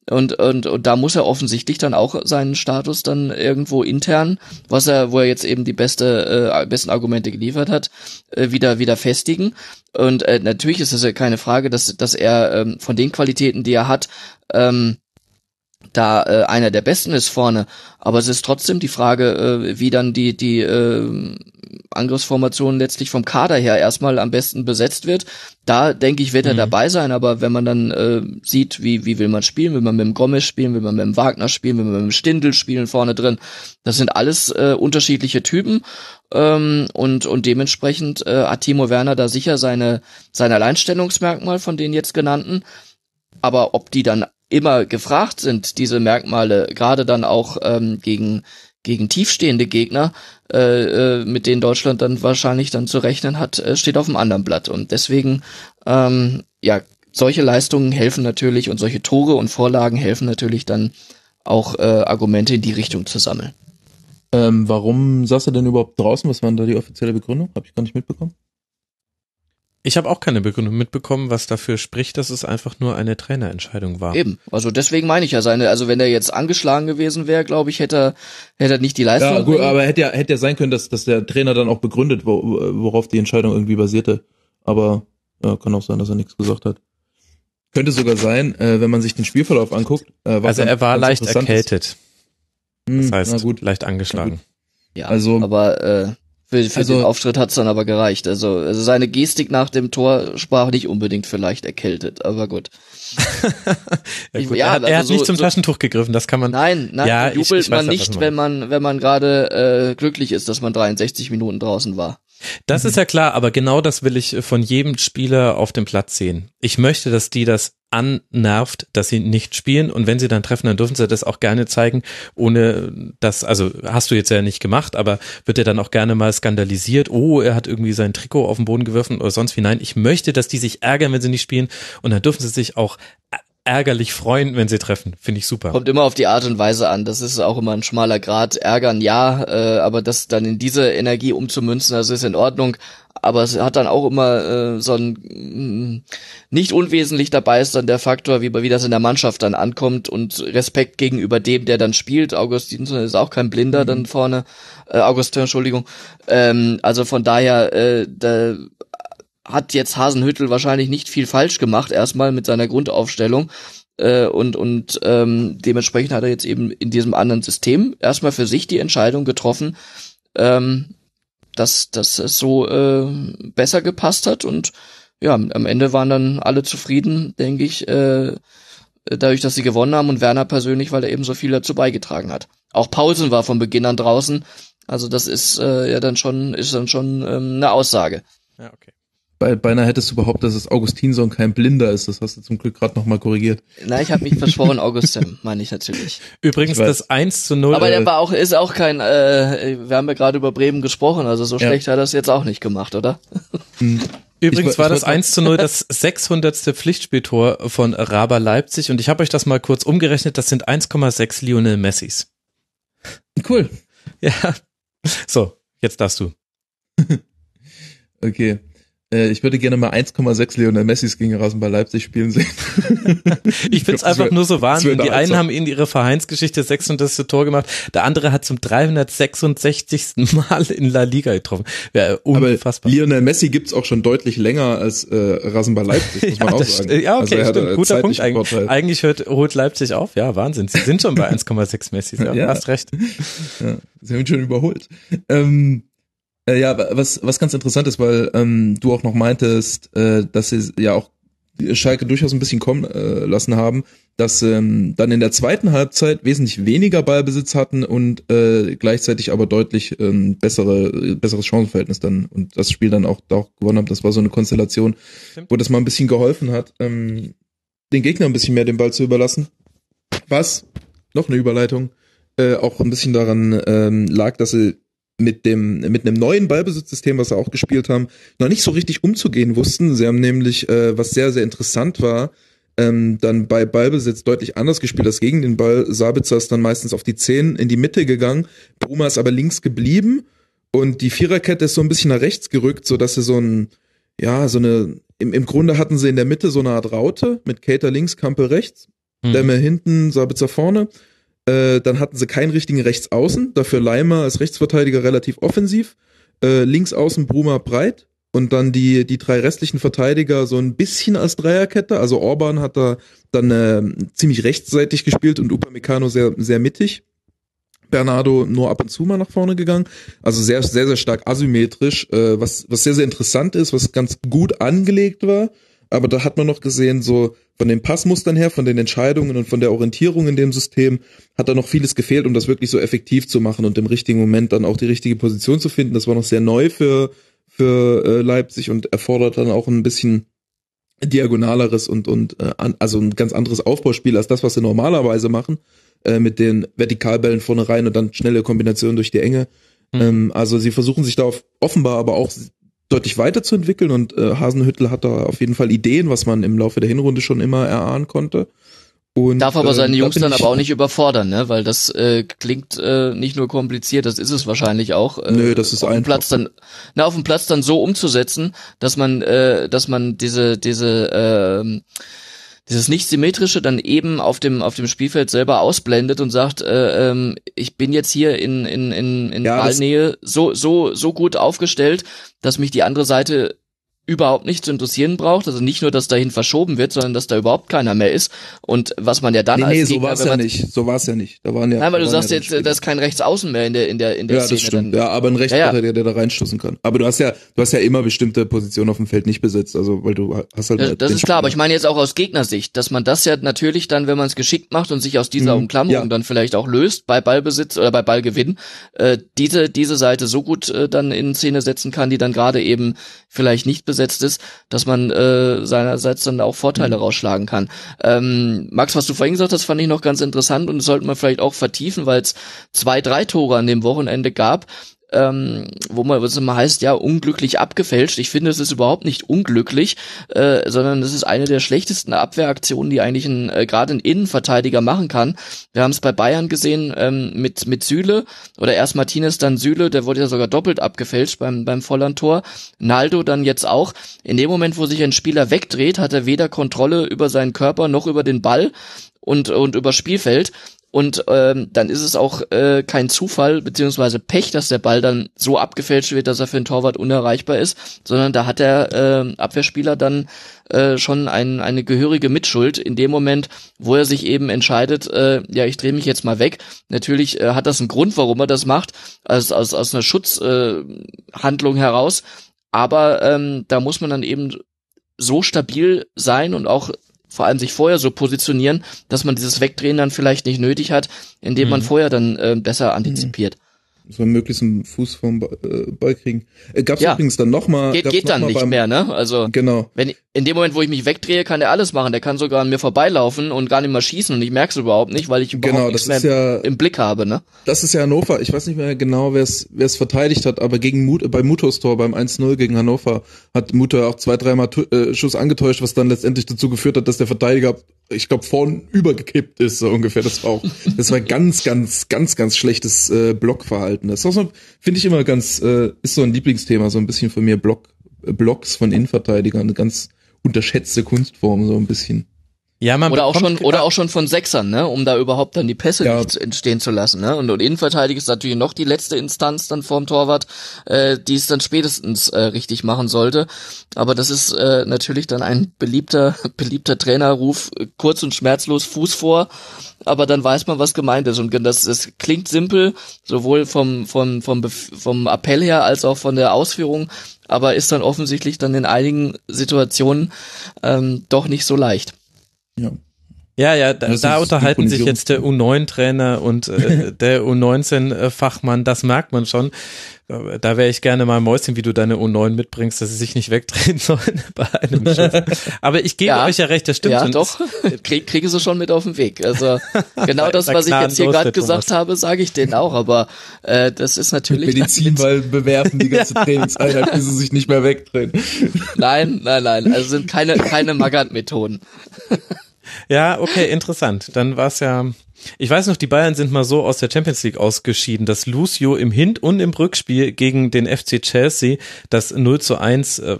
und, und, und da muss er offensichtlich dann auch seinen Status dann irgendwo intern, was er, wo er jetzt eben die beste, äh, besten Argumente geliefert hat, äh, wieder, wieder festigen. Und äh, natürlich ist es ja keine Frage, dass, dass er ähm, von den Qualitäten, die er hat, ähm, da äh, einer der besten ist vorne. Aber es ist trotzdem die Frage, äh, wie dann die, die äh, Angriffsformation letztlich vom Kader her erstmal am besten besetzt wird. Da denke ich, wird er mhm. dabei sein, aber wenn man dann äh, sieht, wie, wie will man spielen, will man mit dem Gomez spielen, will man mit dem Wagner spielen, will man mit dem Stindel spielen vorne drin, das sind alles äh, unterschiedliche Typen ähm, und, und dementsprechend äh, hat Timo Werner da sicher seine, sein Alleinstellungsmerkmal von den jetzt genannten. Aber ob die dann immer gefragt sind, diese Merkmale, gerade dann auch ähm, gegen gegen tiefstehende Gegner, äh, äh, mit denen Deutschland dann wahrscheinlich dann zu rechnen hat, äh, steht auf dem anderen Blatt. Und deswegen, ähm, ja, solche Leistungen helfen natürlich und solche Tore und Vorlagen helfen natürlich dann auch äh, Argumente in die Richtung zu sammeln. Ähm, warum saß er denn überhaupt draußen? Was war denn da die offizielle Begründung? Habe ich gar nicht mitbekommen. Ich habe auch keine Begründung mitbekommen, was dafür spricht, dass es einfach nur eine Trainerentscheidung war. Eben, also deswegen meine ich ja seine, also wenn er jetzt angeschlagen gewesen wäre, glaube ich, hätte er, hätte er nicht die Leistung. Ja, gut, aber hätte ja, hätte ja sein können, dass, dass der Trainer dann auch begründet, wo, worauf die Entscheidung irgendwie basierte. Aber ja, kann auch sein, dass er nichts gesagt hat. Könnte sogar sein, äh, wenn man sich den Spielverlauf anguckt. Äh, also er war leicht erkältet. Hm, das heißt, gut. leicht angeschlagen. Ja, also, aber äh, für, für also, den Auftritt hat's dann aber gereicht. Also, also seine Gestik nach dem Tor sprach nicht unbedingt vielleicht erkältet, aber gut. ja, gut. Ja, er, er also hat nicht zum so, Taschentuch gegriffen, das kann man. Nein, nein, ja, jubelt ich, ich man nicht, wenn man, wenn man gerade äh, glücklich ist, dass man 63 Minuten draußen war. Das ist ja klar, aber genau das will ich von jedem Spieler auf dem Platz sehen. Ich möchte, dass die das annervt, dass sie nicht spielen und wenn sie dann treffen, dann dürfen sie das auch gerne zeigen, ohne das, also hast du jetzt ja nicht gemacht, aber wird er dann auch gerne mal skandalisiert, oh, er hat irgendwie sein Trikot auf den Boden geworfen oder sonst wie. Nein, ich möchte, dass die sich ärgern, wenn sie nicht spielen und dann dürfen sie sich auch ärgerlich freuen, wenn sie treffen. Finde ich super. Kommt immer auf die Art und Weise an. Das ist auch immer ein schmaler Grad. Ärgern, ja, äh, aber das dann in diese Energie umzumünzen, das ist in Ordnung. Aber es hat dann auch immer äh, so ein mh, nicht unwesentlich dabei ist dann der Faktor, wie, wie das in der Mannschaft dann ankommt und Respekt gegenüber dem, der dann spielt. Augustinson ist auch kein Blinder mhm. dann vorne. Äh, Augustin, Entschuldigung. Ähm, also von daher, äh, da hat jetzt Hasenhüttel wahrscheinlich nicht viel falsch gemacht, erstmal mit seiner Grundaufstellung. Äh, und und ähm, dementsprechend hat er jetzt eben in diesem anderen System erstmal für sich die Entscheidung getroffen, ähm, dass, dass es so äh, besser gepasst hat. Und ja, am Ende waren dann alle zufrieden, denke ich, äh, dadurch, dass sie gewonnen haben und Werner persönlich, weil er eben so viel dazu beigetragen hat. Auch Paulsen war von Beginn an draußen, Also das ist äh, ja dann schon, ist dann schon ähm, eine Aussage. Ja, okay. Bei, beinahe hättest du behauptet, dass es Augustinsson kein Blinder ist. Das hast du zum Glück gerade nochmal korrigiert. Na, ich habe mich verschworen, Augustin, meine ich natürlich. Übrigens Ich das 1 zu 0. Aber äh, der war auch, ist auch kein, äh, wir haben ja gerade über Bremen gesprochen, also so Ja. schlecht hat er es jetzt auch nicht gemacht, oder? Übrigens Ich war das ich wollt- 1 zu 0 das 600. Pflichtspieltor von Raber Leipzig und ich habe euch das mal kurz umgerechnet, das sind 1,6 Lionel Messis. Cool. Ja. So, jetzt darfst du. Okay. Äh, ich würde gerne mal 1,6 Lionel Messis gegen Rasenball Leipzig spielen sehen. Ich find's Das einfach wär- nur so das wär Wahnsinn. eine Die einen haben in ihrer Vereinsgeschichte 600. Tor gemacht, der andere hat zum 366. Mal in La Liga getroffen. Ja, Aber unfassbar. Lionel Messi gibt's auch schon deutlich länger als äh, Rasenball Leipzig, muss man ja, auch das sagen. ja, okay, also stimmt. Guter Punkt. Eigentlich, Vorteil. eigentlich hört, holt Leipzig auf. Ja, Wahnsinn. Sie sind schon bei 1,6 Messi. Ja, Ja. Hast recht. Ja, sie haben ihn schon überholt. Ähm, äh, ja, was, was ganz interessant ist, weil ähm, du auch noch meintest, äh, dass sie ja auch Schalke durchaus ein bisschen kommen äh, lassen haben, dass ähm, dann in der zweiten Halbzeit wesentlich weniger Ballbesitz hatten und äh, gleichzeitig aber deutlich ähm, bessere besseres Chancenverhältnis dann und das Spiel dann auch, auch gewonnen haben. Das war so eine Konstellation, Stimmt. wo das mal ein bisschen geholfen hat, ähm, den Gegner ein bisschen mehr den Ball zu überlassen. Was, noch eine Überleitung, äh, auch ein bisschen daran ähm, lag, dass sie mit dem mit einem neuen Ballbesitzsystem, was sie auch gespielt haben, noch nicht so richtig umzugehen wussten. Sie haben nämlich, äh, was sehr sehr interessant war, ähm, dann bei Ballbesitz deutlich anders gespielt als gegen den Ball. Sabitzer ist dann meistens auf die Zehen in die Mitte gegangen, Bruma ist aber links geblieben und die Viererkette ist so ein bisschen nach rechts gerückt, so dass sie so ein ja so eine im, im Grunde hatten sie in der Mitte so eine Art Raute mit Cater links, Kampel rechts. Mhm. Lemmer hinten, Sabitzer vorne. Äh, dann hatten sie keinen richtigen Rechtsaußen, dafür Leimer als Rechtsverteidiger relativ offensiv. Äh, links außen Bruma breit und dann die, die drei restlichen Verteidiger so ein bisschen als Dreierkette. Also Orban hat da dann äh, ziemlich rechtsseitig gespielt und Upamecano sehr, sehr mittig. Bernardo nur ab und zu mal nach vorne gegangen. Also sehr, sehr, sehr stark asymmetrisch, äh, was, was sehr, sehr interessant ist, was ganz gut angelegt war. Aber da hat man noch gesehen, so von den Passmustern her, von den Entscheidungen und von der Orientierung in dem System hat da noch vieles gefehlt, um das wirklich so effektiv zu machen und im richtigen Moment dann auch die richtige Position zu finden. Das war noch sehr neu für, für äh, Leipzig und erfordert dann auch ein bisschen diagonaleres und, und äh, an, also ein ganz anderes Aufbauspiel als das, was sie normalerweise machen, äh, mit den Vertikalbällen vorne rein und dann schnelle Kombinationen durch die Enge. Mhm. Ähm, also sie versuchen sich da auf, offenbar aber auch deutlich weiterzuentwickeln und äh, Hasenhüttel hat da auf jeden Fall Ideen, was man im Laufe der Hinrunde schon immer erahnen konnte. Und, Darf aber äh, seine da Jungs bin dann aber auch nicht überfordern, ne? Weil das äh, klingt äh, nicht nur kompliziert, das ist es wahrscheinlich auch. Äh, Nö, das ist auf einfach. Platz dann, na, auf dem Platz dann so umzusetzen, dass man, äh, dass man diese, diese, ähm, dieses nicht symmetrische dann eben auf dem auf dem Spielfeld selber ausblendet und sagt, äh, ähm, ich bin jetzt hier in in in, in Ja, Ballnähe so so so gut aufgestellt, dass mich die andere Seite überhaupt nicht zu interessieren braucht. Also nicht nur, dass dahin verschoben wird, sondern dass da überhaupt keiner mehr ist. Und was man ja dann Nee, als nee, so war es ja nicht. So war es ja nicht. Da waren ja. Nein, weil du sagst ja jetzt, äh, da ist kein Rechtsaußen mehr in der in der in der ja, Szene. das stimmt. Dann, Ja, aber ein Rechtsverteidiger, der da reinstoßen kann. Aber du hast ja, du hast ja immer bestimmte Positionen auf dem Feld nicht besetzt, also weil du hast halt. Das, das ist klar, aber ich Spieler. meine jetzt auch aus Gegnersicht, dass man das ja natürlich dann, wenn man es geschickt macht und sich aus dieser Mhm, Umklammerung ja. dann vielleicht auch löst bei Ballbesitz oder bei Ballgewinn, äh, diese diese Seite so gut äh, dann in Szene setzen kann, die dann gerade eben vielleicht nicht besetzt ist, dass man äh, seinerseits dann auch Vorteile Mhm. rausschlagen kann. Ähm, Max, was du vorhin gesagt hast, fand ich noch ganz interessant und das sollte man vielleicht auch vertiefen, weil es zwei, drei Tore an dem Wochenende gab, ähm, wo man, was immer heißt, ja, unglücklich abgefälscht. Ich finde, es ist überhaupt nicht unglücklich, äh, sondern es ist eine der schlechtesten Abwehraktionen, die eigentlich ein, äh, gerade ein Innenverteidiger machen kann. Wir haben es bei Bayern gesehen ähm, mit, mit Süle oder erst Martinez, dann Süle, der wurde ja sogar doppelt abgefälscht beim, beim Vollandtor. Naldo dann jetzt auch. In dem Moment, wo sich ein Spieler wegdreht, hat er weder Kontrolle über seinen Körper noch über den Ball und, und über Spielfeld. Und ähm, dann ist es auch äh, kein Zufall beziehungsweise Pech, dass der Ball dann so abgefälscht wird, dass er für den Torwart unerreichbar ist, sondern da hat der äh, Abwehrspieler dann äh, schon ein, eine gehörige Mitschuld in dem Moment, wo er sich eben entscheidet, äh, ja, ich drehe mich jetzt mal weg. Natürlich äh, hat das einen Grund, warum er das macht, aus, aus, aus einer Schutzhandlung äh, Handlung heraus. Aber ähm, da muss man dann eben so stabil sein und auch vor allem sich vorher so positionieren, dass man dieses Wegdrehen dann vielleicht nicht nötig hat, indem man Mhm. vorher dann äh, besser antizipiert. So möglichst einen Fuß vom äh, Ball kriegen. Äh, gab's ja. übrigens dann nochmal. Geht, geht dann nicht mehr, ne? Also genau. wenn in dem Moment, wo ich mich wegdrehe, kann er alles machen. Der kann sogar an mir vorbeilaufen und gar nicht mal schießen und ich merke es überhaupt nicht, weil ich überhaupt genau, nichts mehr ja, im Blick habe, ne? Das ist ja Hannover. Ich weiß nicht mehr genau, wer es wer es verteidigt hat, aber gegen Mut, bei Mutos Tor beim 1-0 gegen Hannover hat Mutter auch zwei, dreimal äh, Schuss angetäuscht, was dann letztendlich dazu geführt hat, dass der Verteidiger, ich glaube, vorn übergekippt ist, so ungefähr. Das war auch, das war ganz, ganz, ganz, ganz schlechtes äh, Blockverhalten. Das so, finde ich immer ganz, äh, ist so ein Lieblingsthema, so ein bisschen von mir Block, äh, Blocks von Innenverteidigern, eine ganz unterschätzte Kunstform, so ein bisschen. Ja, man oder auch schon oder auch schon von Sechsern, ne, um da überhaupt dann die Pässe ja. nicht entstehen zu lassen, ne? Und, und Innenverteidiger ist natürlich noch die letzte Instanz dann vorm Torwart, äh, die es dann spätestens äh, richtig machen sollte. Aber das ist äh, natürlich dann ein beliebter beliebter Trainerruf, kurz und schmerzlos Fuß vor, aber dann weiß man, was gemeint ist und das, das klingt simpel, sowohl vom vom vom vom Appell her als auch von der Ausführung, aber ist dann offensichtlich dann in einigen Situationen ähm, doch nicht so leicht. Ja. Ja, ja, da, da unterhalten sich jetzt der U9-Trainer und äh, der U19-Fachmann, das merkt man schon. Da wäre ich gerne mal Mäuschen, wie du deine U9 mitbringst, dass sie sich nicht wegdrehen sollen bei einem Schuss. Aber ich gebe ja, euch ja recht, das stimmt. Ja, doch, Krieg, kriege sie schon mit auf den Weg. Also genau das, was ich jetzt hier gerade gesagt habe, sage ich denen auch, aber äh, das ist natürlich... Mit Medizinball bewerfen die ganze ja. Trainingseinheit, bis sie sich nicht mehr wegdrehen. Nein, nein, nein, also sind keine, keine Magant-Methoden. Ja, okay, interessant. Dann war es ja. Ich weiß noch, die Bayern sind mal so aus der Champions League ausgeschieden, dass Lucio im Hin- und im Rückspiel gegen den FC Chelsea das 0 zu 1 äh,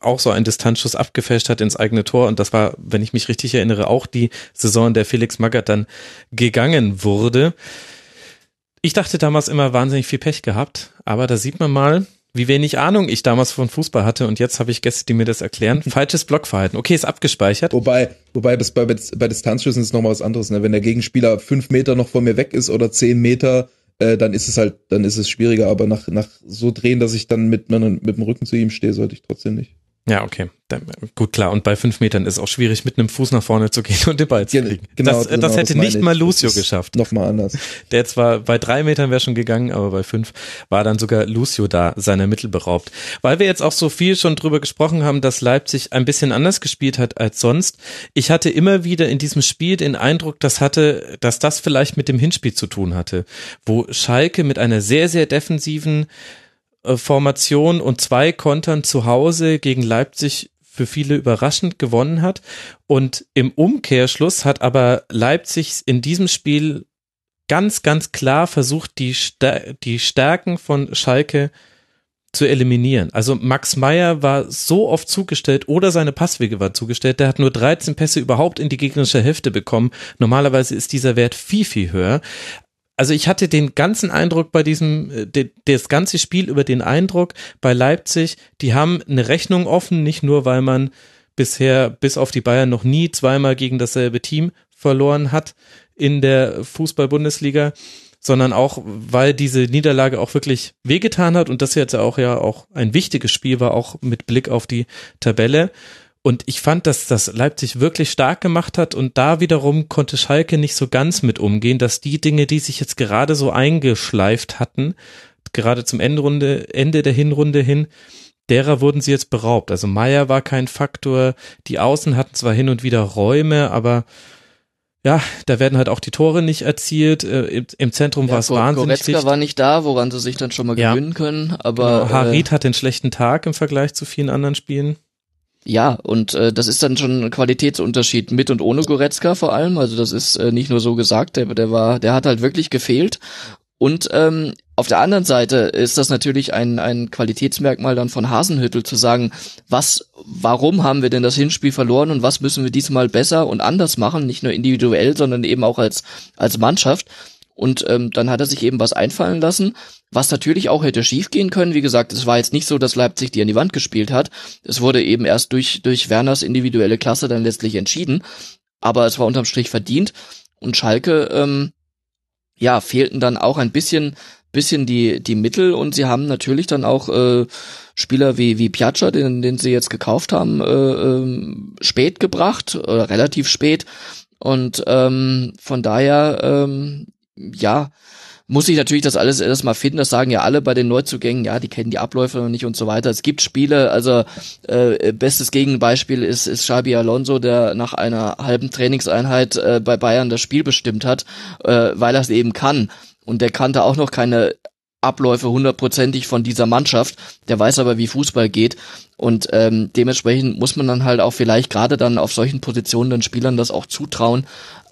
auch so einen Distanzschuss abgefälscht hat ins eigene Tor. Und das war, wenn ich mich richtig erinnere, auch die Saison, in der Felix Magath dann gegangen wurde. Ich dachte damals immer wahnsinnig viel Pech gehabt, aber da sieht man mal, wie wenig Ahnung ich damals von Fußball hatte und jetzt habe ich Gäste, die mir das erklären. Falsches Blockverhalten. Okay, ist abgespeichert. Wobei, wobei das bei, bei Distanzschüssen ist nochmal was anderes. Ne? Wenn der Gegenspieler fünf Meter noch vor mir weg ist oder zehn Meter, äh, dann ist es halt, dann ist es schwieriger. Aber nach, nach so drehen, dass ich dann mit, mit dem Rücken zu ihm stehe, sollte ich trotzdem nicht. Ja, okay. Dann, gut, klar. Und bei fünf Metern ist es auch schwierig, mit einem Fuß nach vorne zu gehen und den Ball zu kriegen. Genau, das, genau, das hätte nicht mal Lucio geschafft. Nochmal anders. Der zwar bei drei Metern wäre schon gegangen, aber bei fünf war dann sogar Lucio da, seiner Mittel beraubt. Weil wir jetzt auch so viel schon drüber gesprochen haben, dass Leipzig ein bisschen anders gespielt hat als sonst. Ich hatte immer wieder in diesem Spiel den Eindruck, dass hatte, dass das vielleicht mit dem Hinspiel zu tun hatte, wo Schalke mit einer sehr, sehr defensiven Formation und zwei Kontern zu Hause gegen Leipzig für viele überraschend gewonnen hat. Und im Umkehrschluss hat aber Leipzig in diesem Spiel ganz, ganz klar versucht, die, Stär die Stärken von Schalke zu eliminieren. Also Max Meyer war so oft zugestellt oder seine Passwege war zugestellt. Der hat nur 13 Pässe überhaupt in die gegnerische Hälfte bekommen. Normalerweise ist dieser Wert viel, viel höher also ich hatte den ganzen Eindruck bei diesem, äh, das ganze Spiel über den Eindruck bei Leipzig, die haben eine Rechnung offen, nicht nur weil man bisher bis auf die Bayern noch nie zweimal gegen dasselbe Team verloren hat in der Fußball-Bundesliga, sondern auch, weil diese Niederlage auch wirklich wehgetan hat und das jetzt auch ja auch ein wichtiges Spiel war, auch mit Blick auf die Tabelle. Und ich fand, dass das Leipzig wirklich stark gemacht hat und da wiederum konnte Schalke nicht so ganz mit umgehen, dass die Dinge, die sich jetzt gerade so eingeschleift hatten, gerade zum Endrunde, Ende der Hinrunde hin, derer wurden sie jetzt beraubt. Also Meier war kein Faktor, die Außen hatten zwar hin und wieder Räume, aber ja, da werden halt auch die Tore nicht erzielt. Äh, Im Zentrum ja, war es wahnsinnig Goretzka dicht. war nicht da, woran sie sich dann schon mal ja. gewinnen können. Aber genau, Harit äh, hat den schlechten Tag im Vergleich zu vielen anderen Spielen. Ja, und äh, das ist dann schon ein Qualitätsunterschied mit und ohne Goretzka vor allem. Also das ist äh, nicht nur so gesagt, der, der war, der hat halt wirklich gefehlt. Und ähm, auf der anderen Seite ist das natürlich ein, ein Qualitätsmerkmal dann von Hasenhüttel zu sagen, was, warum haben wir denn das Hinspiel verloren und was müssen wir diesmal besser und anders machen, nicht nur individuell, sondern eben auch als, als Mannschaft. Und ähm, dann hat er sich eben was einfallen lassen, was natürlich auch hätte schiefgehen können. Wie gesagt, es war jetzt nicht so, dass Leipzig die an die Wand gespielt hat. Es wurde eben erst durch, durch Werners individuelle Klasse dann letztlich entschieden. Aber es war unterm Strich verdient. Und Schalke, ähm, ja, fehlten dann auch ein bisschen, bisschen die, die Mittel und sie haben natürlich dann auch äh, Spieler wie, wie Piazza, den, den sie jetzt gekauft haben, äh, äh, spät gebracht, äh, relativ spät. Und ähm, von daher, ähm, ja, muss ich natürlich das alles erstmal finden. Das sagen ja alle bei den Neuzugängen, ja, die kennen die Abläufe noch nicht und so weiter. Es gibt Spiele, also äh, bestes Gegenbeispiel ist, ist Xabi Alonso, der nach einer halben Trainingseinheit äh, bei Bayern das Spiel bestimmt hat, äh, weil er es eben kann. Und der kannte auch noch keine Abläufe hundertprozentig von dieser Mannschaft. Der weiß aber, wie Fußball geht. Und ähm, dementsprechend muss man dann halt auch vielleicht gerade dann auf solchen Positionen den Spielern das auch zutrauen,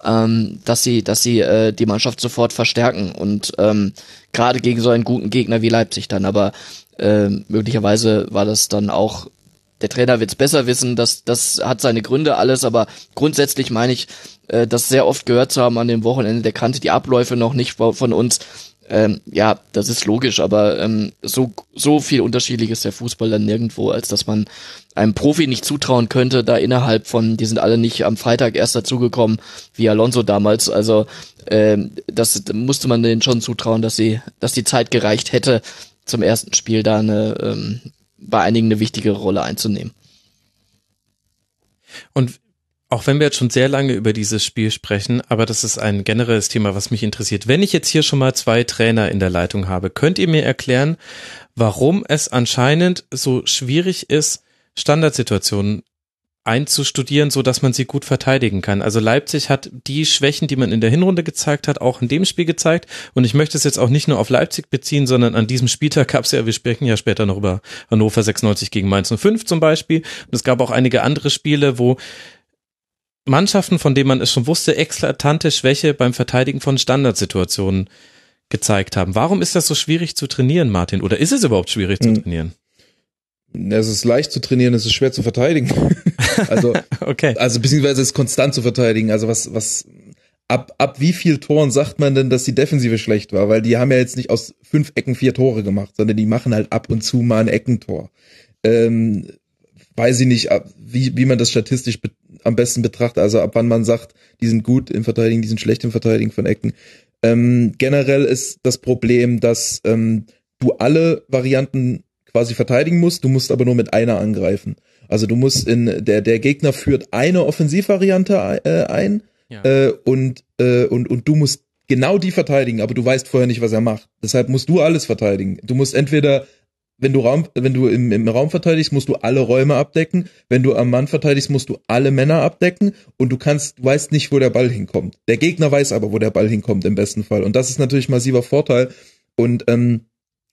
ähm, dass sie, dass sie äh, die Mannschaft sofort verstärken. Und ähm, gerade gegen so einen guten Gegner wie Leipzig dann. Aber äh, möglicherweise war das dann auch der Trainer wird's besser wissen, das, das hat seine Gründe alles, aber grundsätzlich meine ich, äh, das sehr oft gehört zu haben an dem Wochenende, der kannte die Abläufe noch nicht von uns ähm, ja, das ist logisch, aber ähm, so, so viel unterschiedlich ist der Fußball dann nirgendwo, als dass man einem Profi nicht zutrauen könnte, da innerhalb von, die sind alle nicht am Freitag erst dazugekommen, wie Alonso damals. Also ähm, das musste man denen schon zutrauen, dass sie, dass die Zeit gereicht hätte, zum ersten Spiel da eine ähm, bei einigen eine wichtige Rolle einzunehmen. Und auch wenn wir jetzt schon sehr lange über dieses Spiel sprechen, aber das ist ein generelles Thema, was mich interessiert. Wenn ich jetzt hier schon mal zwei Trainer in der Leitung habe, könnt ihr mir erklären, warum es anscheinend so schwierig ist, Standardsituationen einzustudieren, so dass man sie gut verteidigen kann. Also Leipzig hat die Schwächen, die man in der Hinrunde gezeigt hat, auch in dem Spiel gezeigt. Und ich möchte es jetzt auch nicht nur auf Leipzig beziehen, sondern an diesem Spieltag gab es ja, wir sprechen ja später noch über Hannover 96 gegen Mainz 05 zum Beispiel. Und es gab auch einige andere Spiele, wo Mannschaften, von denen man es schon wusste, eklatante Schwäche beim Verteidigen von Standardsituationen gezeigt haben. Warum ist das so schwierig zu trainieren, Martin? Oder ist es überhaupt schwierig zu hm. trainieren? Es ist leicht zu trainieren, es ist schwer zu verteidigen. also, okay. also beziehungsweise es ist konstant zu verteidigen. Also was, was, ab, ab wie viel Toren sagt man denn, dass die Defensive schlecht war? Weil die haben ja jetzt nicht aus fünf Ecken vier Tore gemacht, sondern die machen halt ab und zu mal ein Eckentor. Ähm, weiß ich nicht, wie, wie man das statistisch am besten betrachtet, also ab wann man sagt, die sind gut im Verteidigen, die sind schlecht im Verteidigen von Ecken. Ähm, generell ist das Problem, dass ähm, du alle Varianten quasi verteidigen musst, du musst aber nur mit einer angreifen. Also du musst in der der Gegner führt eine Offensivvariante äh, ein ja. äh, und äh, und und du musst genau die verteidigen, aber du weißt vorher nicht, was er macht. Deshalb musst du alles verteidigen. Du musst entweder wenn du Raum, wenn du im, im Raum verteidigst, musst du alle Räume abdecken. Wenn du am Mann verteidigst, musst du alle Männer abdecken und du kannst, du weißt nicht, wo der Ball hinkommt. Der Gegner weiß aber, wo der Ball hinkommt im besten Fall. Und das ist natürlich massiver Vorteil. Und ähm,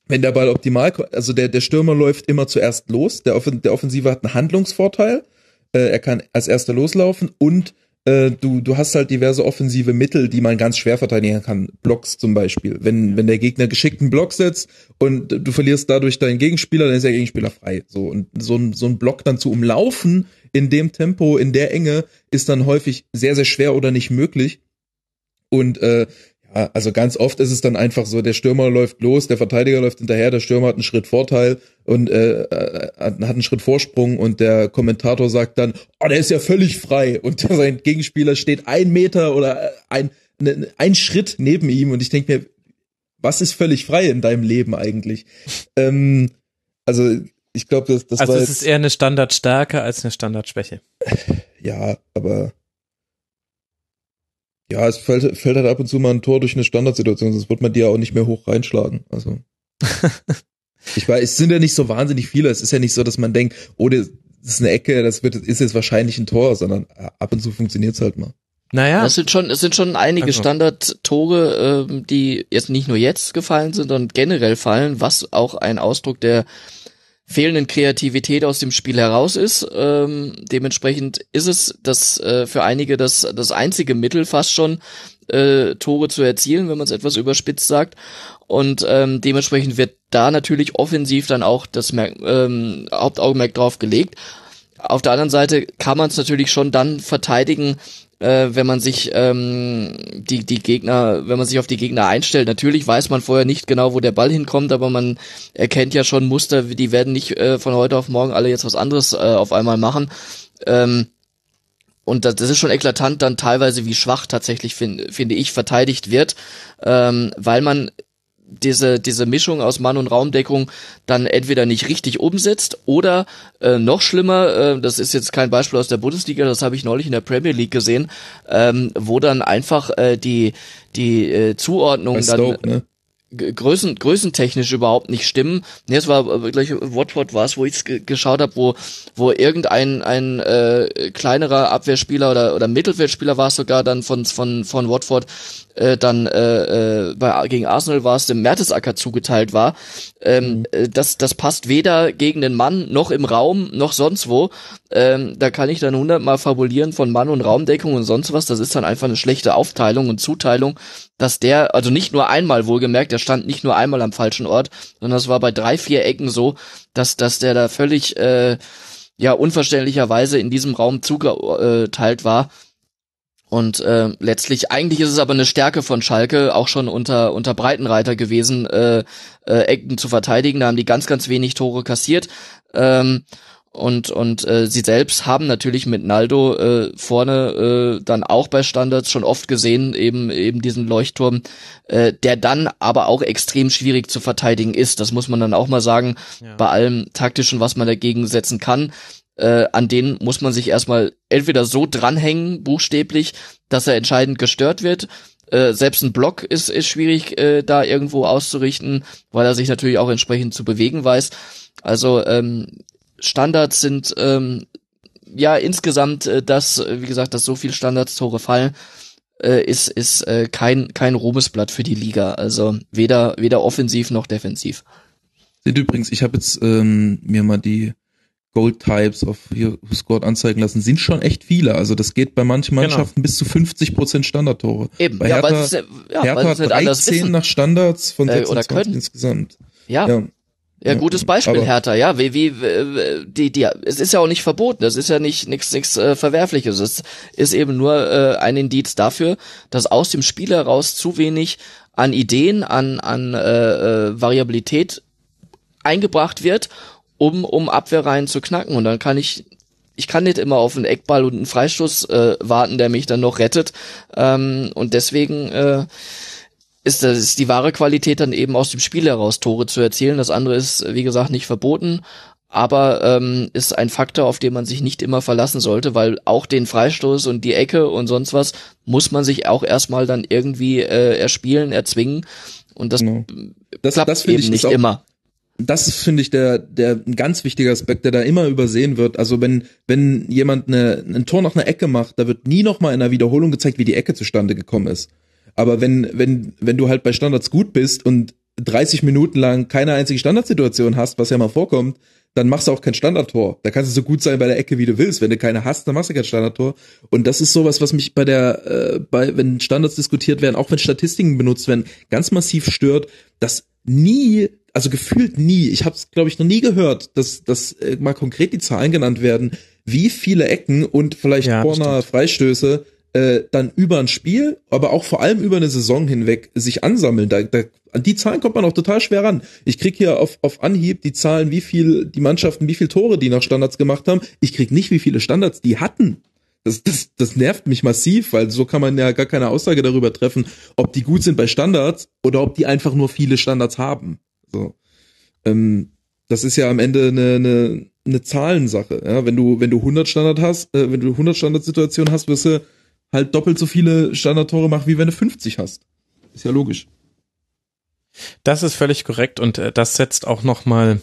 wenn der Ball optimal, also der, der Stürmer läuft immer zuerst los. Der, Offen, der Offensive hat einen Handlungsvorteil. Äh, er kann als erster loslaufen und äh, du, du hast halt diverse offensive Mittel, die man ganz schwer verteidigen kann. Blocks zum Beispiel. Wenn, wenn der Gegner geschickten Block setzt und du verlierst dadurch deinen Gegenspieler, dann ist der Gegenspieler frei. So, und so ein, so ein Block dann zu umlaufen in dem Tempo, in der Enge, ist dann häufig sehr, sehr schwer oder nicht möglich. Und äh, ja, also ganz oft ist es dann einfach so, der Stürmer läuft los, der Verteidiger läuft hinterher, der Stürmer hat einen Schritt Vorteil und äh, äh hat einen Schritt Vorsprung und der Kommentator sagt dann, oh, der ist ja völlig frei und sein Gegenspieler steht ein Meter oder ein, ne, ein Schritt neben ihm und ich denke mir, was ist völlig frei in deinem Leben eigentlich? ähm, also ich glaube, das, das also war es ist eher eine Standardstärke als eine Standardschwäche. Ja, aber ja, es fällt, fällt halt ab und zu mal ein Tor durch eine Standardsituation, sonst wird man die ja auch nicht mehr hoch reinschlagen. Also. ich weiß, es sind ja nicht so wahnsinnig viele. Es ist ja nicht so, dass man denkt, oh, das ist eine Ecke, das wird, ist jetzt wahrscheinlich ein Tor, sondern ab und zu funktioniert es halt mal. Naja. Es sind schon, es sind schon einige also. Standardtore, ähm, die jetzt nicht nur jetzt gefallen sind, sondern generell fallen, was auch ein Ausdruck der fehlenden Kreativität aus dem Spiel heraus ist. Ähm, dementsprechend ist es das äh, für einige das, das einzige Mittel fast schon, äh, Tore zu erzielen, wenn man es etwas überspitzt sagt. Und ähm, dementsprechend wird da natürlich offensiv dann auch das ähm, Hauptaugenmerk drauf gelegt. Auf der anderen Seite kann man es natürlich schon dann verteidigen, äh, wenn man sich ähm, die, die Gegner, wenn man sich auf die Gegner einstellt. Natürlich weiß man vorher nicht genau, wo der Ball hinkommt, aber man erkennt ja schon Muster, die werden nicht äh, von heute auf morgen alle jetzt was anderes äh, auf einmal machen. Ähm, und das, das ist schon eklatant dann teilweise, wie schwach tatsächlich, find, finde ich, verteidigt wird, ähm, weil man diese, diese Mischung aus Mann- und Raumdeckung dann entweder nicht richtig umsetzt oder äh, noch schlimmer, äh, das ist jetzt kein Beispiel aus der Bundesliga, das habe ich neulich in der Premier League gesehen, ähm, wo dann einfach äh, die, die äh, Zuordnung Bei dann Stoke, ne? Größen, größentechnisch überhaupt nicht stimmen. Nee, es war wirklich Watford war es, wo ich geschaut habe, wo wo irgendein ein äh, kleinerer Abwehrspieler oder oder Mittelfeldspieler war es sogar dann von von von Watford äh, dann äh, äh, bei, gegen Arsenal war es dem Mertesacker zugeteilt war. Ähm, mhm. Äh, das, das passt weder gegen den Mann noch im Raum noch sonst wo. Ähm, da kann ich dann hundertmal fabulieren von Mann und Raumdeckung und sonst was. Das ist dann einfach eine schlechte Aufteilung und Zuteilung, dass der, also nicht nur einmal wohlgemerkt, der stand nicht nur einmal am falschen Ort, sondern das war bei drei, vier Ecken so, dass, dass der da völlig äh, ja unverständlicherweise in diesem Raum zugeteilt war und äh, letztlich, eigentlich ist es aber eine Stärke von Schalke, auch schon unter, unter Breitenreiter gewesen, äh, äh, Ecken zu verteidigen. Da haben die ganz, ganz wenig Tore kassiert. Ähm, und und äh, sie selbst haben natürlich mit Naldo äh, vorne äh, dann auch bei Standards schon oft gesehen eben eben diesen Leuchtturm äh, der dann aber auch extrem schwierig zu verteidigen ist das muss man dann auch mal sagen ja. bei allem taktischen was man dagegen setzen kann äh, an denen muss man sich erstmal entweder so dranhängen, buchstäblich, dass er entscheidend gestört wird. Äh, selbst ein Block ist, ist schwierig, äh, da irgendwo auszurichten, weil er sich natürlich auch entsprechend zu bewegen weiß. Also ähm, Standards sind ähm, ja insgesamt äh, das, wie gesagt, dass so viel Standardstore fallen, äh, ist ist äh, kein kein Ruhmesblatt für die Liga. Also weder weder offensiv noch defensiv. Sind übrigens, ich habe jetzt ähm, mir mal die Gold Types auf hier Scored anzeigen lassen, sind schon echt viele. Also das geht bei manchen genau. Mannschaften genau. bis zu 50 Prozent Standardtore. Eben, bei ja, Hertha, es, ja, Hertha hat 13 nach Standards von 26 äh, insgesamt. Ja. ja. Ja, gutes Beispiel, aber, Hertha, ja, wie, wie, die, die, es ist ja auch nicht verboten, das ist ja nicht nichts nichts äh, Verwerfliches, es ist eben nur äh, ein Indiz dafür, dass aus dem Spiel heraus zu wenig an Ideen, an, an äh, äh, Variabilität eingebracht wird um, um Abwehrreihen zu knacken. Und dann kann ich, ich kann nicht immer auf einen Eckball und einen Freistoß äh, warten, der mich dann noch rettet. Ähm, und deswegen äh, ist das ist die wahre Qualität dann eben aus dem Spiel heraus Tore zu erzielen. Das andere ist, wie gesagt, nicht verboten aber ähm, ist ein Faktor, auf den man sich nicht immer verlassen sollte, weil auch den Freistoß und die Ecke und sonst was muss man sich auch erstmal dann irgendwie äh, erspielen, erzwingen und das, genau. das klappt das eben nicht auch, immer das ist, finde ich, der, der ein ganz wichtiger Aspekt, der da immer übersehen wird. Also wenn, wenn jemand eine, ein Tor nach einer Ecke macht, da wird nie nochmal in einer Wiederholung gezeigt, wie die Ecke zustande gekommen ist. Aber wenn, wenn, wenn du halt bei Standards gut bist und 30 Minuten lang keine einzige Standardsituation hast, was ja mal vorkommt, dann machst du auch kein Standardtor. Da kannst du so gut sein bei der Ecke, wie du willst. Wenn du keine hast, dann machst du kein Standardtor. Und das ist sowas, was mich bei der, äh, bei, wenn Standards diskutiert werden, auch wenn Statistiken benutzt werden, ganz massiv stört, dass nie also gefühlt nie, ich habe es glaube ich noch nie gehört, dass, dass äh, mal konkret die Zahlen genannt werden, wie viele Ecken und vielleicht ja, Corner, Freistöße äh, dann über ein Spiel, aber auch vor allem über eine Saison hinweg sich ansammeln. Da, da, an die Zahlen kommt man auch total schwer ran. Ich krieg hier auf, auf Anhieb die Zahlen, wie viel die Mannschaften, wie viel Tore die nach Standards gemacht haben. Ich krieg nicht, wie viele Standards die hatten. Das, das, das nervt mich massiv, weil so kann man ja gar keine Aussage darüber treffen, ob die gut sind bei Standards oder ob die einfach nur viele Standards haben. So. Ähm, das ist ja am Ende eine, eine, eine Zahlensache. Ja? Wenn du wenn du 100 Standard hast, äh, wenn du 100 Standardsituationen hast, wirst du halt doppelt so viele Standardtore machen, wie wenn du 50 hast. Ist ja logisch. Das ist völlig korrekt und äh, das setzt auch noch mal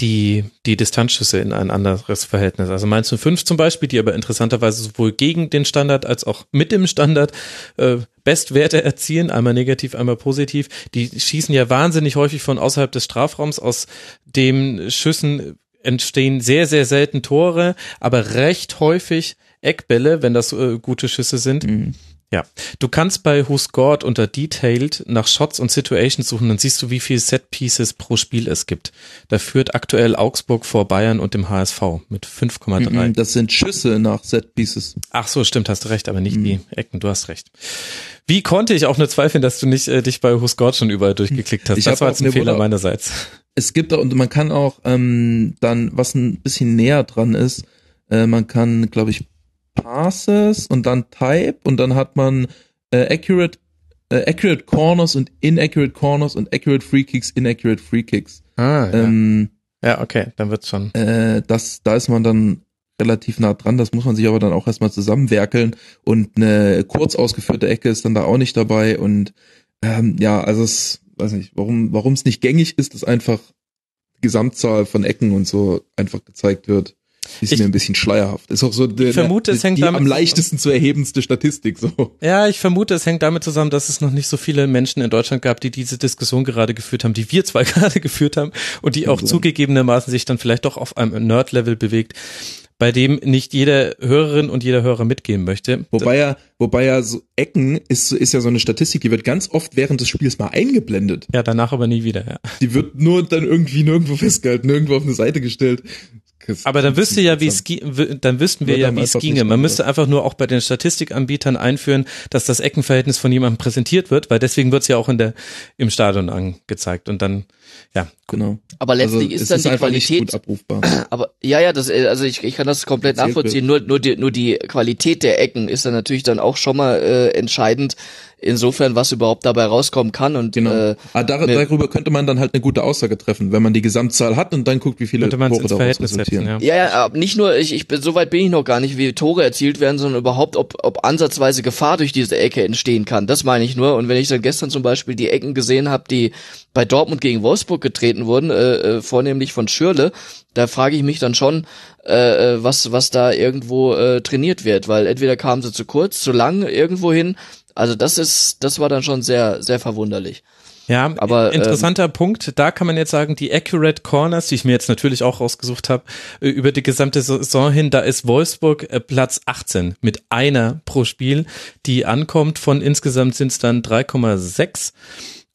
die, die Distanzschüsse in ein anderes Verhältnis. Also Mainz 05 zum Beispiel, die aber interessanterweise sowohl gegen den Standard als auch mit dem Standard äh, Bestwerte erzielen, einmal negativ, einmal positiv. Die schießen ja wahnsinnig häufig von außerhalb des Strafraums, aus dem Schüssen entstehen sehr, sehr selten Tore, aber recht häufig Eckbälle, wenn das äh, gute Schüsse sind. Mhm. Ja, du kannst bei Who Scored unter Detailed nach Shots und Situations suchen, dann siehst du, wie viel Set Pieces pro Spiel es gibt. Da führt aktuell Augsburg vor Bayern und dem HSV mit 5,3. Mhm, das sind Schüsse nach Set Pieces. Ach so, stimmt, hast du recht, aber nicht mhm. die Ecken, du hast recht. Wie konnte ich auch nur zweifeln, dass du nicht äh, dich bei Who Scored schon überall durchgeklickt hast? Ich das war jetzt ein Fehler meinerseits. Es gibt auch, und man kann auch ähm, dann, was ein bisschen näher dran ist, äh, man kann, glaube ich, Passes und dann Type und dann hat man äh, accurate äh, accurate Corners und inaccurate Corners und accurate Free Kicks, inaccurate Free Kicks. Ah, ja. Ähm, ja, okay, dann wird's schon. Äh, das, da ist man dann relativ nah dran. Das muss man sich aber dann auch erstmal zusammenwerkeln und eine kurz ausgeführte Ecke ist dann da auch nicht dabei und ähm, ja, also es weiß nicht, warum, warum es nicht gängig ist, dass einfach die Gesamtzahl von Ecken und so einfach gezeigt wird. Ist Ich- mir ein bisschen schleierhaft. Ist auch so der, vermute, es die, hängt die damit am leichtesten zu erhebendste Statistik, so. Ja, ich vermute, es hängt damit zusammen, dass es noch nicht so viele Menschen in Deutschland gab, die diese Diskussion gerade geführt haben, die wir zwei gerade geführt haben und die auch sein. zugegebenermaßen sich dann vielleicht doch auf einem Nerd-Level bewegt, bei dem nicht jede Hörerin und jeder Hörer mitgehen möchte. Wobei ja, wobei ja so Ecken ist, ist ja so eine Statistik, die wird ganz oft während des Spiels mal eingeblendet. Ja, danach aber nie wieder, ja. Die wird nur dann irgendwie nirgendwo festgehalten, nirgendwo auf eine Seite gestellt. Aber dann wüsste ja, wie es dann wüssten wir ja, wie es ginge. Man müsste einfach nur auch bei den Statistikanbietern einführen, dass das Eckenverhältnis von jemandem präsentiert wird, weil deswegen wird es ja auch in der im Stadion angezeigt und dann ja, Genau. Aber letztlich also, ist dann ist die Qualität gut abrufbar. Aber ja, ja, das, äh, also ich, ich kann das komplett nachvollziehen. Nur, nur die, nur die Qualität der Ecken ist dann natürlich dann auch schon mal äh, entscheidend. Insofern, was überhaupt dabei rauskommen kann und Genau. äh, Aber dar darüber könnte man dann halt eine gute Aussage treffen, wenn man die Gesamtzahl hat und dann guckt, wie viele könnte man es Tore ins daraus Verhältnis resultieren. ja. Ja, ja, aber nicht nur, ich, ich bin, so weit bin ich noch gar nicht, wie Tore erzielt werden, sondern überhaupt, ob, ob ansatzweise Gefahr durch diese Ecke entstehen kann. Das meine ich nur. Und wenn ich dann gestern zum Beispiel die Ecken gesehen habe, die bei Dortmund gegen Wolfsburg getreten wurden, äh, äh, vornehmlich von Schürle, da frage ich mich dann schon, äh, äh, was, was da irgendwo äh, trainiert wird, weil entweder kamen sie zu kurz, zu lang irgendwo hin. Also das ist, das war dann schon sehr, sehr verwunderlich. Ja, Aber, ähm, interessanter Punkt. Da kann man jetzt sagen, die Accurate Corners, die ich mir jetzt natürlich auch rausgesucht habe, äh, über die gesamte Saison hin, da ist Wolfsburg Platz 18 mit einer pro Spiel, die ankommt. Von insgesamt sind es dann 3,6.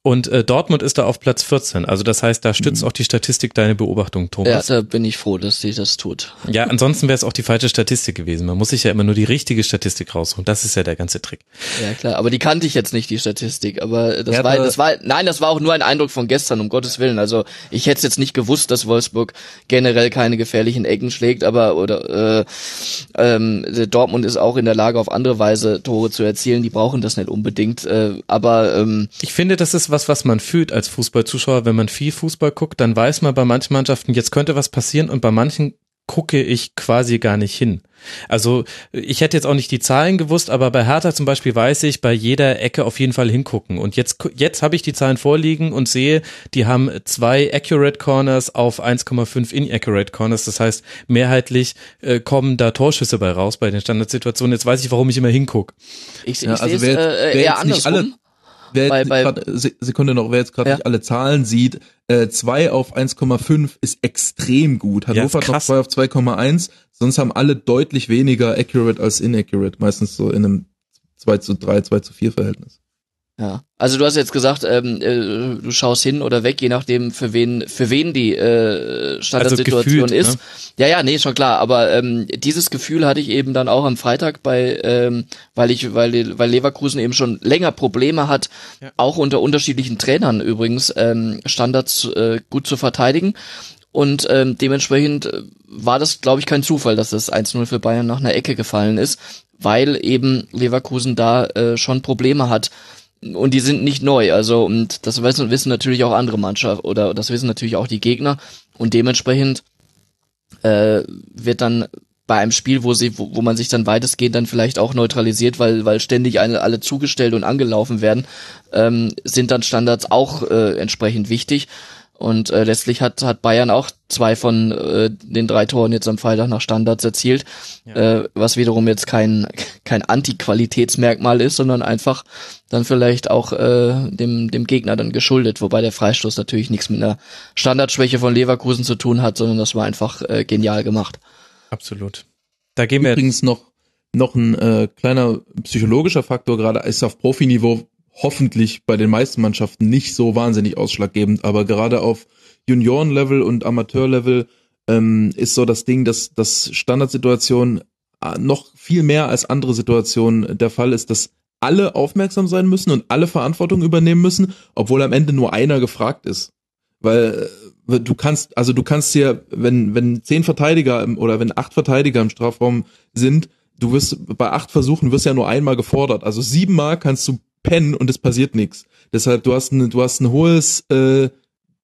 Und äh, Dortmund ist da auf Platz 14. Also das heißt, da stützt auch die Statistik deine Beobachtung, Ja, Thomas. da bin ich froh, dass sie das tut. Ja, ansonsten wäre es auch die falsche Statistik gewesen. Man muss sich ja immer nur die richtige Statistik raussuchen. Das ist ja der ganze Trick. Ja klar, aber die kannte ich jetzt nicht, die Statistik. Aber das Ja, war, das war, nein, das war auch nur ein Eindruck von gestern, um Gottes Willen. Also ich hätte jetzt nicht gewusst, dass Wolfsburg generell keine gefährlichen Ecken schlägt, aber oder äh, ähm, Dortmund ist auch in der Lage, auf andere Weise Tore zu erzielen. Die brauchen das nicht unbedingt. Äh, aber ähm, Ich finde, das ist was, was man fühlt als Fußballzuschauer. Wenn man viel Fußball guckt, dann weiß man bei manchen Mannschaften, jetzt könnte was passieren und bei manchen gucke ich quasi gar nicht hin. Also ich hätte jetzt auch nicht die Zahlen gewusst, aber bei Hertha zum Beispiel weiß ich, bei jeder Ecke auf jeden Fall hingucken. Und jetzt, jetzt habe ich die Zahlen vorliegen und sehe, die haben zwei Accurate Corners auf 1,5 Inaccurate Corners. Das heißt, mehrheitlich äh, kommen da Torschüsse bei raus bei den Standardsituationen. Jetzt weiß ich, warum ich immer hingucke. ich, Ja, ich also sehe es wer- äh, wer eher jetzt nicht andersrum. Wer Bei- jetzt bei- grad, Se- Sekunde noch, wer jetzt gerade Ja. nicht alle Zahlen sieht, äh, 2 auf 1,5 ist extrem gut. Ja, Hannover hat noch krass. 2 auf 2,1, sonst haben alle deutlich weniger accurate als inaccurate, meistens so in einem 2 zu 3, 2 zu 4 Verhältnis. Ja, also du hast jetzt gesagt, ähm, äh, du schaust hin oder weg, je nachdem für wen für wen die äh, Standardsituation gefühlt, ist. ne? Ja, ja, nee, schon klar. Aber ähm, dieses Gefühl hatte ich eben dann auch am Freitag bei, ähm, weil ich, weil weil Leverkusen eben schon länger Probleme hat, Ja. auch unter unterschiedlichen Trainern übrigens ähm, Standards äh, gut zu verteidigen. Und ähm, dementsprechend war das, glaube ich, kein Zufall, dass das 1-0 für Bayern nach einer Ecke gefallen ist, weil eben Leverkusen da äh, schon Probleme hat. Und die sind nicht neu, also und das wissen, wissen natürlich auch andere Mannschaften oder das wissen natürlich auch die Gegner und dementsprechend äh, wird dann bei einem Spiel, wo sie, wo, wo man sich dann weitestgehend dann vielleicht auch neutralisiert, weil weil ständig eine, alle zugestellt und angelaufen werden, ähm, sind dann Standards auch äh, entsprechend wichtig. Und äh, letztlich hat hat Bayern auch zwei von äh, den drei Toren jetzt am Freitag nach Standards erzielt, äh, was wiederum jetzt kein kein Anti-Qualitätsmerkmal ist, sondern einfach dann vielleicht auch äh, dem dem Gegner dann geschuldet, wobei der Freistoß natürlich nichts mit einer Standardschwäche von Leverkusen zu tun hat, sondern das war einfach äh, genial gemacht. Absolut. Da gehen wir Übrigens noch, noch ein äh, kleiner psychologischer Faktor gerade ist auf Profiniveau hoffentlich bei den meisten Mannschaften nicht so wahnsinnig ausschlaggebend, aber gerade auf Juniorenlevel und Amateurlevel ähm, ist so das Ding, dass dass Standardsituation äh, noch viel mehr als andere Situationen der Fall ist, dass alle aufmerksam sein müssen und alle Verantwortung übernehmen müssen, obwohl am Ende nur einer gefragt ist. Weil äh, du kannst, also du kannst dir, wenn, wenn zehn Verteidiger oder wenn acht Verteidiger im Strafraum sind, du wirst bei acht Versuchen wirst ja nur einmal gefordert. Also siebenmal kannst du pennen und es passiert nichts. Deshalb, du hast ein, du hast ein hohes, äh,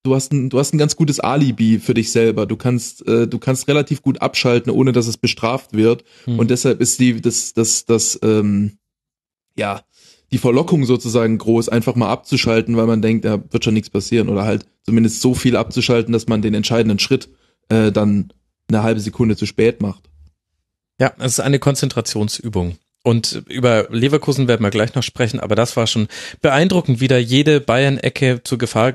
du hast ein, du hast ein ganz gutes Alibi für dich selber. Du kannst, äh, du kannst relativ gut abschalten, ohne dass es bestraft wird. Hm. Und deshalb ist die, das, das, das, ähm, ja, die Verlockung sozusagen groß, einfach mal abzuschalten, weil man denkt, da wird schon nichts passieren oder halt zumindest so viel abzuschalten, dass man den entscheidenden Schritt äh, dann eine halbe Sekunde zu spät macht. Ja, es ist eine Konzentrationsübung. Und über Leverkusen werden wir gleich noch sprechen, aber das war schon beeindruckend, wie da jede Bayern-Ecke zur Gefahr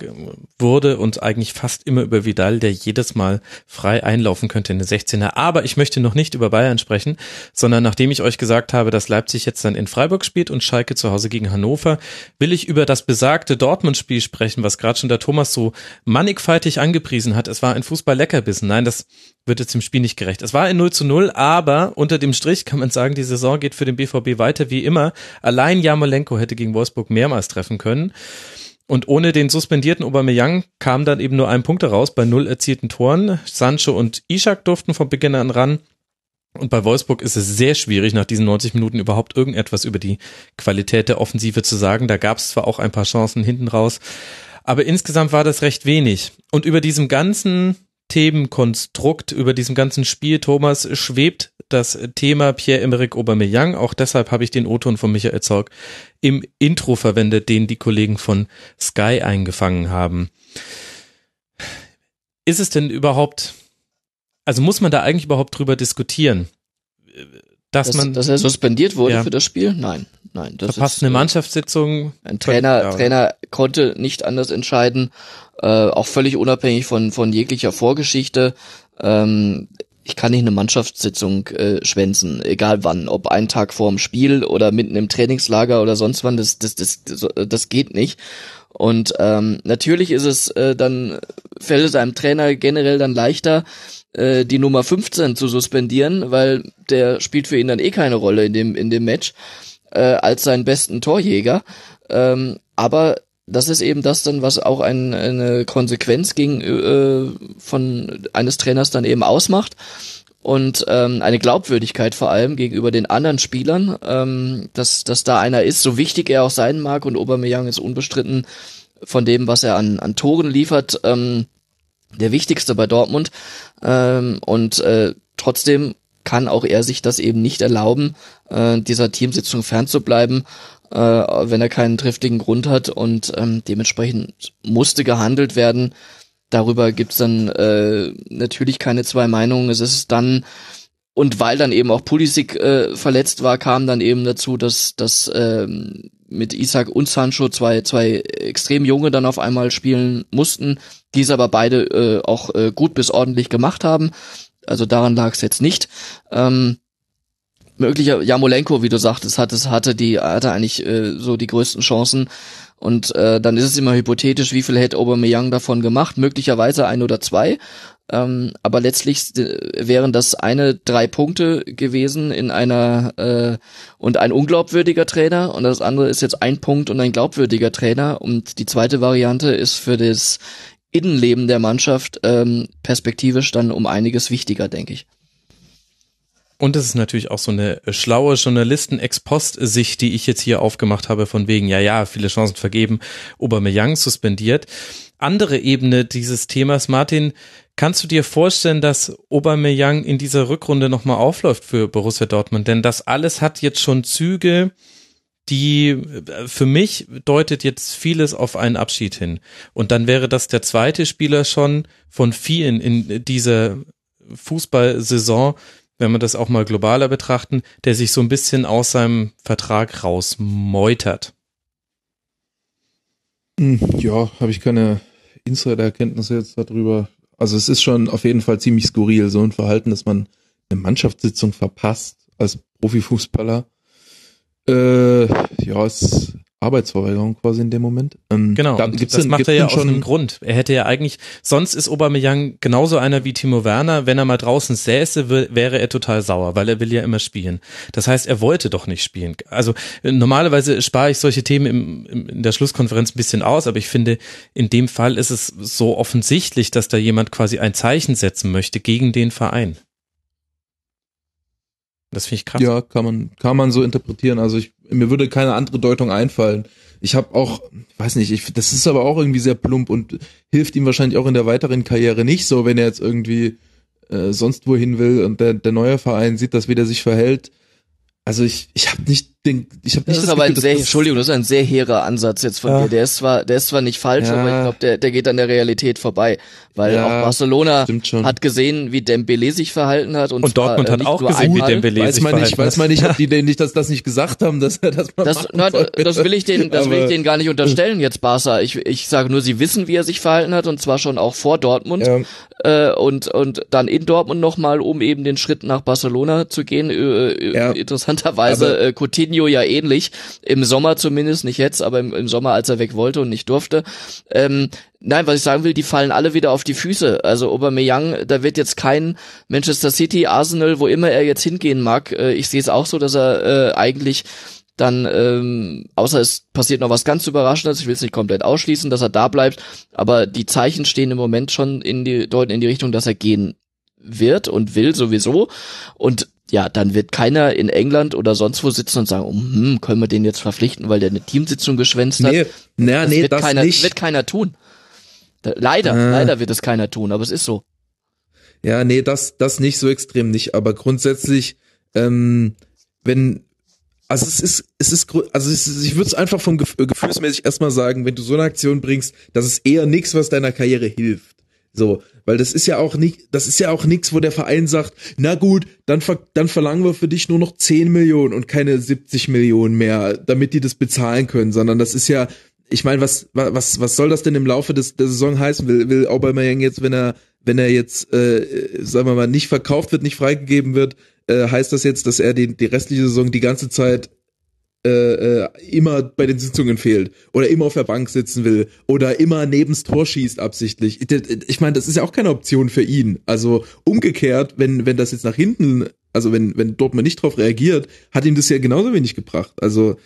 wurde und eigentlich fast immer über Vidal, der jedes Mal frei einlaufen könnte in den 16er. Aber ich möchte noch nicht über Bayern sprechen, sondern nachdem ich euch gesagt habe, dass Leipzig jetzt dann in Freiburg spielt und Schalke zu Hause gegen Hannover, will ich über das besagte Dortmund-Spiel sprechen, was gerade schon der Thomas so mannigfaltig angepriesen hat. Es war ein Fußball-Leckerbissen. Nein, das wird jetzt dem Spiel nicht gerecht. Es war ein 0 zu 0, aber unter dem Strich kann man sagen, die Saison geht für den BVB weiter wie immer. Allein Jamolenko hätte gegen Wolfsburg mehrmals treffen können. Und ohne den suspendierten Aubameyang kam dann eben nur ein Punkt heraus bei null erzielten Toren. Sancho und Ishak durften von Beginn an ran. Und bei Wolfsburg ist es sehr schwierig, nach diesen 90 Minuten überhaupt irgendetwas über die Qualität der Offensive zu sagen. Da gab es zwar auch ein paar Chancen hinten raus, aber insgesamt war das recht wenig. Und über diesem ganzen Themenkonstrukt über diesem ganzen Spiel, Thomas, schwebt das Thema Pierre-Emerick Aubameyang. Auch deshalb habe ich den O-Ton von Michael Zorg im Intro verwendet, den die Kollegen von Sky eingefangen haben. Ist es denn überhaupt, also muss man da eigentlich überhaupt drüber diskutieren? Dass, dass man, dass er suspendiert wurde ja. für das Spiel? Nein, nein. Das verpasst ist, eine äh, Mannschaftssitzung. Ein Trainer, Trainer konnte nicht anders entscheiden äh, auch völlig unabhängig von, von jeglicher Vorgeschichte. Ähm, ich kann nicht eine Mannschaftssitzung äh, schwänzen, egal wann, ob einen Tag vorm Spiel oder mitten im Trainingslager oder sonst wann, das, das, das, das, geht nicht. Und ähm, natürlich ist es äh, dann, fällt es einem Trainer generell dann leichter, äh, die Nummer 15 zu suspendieren, weil der spielt für ihn dann eh keine Rolle in dem, in dem Match, äh, als seinen besten Torjäger. Ähm, aber das ist eben das dann, was auch ein, eine Konsequenz gegen äh, von eines Trainers dann eben ausmacht. Und ähm, eine Glaubwürdigkeit vor allem gegenüber den anderen Spielern, ähm, dass dass da einer ist, so wichtig er auch sein mag und Aubameyang ist unbestritten von dem, was er an an Toren liefert, ähm, der wichtigste bei Dortmund. Ähm, und äh, trotzdem kann auch er sich das eben nicht erlauben, äh, dieser Teamsitzung fernzubleiben äh, wenn er keinen triftigen Grund hat und ähm, dementsprechend musste gehandelt werden. Darüber gibt's dann äh, natürlich keine zwei Meinungen. Es ist dann und weil dann eben auch Pulisic äh, verletzt war, kam dann eben dazu, dass dass ähm, mit Isaac und Sancho zwei zwei extrem junge dann auf einmal spielen mussten, diese aber beide äh, auch äh, gut bis ordentlich gemacht haben. Also daran lag es jetzt nicht. Ähm, möglicher Jamolenko, wie du sagtest, hat es hatte die hatte eigentlich äh, so die größten Chancen. Und äh, dann ist es immer hypothetisch, wie viel hätte Aubameyang davon gemacht, möglicherweise ein oder zwei, ähm, aber letztlich äh, wären das eine drei Punkte gewesen in einer äh, und ein unglaubwürdiger Trainer. Und das andere ist jetzt ein Punkt und ein glaubwürdiger Trainer. Und die zweite Variante ist für das Innenleben der Mannschaft ähm, perspektivisch dann um einiges wichtiger, denke ich. Und es ist natürlich auch so eine schlaue Journalisten-Ex-Post-Sicht, die ich jetzt hier aufgemacht habe, von wegen, ja, ja, viele Chancen vergeben, Aubameyang suspendiert. Andere Ebene dieses Themas, Martin, kannst du dir vorstellen, dass Aubameyang in dieser Rückrunde nochmal aufläuft für Borussia Dortmund? Denn das alles hat jetzt schon Züge, die für mich deutet jetzt vieles auf einen Abschied hin. Und dann wäre das der zweite Spieler schon von vielen in dieser Fußballsaison, wenn wir das auch mal globaler betrachten, der sich so ein bisschen aus seinem Vertrag rausmeutert. Hm, ja, habe ich keine Insider-Erkenntnisse jetzt darüber. Also es ist schon auf jeden Fall ziemlich skurril, so ein Verhalten, dass man eine Mannschaftssitzung verpasst als Profifußballer. Äh, ja, es Arbeitsverweigerung quasi in dem Moment. Ähm, genau, da, gibt's das denn, macht er ja aus einem Grund. Er hätte ja eigentlich, sonst ist Aubameyang genauso einer wie Timo Werner, wenn er mal draußen säße, wäre er total sauer, weil er will ja immer spielen. Das heißt, er wollte doch nicht spielen. Also normalerweise spare ich solche Themen im, im, in der Schlusskonferenz ein bisschen aus, aber ich finde, in dem Fall ist es so offensichtlich, dass da jemand quasi ein Zeichen setzen möchte gegen den Verein. Das finde ich krass. Ja, kann man, kann man so interpretieren. Also ich, mir würde keine andere Deutung einfallen. Ich habe auch, weiß nicht, ich, das ist aber auch irgendwie sehr plump und hilft ihm wahrscheinlich auch in der weiteren Karriere nicht so, wenn er jetzt irgendwie äh, sonst wohin will und der, der neue Verein sieht, dass wie der sich verhält. Also ich, ich habe nicht den, ich habe Das nicht ist aber ein Gefühl, sehr, dass das- Entschuldigung, das ist ein sehr hehrer Ansatz jetzt von Ja. dir. Der ist zwar, der ist zwar nicht falsch, Ja. aber ich glaube, der, der geht an der Realität vorbei. Weil Ja, auch Barcelona hat gesehen, wie Dembele sich verhalten hat. Und, Und zwar, Dortmund äh, hat nicht auch gesehen, wie einmal. Dembele weiß sich man nicht, weiß man nicht, ob die denn nicht das, das nicht gesagt haben, dass er das mal Das, na, das will ich denen, das will ich Aber- denen gar nicht unterstellen jetzt, Barca. Ich, ich sage nur, sie wissen, wie er sich verhalten hat und zwar schon auch vor Dortmund Ja. äh, und und dann in Dortmund nochmal, um eben den Schritt nach Barcelona zu gehen. Äh, äh, Ja. Interessanterweise Aber- äh, Coutinho ja ähnlich im Sommer zumindest, nicht jetzt, aber im, im Sommer, als er weg wollte und nicht durfte. Ähm, Nein, was ich sagen will, die fallen alle wieder auf die Füße. Also Aubameyang, da wird jetzt kein Manchester City, Arsenal, wo immer er jetzt hingehen mag. Äh, ich sehe es auch so, dass er äh, eigentlich dann, ähm, außer es passiert noch was ganz Überraschendes, ich will es nicht komplett ausschließen, dass er da bleibt, aber die Zeichen stehen im Moment schon in die, deuten in die Richtung, dass er gehen wird und will sowieso. Und ja, dann wird keiner in England oder sonst wo sitzen und sagen, oh, hm, können wir den jetzt verpflichten, weil der eine Teamsitzung geschwänzt hat. Nee, na, Das nee, wird das keiner, nicht. wird keiner tun. Leider, Äh. leider wird es keiner tun, aber es ist so. Ja, nee, das, das nicht so extrem nicht, aber grundsätzlich, ähm, wenn, also es ist, es ist, also es ist, ich würde es einfach vom Gef äh, gefühlsmäßig erstmal sagen, wenn du so eine Aktion bringst, das ist eher nichts, was deiner Karriere hilft. So, weil das ist ja auch nicht, das ist ja auch nichts, wo der Verein sagt, na gut, dann, ver dann verlangen wir für dich nur noch 10 Millionen und keine 70 Millionen mehr, damit die das bezahlen können, sondern das ist ja, ich meine, was, wa- was, was soll das denn im Laufe des, der Saison heißen? Will, will Aubameyang jetzt, wenn er, wenn er jetzt, äh, sagen wir mal, nicht verkauft wird, nicht freigegeben wird, äh, heißt das jetzt, dass er die, die restliche Saison die ganze Zeit äh, äh, immer bei den Sitzungen fehlt oder immer auf der Bank sitzen will oder immer nebens Tor schießt absichtlich. Ich, meine, das ist ja auch keine Option für ihn. Also umgekehrt, wenn wenn das jetzt nach hinten, also wenn wenn Dortmund nicht drauf reagiert, hat ihm das ja genauso wenig gebracht. Also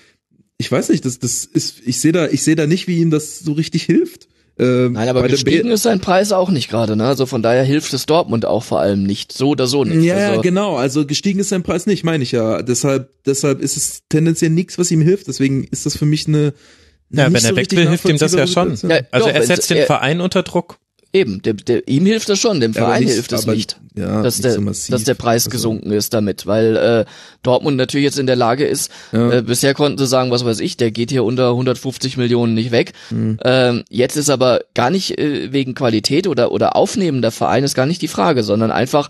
ich weiß nicht, das das ist ich sehe da ich sehe da nicht, wie ihm das so richtig hilft. Ähm, Nein, aber gestiegen ist sein Preis auch nicht gerade, ne? Also von daher hilft es Dortmund auch vor allem nicht. So oder so nicht. Ja, also, genau. Also gestiegen ist sein Preis nicht, meine ich ja. Deshalb, deshalb ist es tendenziell nichts, was ihm hilft. Deswegen ist das für mich eine. Ja, wenn er so weg will, hilft ihm das ja schon. Ja, Also doch, er setzt den er- Verein unter Druck. Eben, dem, der, ihm hilft es schon, dem Ja, Verein nicht- hilft es aber- nicht, ja, dass, nicht der, so massiv. dass der Preis Also- gesunken ist damit, weil äh, Dortmund natürlich jetzt in der Lage ist, Ja. äh, bisher konnten sie sagen, was weiß ich, der geht hier unter 150 Millionen nicht weg. Mhm. Ähm, jetzt ist aber gar nicht äh, wegen Qualität oder, oder aufnehmender Verein ist gar nicht die Frage, sondern einfach,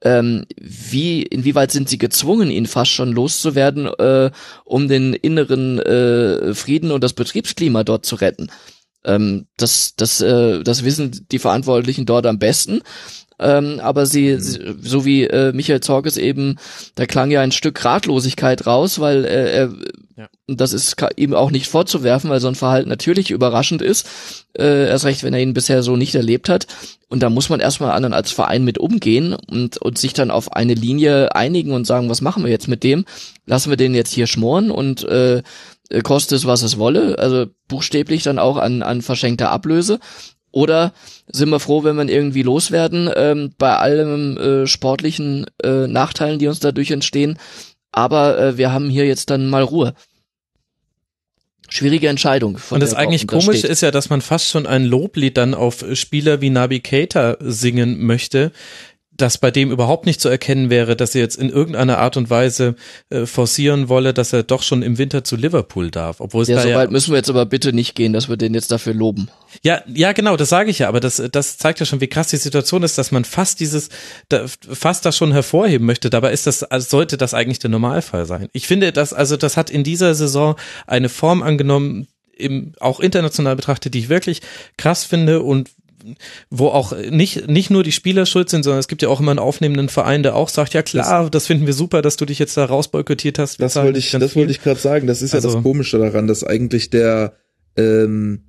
ähm, wie, inwieweit sind sie gezwungen, ihn fast schon loszuwerden, äh, um den inneren äh, Frieden und das Betriebsklima dort zu retten. Ähm, das, das, äh, das wissen die Verantwortlichen dort am besten. Ähm, aber sie, sie, so wie äh, Michael Zorges eben, da klang ja ein Stück Ratlosigkeit raus, weil äh, er, Ja. das ist ihm auch nicht vorzuwerfen, weil so ein Verhalten natürlich überraschend ist, äh, erst recht, wenn er ihn bisher so nicht erlebt hat. Und da muss man erstmal anderen als Verein mit umgehen und, und sich dann auf eine Linie einigen und sagen, was machen wir jetzt mit dem? Lassen wir den jetzt hier schmoren und äh, äh, koste es, was es wolle, also buchstäblich dann auch an, an verschenkter Ablöse. Oder sind wir froh, wenn wir irgendwie loswerden, ähm, bei allem äh, sportlichen äh, Nachteilen, die uns dadurch entstehen. Aber äh, wir haben hier jetzt dann mal Ruhe. Schwierige Entscheidung. Und das eigentlich da Komische ist ja, dass man fast schon ein Loblied dann auf Spieler wie Nabi Keita singen möchte, dass bei dem überhaupt nicht zu erkennen wäre, dass er jetzt in irgendeiner Art und Weise äh, forcieren wolle, dass er doch schon im Winter zu Liverpool darf. Obwohl es Ja, da so ja, weit müssen wir jetzt aber bitte nicht gehen, dass wir den jetzt dafür loben. ja, ja, genau, das sage ich ja, aber das, das zeigt ja schon, wie krass die Situation ist, dass man fast dieses, da, fast das schon hervorheben möchte. Dabei ist das, also sollte das eigentlich der Normalfall sein. Ich finde, dass, also das hat in dieser Saison eine Form angenommen, im, auch international betrachtet, die ich wirklich krass finde und wo auch nicht, nicht nur die Spieler schuld sind, sondern es gibt ja auch immer einen aufnehmenden Verein, der auch sagt, ja klar, das, finden wir super, dass du dich jetzt da rausboykottiert hast. Das wollte ich, das viel. wollte ich gerade sagen. Das ist ja Also- das Komische daran, dass eigentlich der, ähm,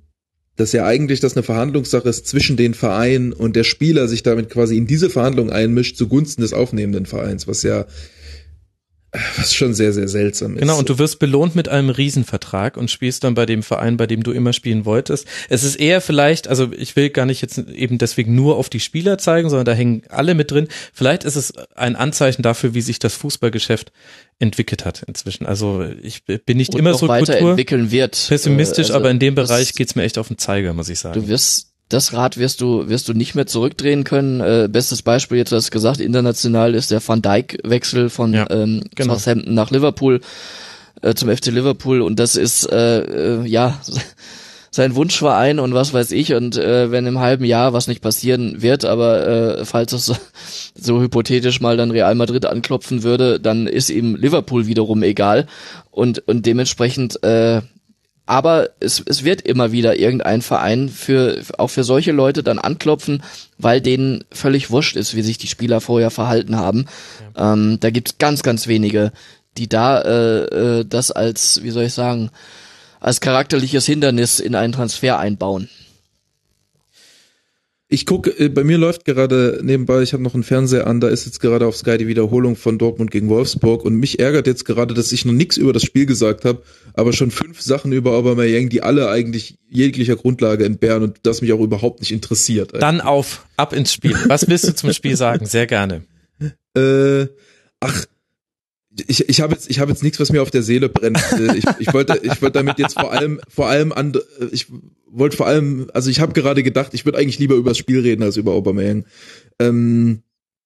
dass ja eigentlich das eine Verhandlungssache ist zwischen den Vereinen und der Spieler sich damit quasi in diese Verhandlung einmischt zugunsten des aufnehmenden Vereins, was ja was schon sehr, sehr seltsam ist. Genau, und du wirst belohnt mit einem Riesenvertrag und spielst dann bei dem Verein, bei dem du immer spielen wolltest. Es ist eher vielleicht, also ich will gar nicht jetzt eben deswegen nur auf die Spieler zeigen, sondern da hängen alle mit drin. Vielleicht ist es ein Anzeichen dafür, wie sich das Fußballgeschäft entwickelt hat inzwischen. Also ich bin nicht Und immer noch so Kultur weiterentwickeln wird. pessimistisch, Äh, also aber in dem Bereich geht's mir echt auf den Zeiger, muss ich sagen. Du wirst das Rad wirst du wirst du nicht mehr zurückdrehen können. Äh, bestes Beispiel jetzt, du hast gesagt, international ist der Van Dijk Wechsel von Ja, ähm, genau. Southampton nach Liverpool. äh, zum FC Liverpool und das ist äh, äh, ja sein Wunschverein und was weiß ich und äh, wenn im halben Jahr was nicht passieren wird, aber äh, falls es so, so hypothetisch mal dann Real Madrid anklopfen würde, dann ist ihm Liverpool wiederum egal und und dementsprechend äh, aber es, es wird immer wieder irgendein Verein für auch für solche Leute dann anklopfen, weil denen völlig wurscht ist, wie sich die Spieler vorher verhalten haben. Ja. Ähm, da gibt's ganz, ganz wenige, die da äh, äh, das als, wie soll ich sagen, als charakterliches Hindernis in einen Transfer einbauen. Ich gucke, äh, bei mir läuft gerade nebenbei, ich habe noch einen Fernseher an, da ist jetzt gerade auf Sky die Wiederholung von Dortmund gegen Wolfsburg und mich ärgert jetzt gerade, dass ich noch nichts über das Spiel gesagt habe, aber schon fünf Sachen über Aubameyang, die alle eigentlich jeglicher Grundlage entbehren und das mich auch überhaupt nicht interessiert. Dann auf, ab ins Spiel. Was willst du zum Spiel sagen? Sehr gerne. Äh, ach, ich, ich habe jetzt ich habe jetzt nichts, was mir auf der Seele brennt. Äh, ich, ich wollte ich wollte damit jetzt vor allem vor allem an äh, ich wollte vor allem also ich habe gerade gedacht, ich würde eigentlich lieber über das Spiel reden als über Aubameyang. Ähm,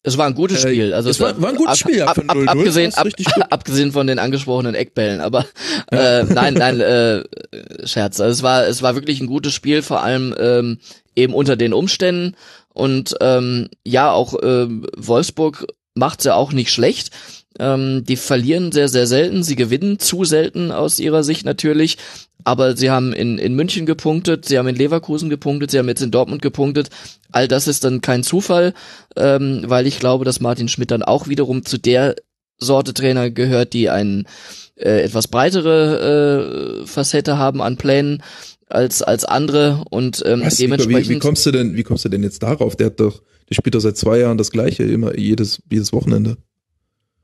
es war ein gutes äh, Spiel. Also es, war, war ein gutes Spiel. Ab, ab, ab, abgesehen, ab, abgesehen von den angesprochenen Eckbällen, aber äh, nein, nein, äh, Scherz. Also es war es war wirklich ein gutes Spiel, vor allem ähm, eben unter den Umständen und ähm, ja auch äh, Wolfsburg macht's ja auch nicht schlecht. Ähm, die verlieren sehr, sehr selten. Sie gewinnen zu selten aus ihrer Sicht natürlich. Aber sie haben in, in München gepunktet, sie haben in Leverkusen gepunktet, sie haben jetzt in Dortmund gepunktet. All das ist dann kein Zufall, ähm, weil ich glaube, dass Martin Schmidt dann auch wiederum zu der Sorte Trainer gehört, die einen äh, etwas breitere äh, Facette haben an Plänen als als andere und ähm, Was, dementsprechend. Wie, wie kommst du denn? Wie kommst du denn jetzt darauf? Der hat doch, der spielt doch seit zwei Jahren das Gleiche immer jedes jedes Wochenende.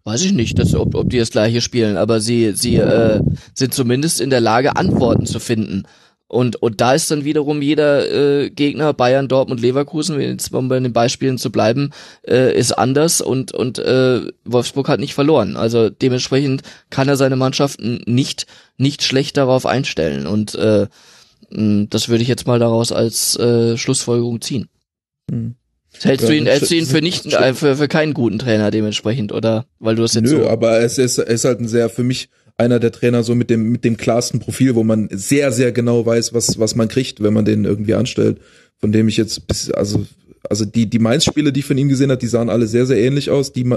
Weiß ich nicht, dass, ob, ob die das gleiche spielen, aber sie, sie äh, sind zumindest in der Lage, Antworten zu finden. Und, und da ist dann wiederum jeder äh, Gegner, Bayern, Dortmund, Leverkusen, jetzt um bei den Beispielen zu bleiben, äh, ist anders und, und äh, Wolfsburg hat nicht verloren. Also dementsprechend kann er seine Mannschaften nicht, nicht schlecht darauf einstellen. Und äh, das würde ich jetzt mal daraus als äh, Schlussfolgerung ziehen. Hm. Hältst du ihn, hältst du ihn für nicht, äh, für, für keinen guten Trainer dementsprechend, oder? Weil du es jetzt Nö, so. aber es ist, es ist halt ein sehr, für mich einer der Trainer so mit dem, mit dem klarsten Profil, wo man sehr, sehr genau weiß, was, was man kriegt, wenn man den irgendwie anstellt. Von dem ich jetzt bis, also, also die, die Mainz-Spiele, die ich von ihm gesehen hat, die sahen alle sehr, sehr ähnlich aus. Die,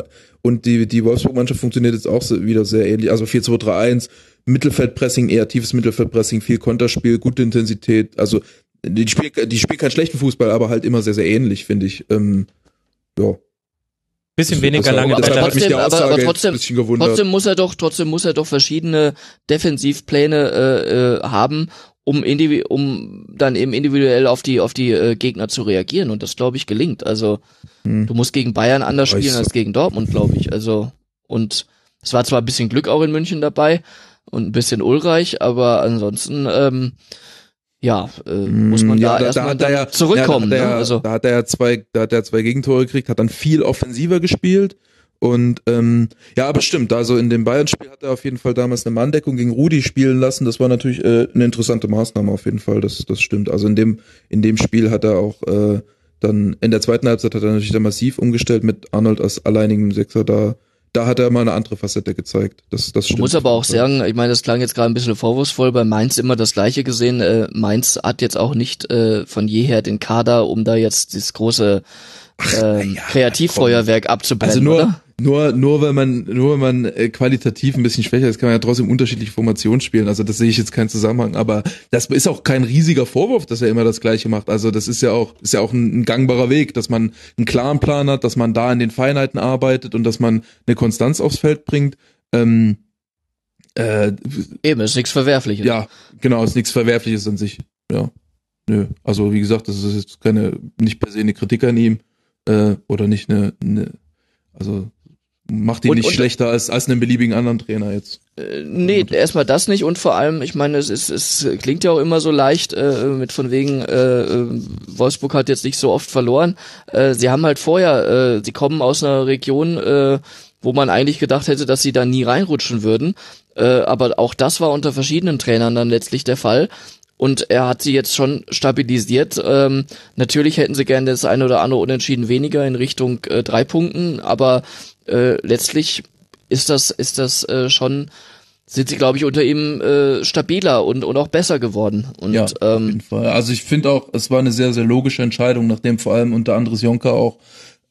und die, die Wolfsburg-Mannschaft funktioniert jetzt auch wieder sehr ähnlich. Also 4-2-3-1, Mittelfeldpressing, eher tiefes Mittelfeldpressing, viel Konterspiel, gute Intensität. Also die spielen, die spielen keinen schlechten Fußball, aber halt immer sehr, sehr ähnlich, finde ich. Ähm, ja. Bisschen weniger also, lange aber, aber, trotzdem, aber, aber trotzdem, trotzdem muss er doch, trotzdem muss er doch verschiedene Defensivpläne äh, äh, haben, um individu um dann eben individuell auf die auf die äh, Gegner zu reagieren und das glaube ich gelingt. Also hm. du musst gegen Bayern anders spielen als gegen Dortmund, glaube ich. Also und es war zwar ein bisschen Glück auch in München dabei und ein bisschen Ulreich, aber ansonsten ähm, ja, äh, muss man ja, da, da erstmal da ja, zurückkommen. Ja, da, hat ne? also. da hat er ja zwei, da hat er zwei Gegentore gekriegt, hat dann viel offensiver gespielt. Und ähm, ja, aber stimmt, also in dem Bayern-Spiel hat er auf jeden Fall damals eine Manndeckung gegen Rudi spielen lassen. Das war natürlich äh, eine interessante Maßnahme auf jeden Fall, das, das stimmt. Also in dem, in dem Spiel hat er auch äh, dann, in der zweiten Halbzeit hat er natürlich dann massiv umgestellt mit Arnold als alleinigem Sechser da da hat er mal eine andere Facette gezeigt. Das, das stimmt. Ich muss aber auch sagen, ich meine, das klang jetzt gerade ein bisschen vorwurfsvoll, bei Mainz immer das Gleiche gesehen. Äh, Mainz hat jetzt auch nicht äh, von jeher den Kader, um da jetzt das große äh, ja, Kreativfeuerwerk abzubrennen. Also nur, oder? Nur, nur weil man, nur wenn man äh, qualitativ ein bisschen schwächer ist, kann man ja trotzdem unterschiedliche Formationen spielen. Also das sehe ich jetzt keinen Zusammenhang. Aber das ist auch kein riesiger Vorwurf, dass er immer das Gleiche macht. Also das ist ja auch, ist ja auch ein, ein gangbarer Weg, dass man einen klaren Plan hat, dass man da in den Feinheiten arbeitet und dass man eine Konstanz aufs Feld bringt. Ähm, äh, Eben, ist nichts Verwerfliches. Ja, genau, ist nichts Verwerfliches an sich. Ja. Nö. Also wie gesagt, das ist jetzt keine, nicht per se eine Kritik an ihm äh, oder nicht eine, eine also macht ihn und, nicht und, schlechter als, als einen beliebigen anderen Trainer jetzt. Äh, nee, erstmal das nicht und vor allem, ich meine, es, ist, es klingt ja auch immer so leicht äh, mit von wegen, äh, äh, Wolfsburg hat jetzt nicht so oft verloren. Äh, sie haben halt vorher, äh, sie kommen aus einer Region, äh, wo man eigentlich gedacht hätte, dass sie da nie reinrutschen würden. Äh, aber auch das war unter verschiedenen Trainern dann letztlich der Fall und er hat sie jetzt schon stabilisiert. Ähm, natürlich hätten sie gerne das eine oder andere Unentschieden weniger in Richtung äh, drei Punkten, aber äh, letztlich ist das ist das äh, schon sind sie, glaube ich, unter ihm äh, stabiler und, und auch besser geworden. Und, ja, auf ähm, jeden Fall. Also ich finde auch, es war eine sehr, sehr logische Entscheidung, nachdem vor allem unter anderes Jonka auch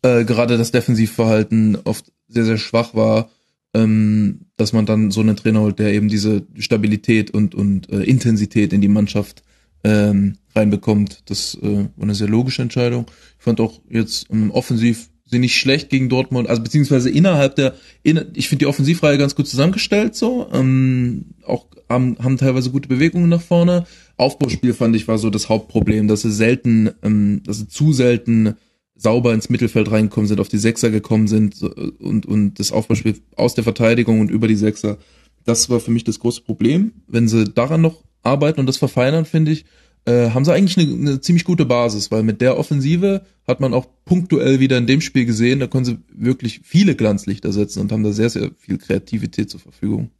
äh, gerade das Defensivverhalten oft sehr, sehr schwach war, ähm, dass man dann so einen Trainer holt, der eben diese Stabilität und, und äh, Intensität in die Mannschaft ähm, reinbekommt. Das äh, war eine sehr logische Entscheidung. Ich fand auch jetzt ähm, offensiv sie nicht schlecht gegen Dortmund, also beziehungsweise innerhalb der, in, ich finde die Offensivreihe ganz gut zusammengestellt so, ähm, auch haben, haben teilweise gute Bewegungen nach vorne. Aufbauspiel fand ich war so das Hauptproblem, dass sie selten, ähm, dass sie zu selten sauber ins Mittelfeld reingekommen sind, auf die Sechser gekommen sind so, und, und das Aufbauspiel aus der Verteidigung und über die Sechser. Das war für mich das große Problem. Wenn sie daran noch arbeiten und das verfeinern, finde ich, äh, haben sie eigentlich eine, eine ziemlich gute Basis, weil mit der Offensive hat man auch punktuell wieder in dem Spiel gesehen, da können sie wirklich viele Glanzlichter setzen und haben da sehr, sehr viel Kreativität zur Verfügung.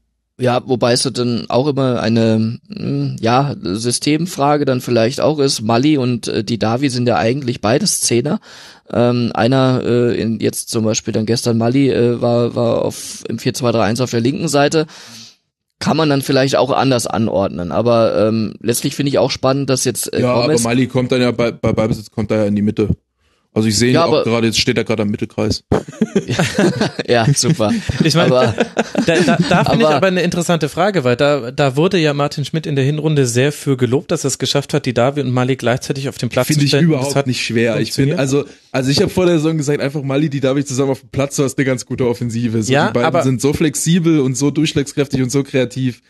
Ja, wobei es dann auch immer eine hm, ja Systemfrage dann vielleicht auch ist. Mali und äh, die Davi sind ja eigentlich beides Zehner. Ähm, einer äh, in, jetzt zum Beispiel dann gestern Mali äh, war war auf im 4-2-3-1 auf der linken Seite kann man dann vielleicht auch anders anordnen. Aber ähm, letztlich finde ich auch spannend, dass jetzt äh, Ja, Gomez aber Mali kommt dann ja bei, bei Ballbesitz kommt er ja in die Mitte. Also ich sehe ihn ja, auch gerade, jetzt steht er gerade am Mittelkreis. ja, super. Ich meine, da, da, da finde ich aber eine interessante Frage, weil da, da wurde ja Martin Schmidt in der Hinrunde sehr für gelobt, dass er es geschafft hat, die Davi und Mali gleichzeitig auf dem Platz zu stellen. Finde ich überhaupt nicht schwer. Ich finde, also, also ich habe vor der Saison gesagt, einfach Mali, die Davi zusammen auf dem Platz, du hast eine ganz gute Offensive. So, ja, die beiden aber, sind so flexibel und so durchschlagskräftig und so kreativ.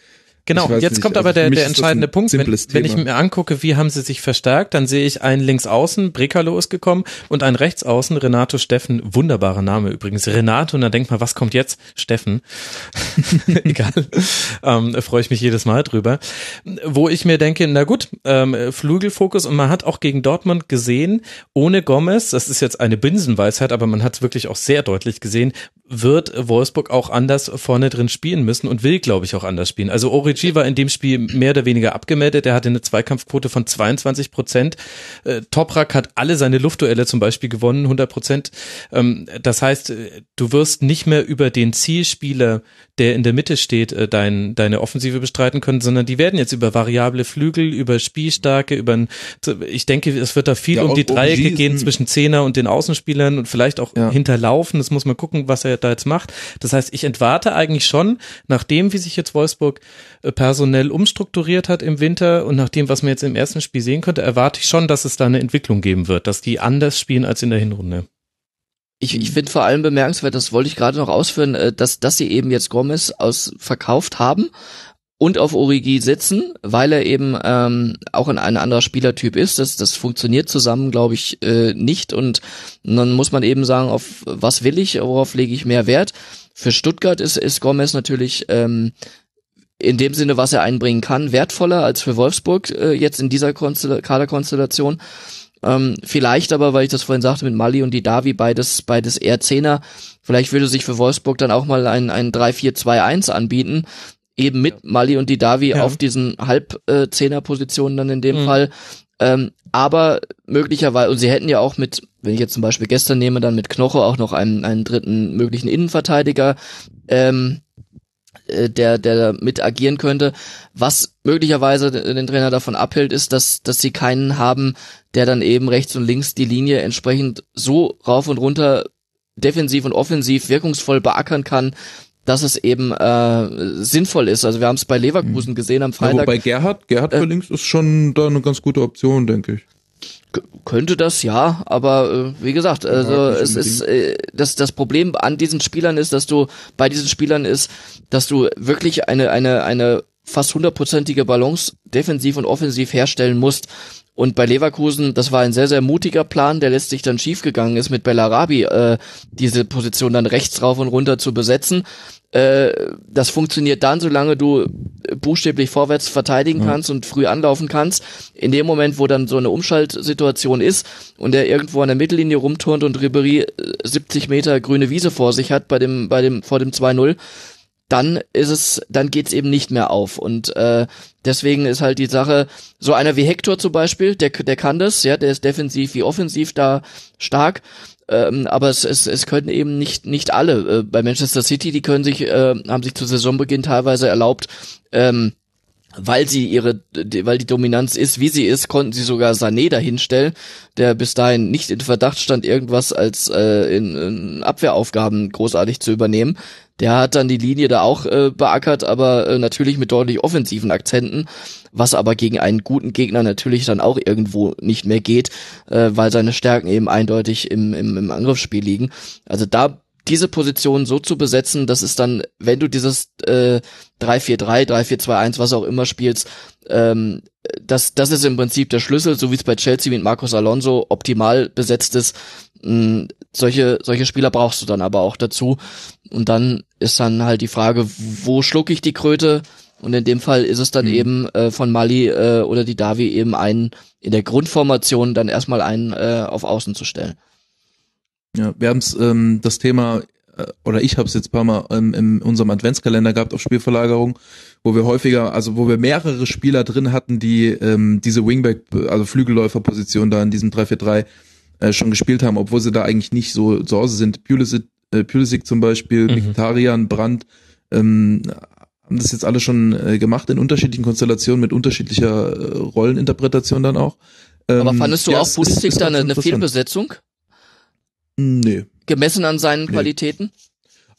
Genau, jetzt nicht. kommt also aber der, der entscheidende Punkt. Wenn, wenn, ich mir angucke, wie haben sie sich verstärkt, dann sehe ich einen Linksaußen, Brekalo ist gekommen, und einen Rechtsaußen, Renato Steffen, wunderbarer Name übrigens, Renato, und dann denkt man, was kommt jetzt? Steffen. Egal, ähm, freue ich mich jedes Mal drüber. Wo ich mir denke, na gut, ähm, Flügelfokus, und man hat auch gegen Dortmund gesehen, ohne Gomez, das ist jetzt eine Binsenweisheit, aber man hat es wirklich auch sehr deutlich gesehen, wird Wolfsburg auch anders vorne drin spielen müssen und will, glaube ich, auch anders spielen. Also Origi war in dem Spiel mehr oder weniger abgemeldet. Er hatte eine Zweikampfquote von 22 Prozent. Äh, Toprak hat alle seine Luftduelle zum Beispiel gewonnen, 100 Prozent. Ähm, das heißt, äh, du wirst nicht mehr über den Zielspieler, der in der Mitte steht, äh, dein, deine Offensive bestreiten können, sondern die werden jetzt über variable Flügel, über Spielstärke, über ein, ich denke, es wird da viel ja, um die Dreiecke gehen zwischen Zehner und den Außenspielern und vielleicht auch ja. hinterlaufen. Das muss man gucken, was er da jetzt macht. Das heißt, ich entwarte eigentlich schon, nachdem, wie sich jetzt Wolfsburg äh, personell umstrukturiert hat im Winter und nach dem, was man jetzt im ersten Spiel sehen konnte, erwarte ich schon, dass es da eine Entwicklung geben wird, dass die anders spielen als in der Hinrunde. Ich, ich finde vor allem bemerkenswert, das wollte ich gerade noch ausführen, äh, dass, dass sie eben jetzt Gomez aus verkauft haben und auf Origi sitzen, weil er eben ähm, auch ein, ein anderer Spielertyp ist. Das, das funktioniert zusammen, glaube ich, äh, nicht. Und dann muss man eben sagen, auf was will ich, worauf lege ich mehr Wert. Für Stuttgart ist, ist Gomez natürlich ähm, in dem Sinne, was er einbringen kann, wertvoller als für Wolfsburg äh, jetzt in dieser Konstell Kaderkonstellation. Ähm, vielleicht aber, weil ich das vorhin sagte mit Mali und die Davi, beides, beides eher Zehner. Vielleicht würde sich für Wolfsburg dann auch mal ein, ein 3-4-2-1 anbieten, eben mit Mali und Didavi ja. auf diesen Halbzehner-Positionen dann in dem mhm. Fall. Ähm, aber möglicherweise, und sie hätten ja auch mit, wenn ich jetzt zum Beispiel gestern nehme, dann mit Knoche auch noch einen, einen dritten möglichen Innenverteidiger, ähm, äh, der, der mit agieren könnte. Was möglicherweise den Trainer davon abhält, ist, dass, dass sie keinen haben, der dann eben rechts und links die Linie entsprechend so rauf und runter defensiv und offensiv wirkungsvoll beackern kann, dass es eben äh, sinnvoll ist. Also wir haben es bei Leverkusen mhm. gesehen am Freitag. Ja, wobei Gerhard, Gerhard für äh, links ist schon da eine ganz gute Option, denke ich. Könnte das ja, aber äh, wie gesagt, also ja, es ist äh, das das Problem an diesen Spielern ist, dass du bei diesen Spielern ist, dass du wirklich eine eine eine fast hundertprozentige Balance defensiv und offensiv herstellen musst. Und bei Leverkusen, das war ein sehr, sehr mutiger Plan, der letztlich dann schiefgegangen ist, mit Bellarabi äh, diese Position dann rechts rauf und runter zu besetzen. Äh, das funktioniert dann, solange du buchstäblich vorwärts verteidigen ja. kannst und früh anlaufen kannst. In dem Moment, wo dann so eine Umschaltsituation ist und er irgendwo an der Mittellinie rumturnt und Ribery 70 äh, Meter grüne Wiese vor sich hat bei dem, bei dem, vor dem 2-0, dann ist es, dann geht's eben nicht mehr auf. Und äh, deswegen ist halt die Sache, so einer wie Hector zum Beispiel, der, der kann das, ja, der ist defensiv wie offensiv da stark. Ähm, aber es, es, es können eben nicht nicht alle. Äh, bei Manchester City, die können sich, äh, haben sich zu Saisonbeginn teilweise erlaubt, ähm, weil sie ihre, weil die Dominanz ist, wie sie ist, konnten sie sogar Sané dahinstellen, der bis dahin nicht in Verdacht stand, irgendwas als äh, in, in Abwehraufgaben großartig zu übernehmen. Der hat dann die Linie da auch äh, beackert, aber äh, natürlich mit deutlich offensiven Akzenten, was aber gegen einen guten Gegner natürlich dann auch irgendwo nicht mehr geht, äh, weil seine Stärken eben eindeutig im, im, im Angriffsspiel liegen. Also da diese Position so zu besetzen, dass es dann, wenn du dieses äh, 3-4-3, 3-4-2-1, was auch immer spielst, ähm, das, das ist im Prinzip der Schlüssel, so wie es bei Chelsea mit Marcos Alonso optimal besetzt ist. Mh, solche, solche Spieler brauchst du dann aber auch dazu. Und dann ist dann halt die Frage, wo schlucke ich die Kröte? Und in dem Fall ist es dann mhm. eben äh, von Mali äh, oder die Davi eben einen in der Grundformation dann erstmal einen äh, auf Außen zu stellen. Ja, wir haben es ähm, das Thema äh, oder ich habe es jetzt paar Mal ähm, in unserem Adventskalender gehabt auf Spielverlagerung, wo wir häufiger, also wo wir mehrere Spieler drin hatten, die ähm, diese Wingback, also Flügelläuferposition da in diesem 3-4-3 äh, schon gespielt haben, obwohl sie da eigentlich nicht so zu Hause sind. Pulisic, äh, Pulisic zum Beispiel, mhm. Vegetarian, Brandt, ähm, haben das jetzt alle schon äh, gemacht in unterschiedlichen Konstellationen mit unterschiedlicher äh, Rolleninterpretation dann auch. Ähm, Aber fandest du ja, auch Pulisic da eine, eine Fehlbesetzung? Nee. Gemessen an seinen nee. Qualitäten?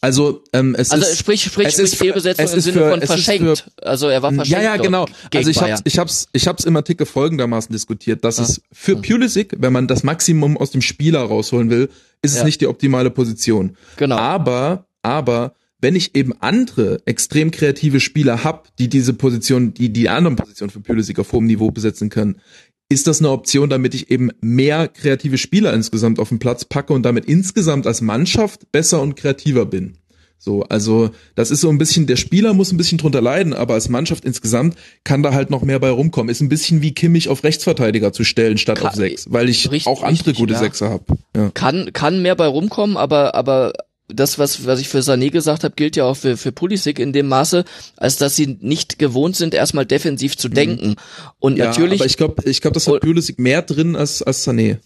Also ähm, es also ist, sprich sprich es sprich Fehlbesetzung im Sinne für, von verschenkt. Für, also er war verschenkt. Ja ja genau. Also ich hab's, ich hab's ich hab's im Artikel folgendermaßen diskutiert, dass ah. es für Pulisic, wenn man das Maximum aus dem Spieler rausholen will, ist ja. es nicht die optimale Position. Genau. Aber aber wenn ich eben andere extrem kreative Spieler hab, die diese Position, die die anderen Positionen für Pulisic auf hohem Niveau besetzen können, ist das eine Option, damit ich eben mehr kreative Spieler insgesamt auf den Platz packe und damit insgesamt als Mannschaft besser und kreativer bin. So, also das ist so ein bisschen, der Spieler muss ein bisschen drunter leiden, aber als Mannschaft insgesamt kann da halt noch mehr bei rumkommen. Ist ein bisschen wie Kimmich auf Rechtsverteidiger zu stellen statt kann, auf sechs, weil ich richtig, auch andere richtig, gute ja. Sechser habe. Ja. Kann, kann mehr bei rumkommen, aber, aber das, was, was ich für Sané gesagt habe, gilt ja auch für, für Pulisic in dem Maße, als dass sie nicht gewohnt sind, erstmal defensiv zu mhm. denken. Und ja, natürlich. Aber ich glaube, ich glaube, das hat Pulisic mehr drin als, als Sané.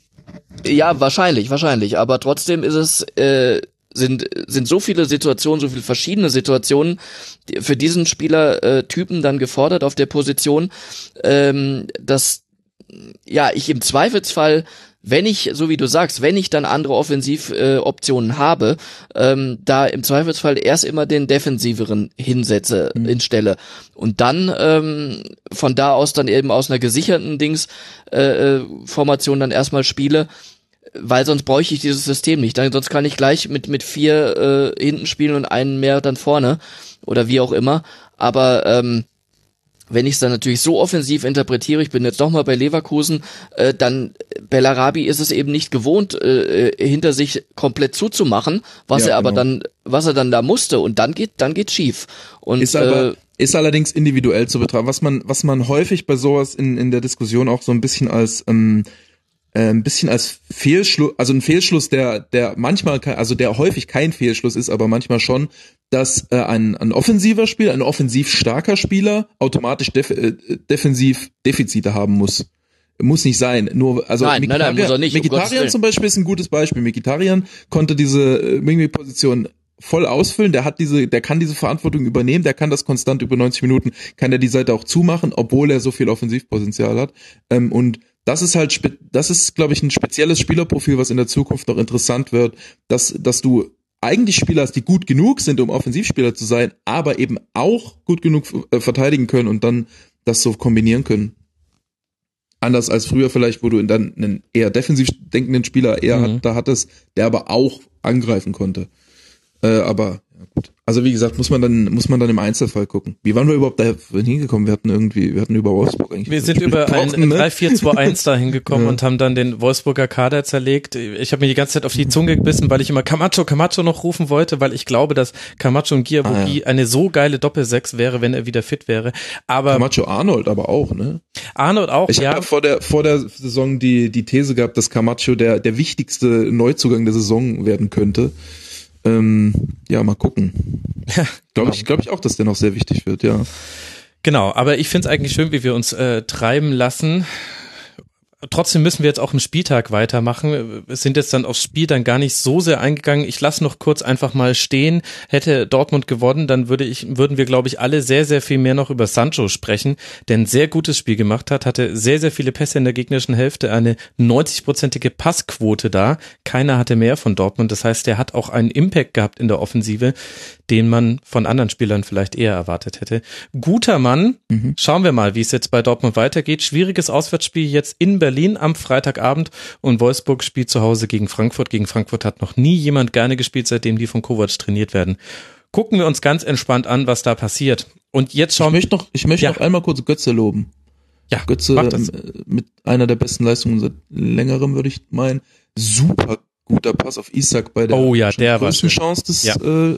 Ja, wahrscheinlich, wahrscheinlich. Aber trotzdem ist es, äh, sind, sind so viele Situationen, so viele verschiedene Situationen für diesen Spielertypen dann gefordert auf der Position, ähm, dass ja, ich im Zweifelsfall wenn ich, so wie du sagst, wenn ich dann andere Offensivoptionen äh, habe, ähm, da im Zweifelsfall erst immer den defensiveren hinsetze, mhm. instelle und dann ähm, von da aus dann eben aus einer gesicherten Dings äh, äh Formation dann erstmal spiele, weil sonst bräuchte ich dieses System nicht. Dann, sonst kann ich gleich mit mit vier äh, hinten spielen und einen mehr dann vorne oder wie auch immer. Aber ähm, wenn ich es dann natürlich so offensiv interpretiere, ich bin jetzt doch mal bei Leverkusen, äh, dann Bellarabi ist es eben nicht gewohnt, äh, äh, hinter sich komplett zuzumachen, was ja, er aber genau. dann, was er dann da musste und dann geht, dann geht schief. Und ist aber, äh, ist allerdings individuell zu betrachten. Was man, was man häufig bei sowas in, in der Diskussion auch so ein bisschen als ähm, äh, ein bisschen als Fehlschluss, also ein Fehlschluss, der, der manchmal, also der häufig kein Fehlschluss ist, aber manchmal schon, dass äh, ein, ein offensiver Spieler, ein offensiv starker Spieler automatisch def äh, defensiv Defizite haben muss. Muss nicht sein. Nur, also nein, nein, nein, muss er nicht, Mkhitaryan um zum Beispiel ist ein gutes Beispiel. Mkhitaryan konnte diese äh, Wingback-Position voll ausfüllen, der hat diese, der kann diese Verantwortung übernehmen, der kann das konstant über 90 Minuten, kann er die Seite auch zumachen, obwohl er so viel Offensivpotenzial hat. Ähm, und das ist halt, das ist, glaube ich, ein spezielles Spielerprofil, was in der Zukunft noch interessant wird, dass, dass du eigentlich Spieler hast, die gut genug sind, um Offensivspieler zu sein, aber eben auch gut genug äh, verteidigen können und dann das so kombinieren können. Anders als früher vielleicht, wo du dann einen eher defensiv denkenden Spieler eher mhm. hat, da hattest, der aber auch angreifen konnte. Äh, aber ja, gut. Also wie gesagt, muss man dann muss man dann im Einzelfall gucken. Wie waren wir überhaupt da hingekommen? Wir hatten irgendwie, wir hatten über Wolfsburg eigentlich. Wir sind über ein ne? 3-4-2-1 da hingekommen ja. und haben dann den Wolfsburger Kader zerlegt. Ich habe mir die ganze Zeit auf die Zunge gebissen, weil ich immer Camacho, Camacho noch rufen wollte, weil ich glaube, dass Camacho und Giabogi ah, ja. eine so geile Doppelsechs wäre, wenn er wieder fit wäre. Aber Camacho Arnold aber auch, ne? Arnold auch, ich ja. Ich habe vor der vor der Saison die die These gehabt, dass Camacho der der wichtigste Neuzugang der Saison werden könnte. Ähm, ja, mal gucken. Ja, Glaube genau. ich, glaube ich auch, dass der noch sehr wichtig wird, ja. Genau, aber ich finde es eigentlich schön, wie wir uns äh, treiben lassen. Trotzdem müssen wir jetzt auch im Spieltag weitermachen. Wir sind jetzt dann aufs Spiel dann gar nicht so sehr eingegangen. Ich lasse noch kurz einfach mal stehen. Hätte Dortmund gewonnen, dann würde ich, würden wir, glaube ich, alle sehr, sehr viel mehr noch über Sancho sprechen, der ein sehr gutes Spiel gemacht hat, hatte sehr, sehr viele Pässe in der gegnerischen Hälfte, eine 90-prozentige Passquote da. Keiner hatte mehr von Dortmund. Das heißt, der hat auch einen Impact gehabt in der Offensive, den man von anderen Spielern vielleicht eher erwartet hätte. Guter Mann. Mhm. Schauen wir mal, wie es jetzt bei Dortmund weitergeht. Schwieriges Auswärtsspiel jetzt in Berlin am Freitagabend und Wolfsburg spielt zu Hause gegen Frankfurt. Gegen Frankfurt hat noch nie jemand gerne gespielt, seitdem die von Kovac trainiert werden. Gucken wir uns ganz entspannt an, was da passiert. Und jetzt Ich schauen möchte noch, ich möchte Ja. noch einmal kurz Götze loben. Ja, Götze ähm, äh, mit einer der besten Leistungen seit längerem, würde ich meinen. Super guter Pass auf Isak bei der Oh ja, der größten. Chance des Ja. äh,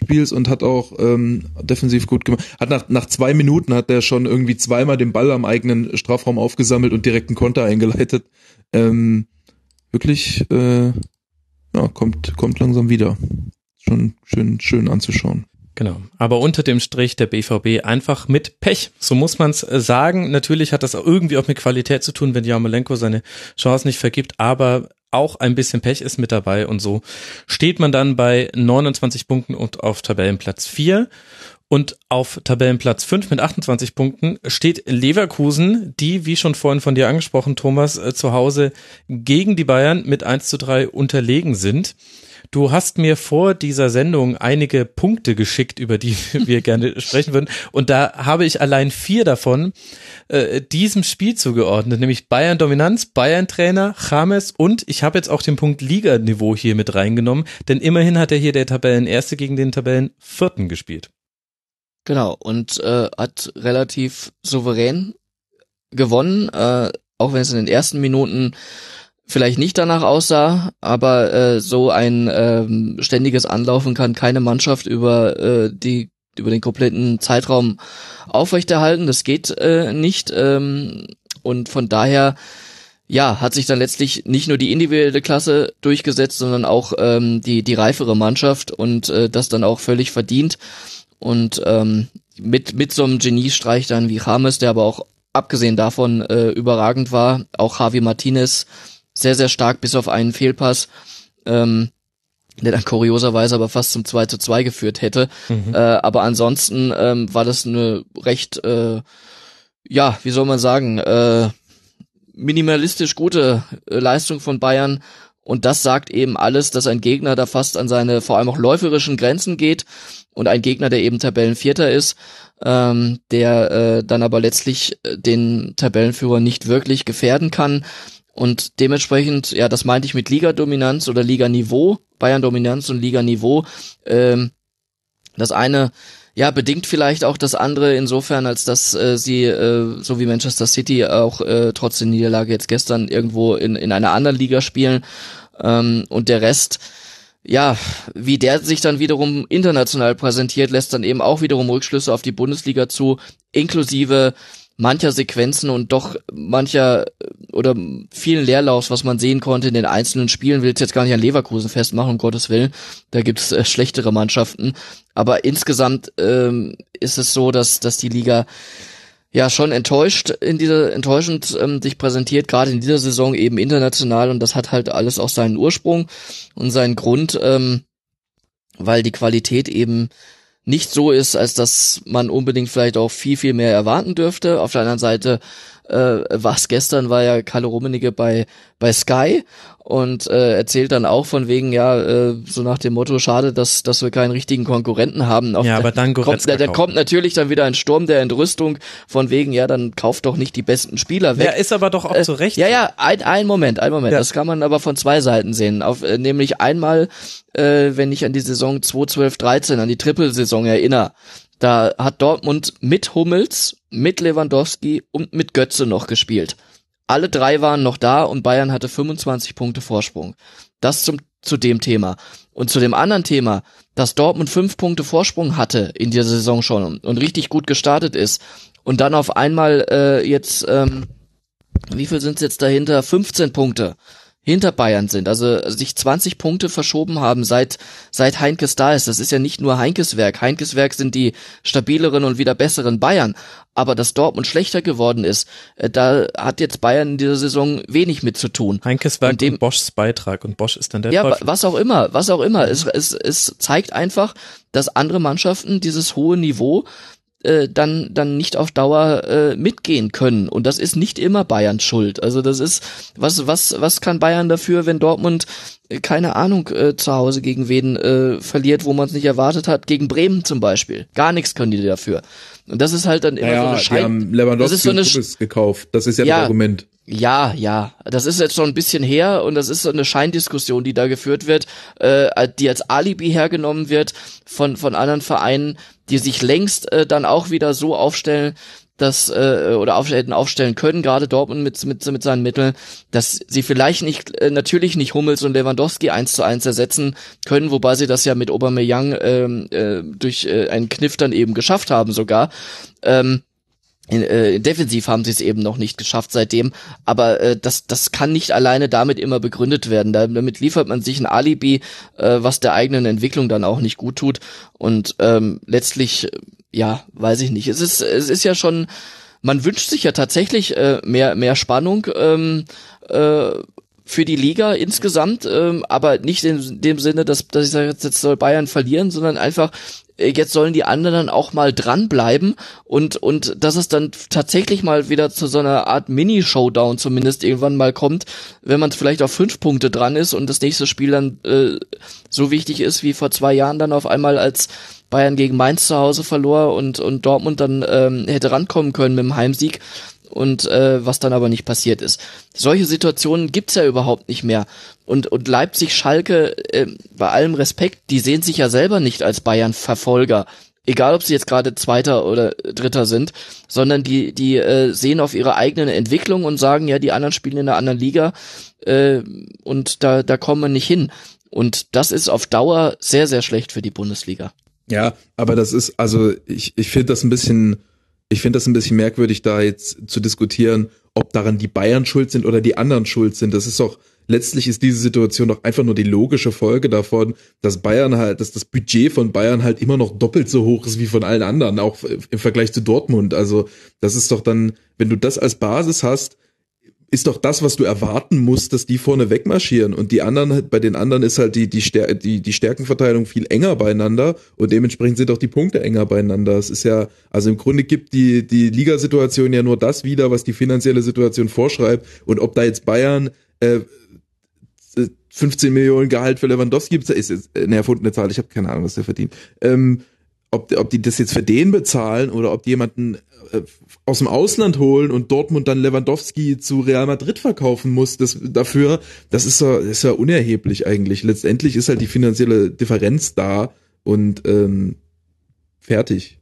Spiels und hat auch ähm, defensiv gut gemacht. Hat nach, nach zwei Minuten hat der schon irgendwie zweimal den Ball am eigenen Strafraum aufgesammelt und direkt einen Konter eingeleitet. Ähm, wirklich, äh, ja, kommt, kommt langsam wieder. Schon schön, schön anzuschauen. Genau. Aber unter dem Strich der BVB einfach mit Pech. So muss man es sagen. Natürlich hat das irgendwie auch mit Qualität zu tun, wenn Jarmolenko seine Chance nicht vergibt, aber auch ein bisschen Pech ist mit dabei und so steht man dann bei 29 Punkten und auf Tabellenplatz 4. Und auf Tabellenplatz 5 mit 28 Punkten steht Leverkusen, die, wie schon vorhin von dir angesprochen, Thomas, äh, zu Hause gegen die Bayern mit 1 zu 3 unterlegen sind. Du hast mir vor dieser Sendung einige Punkte geschickt, über die wir gerne sprechen würden. Und da habe ich allein vier davon äh, diesem Spiel zugeordnet, nämlich Bayern Dominanz, Bayern Trainer, James und ich habe jetzt auch den Punkt Liganiveau hier mit reingenommen, denn immerhin hat er hier der Tabellenerste gegen den Tabellenvierten gespielt. Genau, und äh, hat relativ souverän gewonnen, äh, auch wenn es in den ersten Minuten vielleicht nicht danach aussah, aber äh, so ein ähm, ständiges Anlaufen kann keine Mannschaft über äh, die über den kompletten Zeitraum aufrechterhalten. Das geht äh, nicht ähm, und von daher ja hat sich dann letztlich nicht nur die individuelle Klasse durchgesetzt, sondern auch ähm, die die reifere Mannschaft und äh, das dann auch völlig verdient und ähm, mit mit so einem Geniestreich dann wie James, der aber auch abgesehen davon äh, überragend war, auch Javi Martinez sehr, sehr stark, bis auf einen Fehlpass, ähm, der dann kurioserweise aber fast zum 2 zu 2 geführt hätte. Mhm. Äh, aber ansonsten ähm, war das eine recht, äh, ja, wie soll man sagen, äh, minimalistisch gute äh, Leistung von Bayern. Und das sagt eben alles, dass ein Gegner da fast an seine vor allem auch läuferischen Grenzen geht und ein Gegner, der eben Tabellenvierter ist, ähm, der äh, dann aber letztlich äh, den Tabellenführer nicht wirklich gefährden kann. Und dementsprechend, ja, das meinte ich mit Liga-Dominanz oder Liganiveau, Bayern-Dominanz und Liganiveau. Ähm, das eine, ja, bedingt vielleicht auch das andere insofern, als dass äh, sie, äh, so wie Manchester City, auch äh, trotz der Niederlage jetzt gestern irgendwo in, in einer anderen Liga spielen. Ähm, und der Rest, ja, wie der sich dann wiederum international präsentiert, lässt dann eben auch wiederum Rückschlüsse auf die Bundesliga zu, inklusive mancher Sequenzen und doch mancher oder vielen Leerlaufs, was man sehen konnte in den einzelnen Spielen, will jetzt gar nicht an Leverkusen festmachen, um Gottes Willen. Da gibt's äh, schlechtere Mannschaften. Aber insgesamt ähm, ist es so, dass, dass die Liga ja schon enttäuscht in dieser enttäuschend ähm, sich präsentiert, gerade in dieser Saison eben international und das hat halt alles auch seinen Ursprung und seinen Grund, ähm, weil die Qualität eben nicht so ist, als dass man unbedingt vielleicht auch viel, viel mehr erwarten dürfte. Auf der anderen Seite äh, was gestern war ja Kalle Rummenigge bei bei Sky und äh, erzählt dann auch von wegen ja äh, so nach dem Motto schade, dass dass wir keinen richtigen Konkurrenten haben. Auf, Ja, aber dann kommt, da kaufen. kommt natürlich dann wieder ein Sturm der Entrüstung von wegen ja dann kauft doch nicht die besten Spieler weg. Ja, ist aber doch auch Äh, zu Recht. Ja, ja, ein, ein Moment, ein Moment. Ja. Das kann man aber von zwei Seiten sehen. Auf, äh, nämlich einmal, äh, wenn ich an die Saison 2012-13, an die Trippelsaison erinnere, da hat Dortmund mit Hummels, mit Lewandowski und mit Götze noch gespielt. Alle drei waren noch da und Bayern hatte 25 Punkte Vorsprung. Das zum, zu dem Thema. Und zu dem anderen Thema, dass Dortmund fünf Punkte Vorsprung hatte in dieser Saison schon und, richtig gut gestartet ist und dann auf einmal äh, jetzt ähm, wie viel sind jetzt dahinter? 15 Punkte hinter Bayern sind, also sich 20 Punkte verschoben haben seit seit Heinkes da ist. Das ist ja nicht nur Heinkes Werk. Heinkes Werk sind die stabileren und wieder besseren Bayern, aber dass Dortmund schlechter geworden ist, äh, da hat jetzt Bayern in dieser Saison wenig mit zu tun. Heinkes Werk und, dem, und Boschs Beitrag und Bosch ist dann der Ja, Teufel. was auch immer, was auch immer. Es, es, es zeigt einfach, dass andere Mannschaften dieses hohe Niveau äh, dann dann nicht auf Dauer äh, mitgehen können und das ist nicht immer Bayerns Schuld. Also das ist was was was kann Bayern dafür, wenn Dortmund äh, keine Ahnung äh, zu Hause gegen wen äh, verliert, wo man es nicht erwartet hat, gegen Bremen zum Beispiel. Gar nichts können die dafür. Und das ist halt dann immer naja, so eine Schein. Die haben Lewandowski das ist so eine gekauft. Das ist ja, ja das Argument. Ja, ja, das ist jetzt schon ein bisschen her und das ist so eine Scheindiskussion, die da geführt wird, äh, die als Alibi hergenommen wird von von anderen Vereinen, die sich längst äh, dann auch wieder so aufstellen, dass äh, oder aufstellen, aufstellen können, gerade Dortmund mit, mit, mit seinen Mitteln, dass sie vielleicht nicht äh, natürlich nicht Hummels und Lewandowski eins zu eins ersetzen können, wobei sie das ja mit Aubameyang ähm, äh, durch äh, einen Kniff dann eben geschafft haben sogar. Ähm, äh, defensiv haben sie es eben noch nicht geschafft seitdem, aber äh, das, das kann nicht alleine damit immer begründet werden. Damit liefert man sich ein Alibi, äh, was der eigenen Entwicklung dann auch nicht gut tut. Und ähm, letztlich, ja, weiß ich nicht. Es ist, es ist ja schon, man wünscht sich ja tatsächlich äh, mehr, mehr Spannung. Ähm, äh, für die Liga insgesamt, ähm, aber nicht in dem Sinne, dass, dass ich sage, jetzt soll Bayern verlieren, sondern einfach, äh, jetzt sollen die anderen auch mal dranbleiben und, und dass es dann tatsächlich mal wieder zu so einer Art Mini-Showdown zumindest irgendwann mal kommt, wenn man vielleicht auf fünf Punkte dran ist und das nächste Spiel dann äh, so wichtig ist wie vor zwei Jahren dann auf einmal als Bayern gegen Mainz zu Hause verlor und, und Dortmund dann ähm, hätte rankommen können mit dem Heimsieg und äh, was dann aber nicht passiert ist. Solche Situationen gibt's ja überhaupt nicht mehr. Und, und Leipzig, Schalke, äh, bei allem Respekt, die sehen sich ja selber nicht als Bayern-Verfolger. Egal, ob sie jetzt gerade Zweiter oder Dritter sind, sondern die, die äh, sehen auf ihre eigene Entwicklung und sagen, ja, die anderen spielen in einer anderen Liga äh, und da, da kommen wir nicht hin. Und das ist auf Dauer sehr, sehr schlecht für die Bundesliga. Ja, aber das ist, also ich, ich finde das ein bisschen ich finde das ein bisschen merkwürdig, da jetzt zu diskutieren, ob daran die Bayern schuld sind oder die anderen schuld sind. Das ist doch, letztlich ist diese Situation doch einfach nur die logische Folge davon, dass Bayern halt, dass das Budget von Bayern halt immer noch doppelt so hoch ist wie von allen anderen, auch im Vergleich zu Dortmund. Also, das ist doch dann, wenn du das als Basis hast, ist doch das, was du erwarten musst, dass die vorne wegmarschieren und die anderen, bei den anderen ist halt die, die, Stär die, die Stärkenverteilung viel enger beieinander und dementsprechend sind auch die Punkte enger beieinander. Es ist ja, also im Grunde gibt die, die Ligasituation ja nur das wieder, was die finanzielle Situation vorschreibt und ob da jetzt Bayern, äh, 15 Millionen Gehalt für Lewandowski gibt, ist jetzt eine erfundene Zahl, ich habe keine Ahnung, was der verdient. Ähm, ob, ob die das jetzt für den bezahlen oder ob die jemanden äh, aus dem Ausland holen und Dortmund dann Lewandowski zu Real Madrid verkaufen muss, das dafür, das ist ja, ist ja unerheblich eigentlich. Letztendlich ist halt die finanzielle Differenz da und ähm, fertig.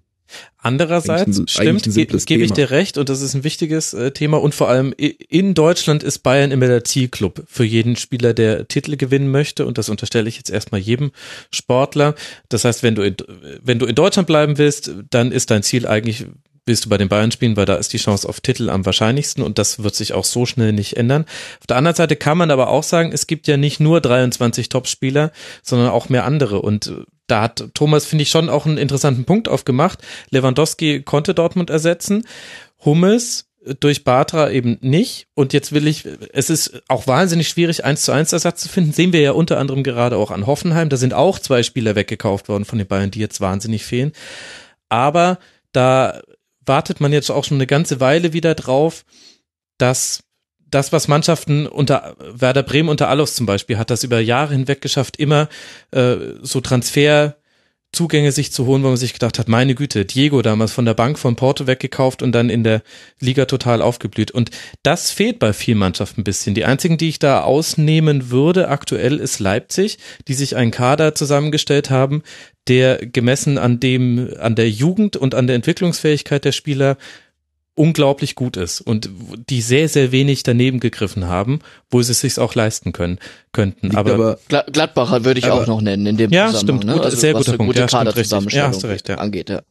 Andererseits ein, stimmt, gebe ge ich dir recht und das ist ein wichtiges äh, Thema und vor allem in Deutschland ist Bayern immer der Zielclub für jeden Spieler, der Titel gewinnen möchte und das unterstelle ich jetzt erstmal jedem Sportler. Das heißt, wenn du in, wenn du in Deutschland bleiben willst, dann ist dein Ziel eigentlich willst du bei den Bayern spielen, weil da ist die Chance auf Titel am wahrscheinlichsten und das wird sich auch so schnell nicht ändern. Auf der anderen Seite kann man aber auch sagen, es gibt ja nicht nur 23 Topspieler, sondern auch mehr andere und da hat Thomas, finde ich, schon auch einen interessanten Punkt aufgemacht. Lewandowski konnte Dortmund ersetzen. Hummels durch Batra eben nicht. Und jetzt will ich, es ist auch wahnsinnig schwierig, eins zu eins Ersatz zu finden. Sehen wir ja unter anderem gerade auch an Hoffenheim. Da sind auch zwei Spieler weggekauft worden von den Bayern, die jetzt wahnsinnig fehlen. Aber da wartet man jetzt auch schon eine ganze Weile wieder drauf, dass das, was Mannschaften unter Werder Bremen unter Allos zum Beispiel hat, das über Jahre hinweg geschafft, immer äh, so Transferzugänge sich zu holen, wo man sich gedacht hat, meine Güte, Diego damals von der Bank von Porto weggekauft und dann in der Liga total aufgeblüht. Und das fehlt bei vielen Mannschaften ein bisschen. Die einzigen, die ich da ausnehmen würde aktuell, ist Leipzig, die sich einen Kader zusammengestellt haben, der gemessen an dem, an der Jugend und an der Entwicklungsfähigkeit der Spieler unglaublich gut ist und die sehr, sehr wenig daneben gegriffen haben, wo sie es sich auch leisten können, könnten. aber, aber Gladbacher würde ich aber, auch noch nennen in dem ja, Zusammenhang. Stimmt, ne? gut, also, sehr guter Punkt. Gute ja, stimmt, ja, hast du recht, ja. angeht, ja.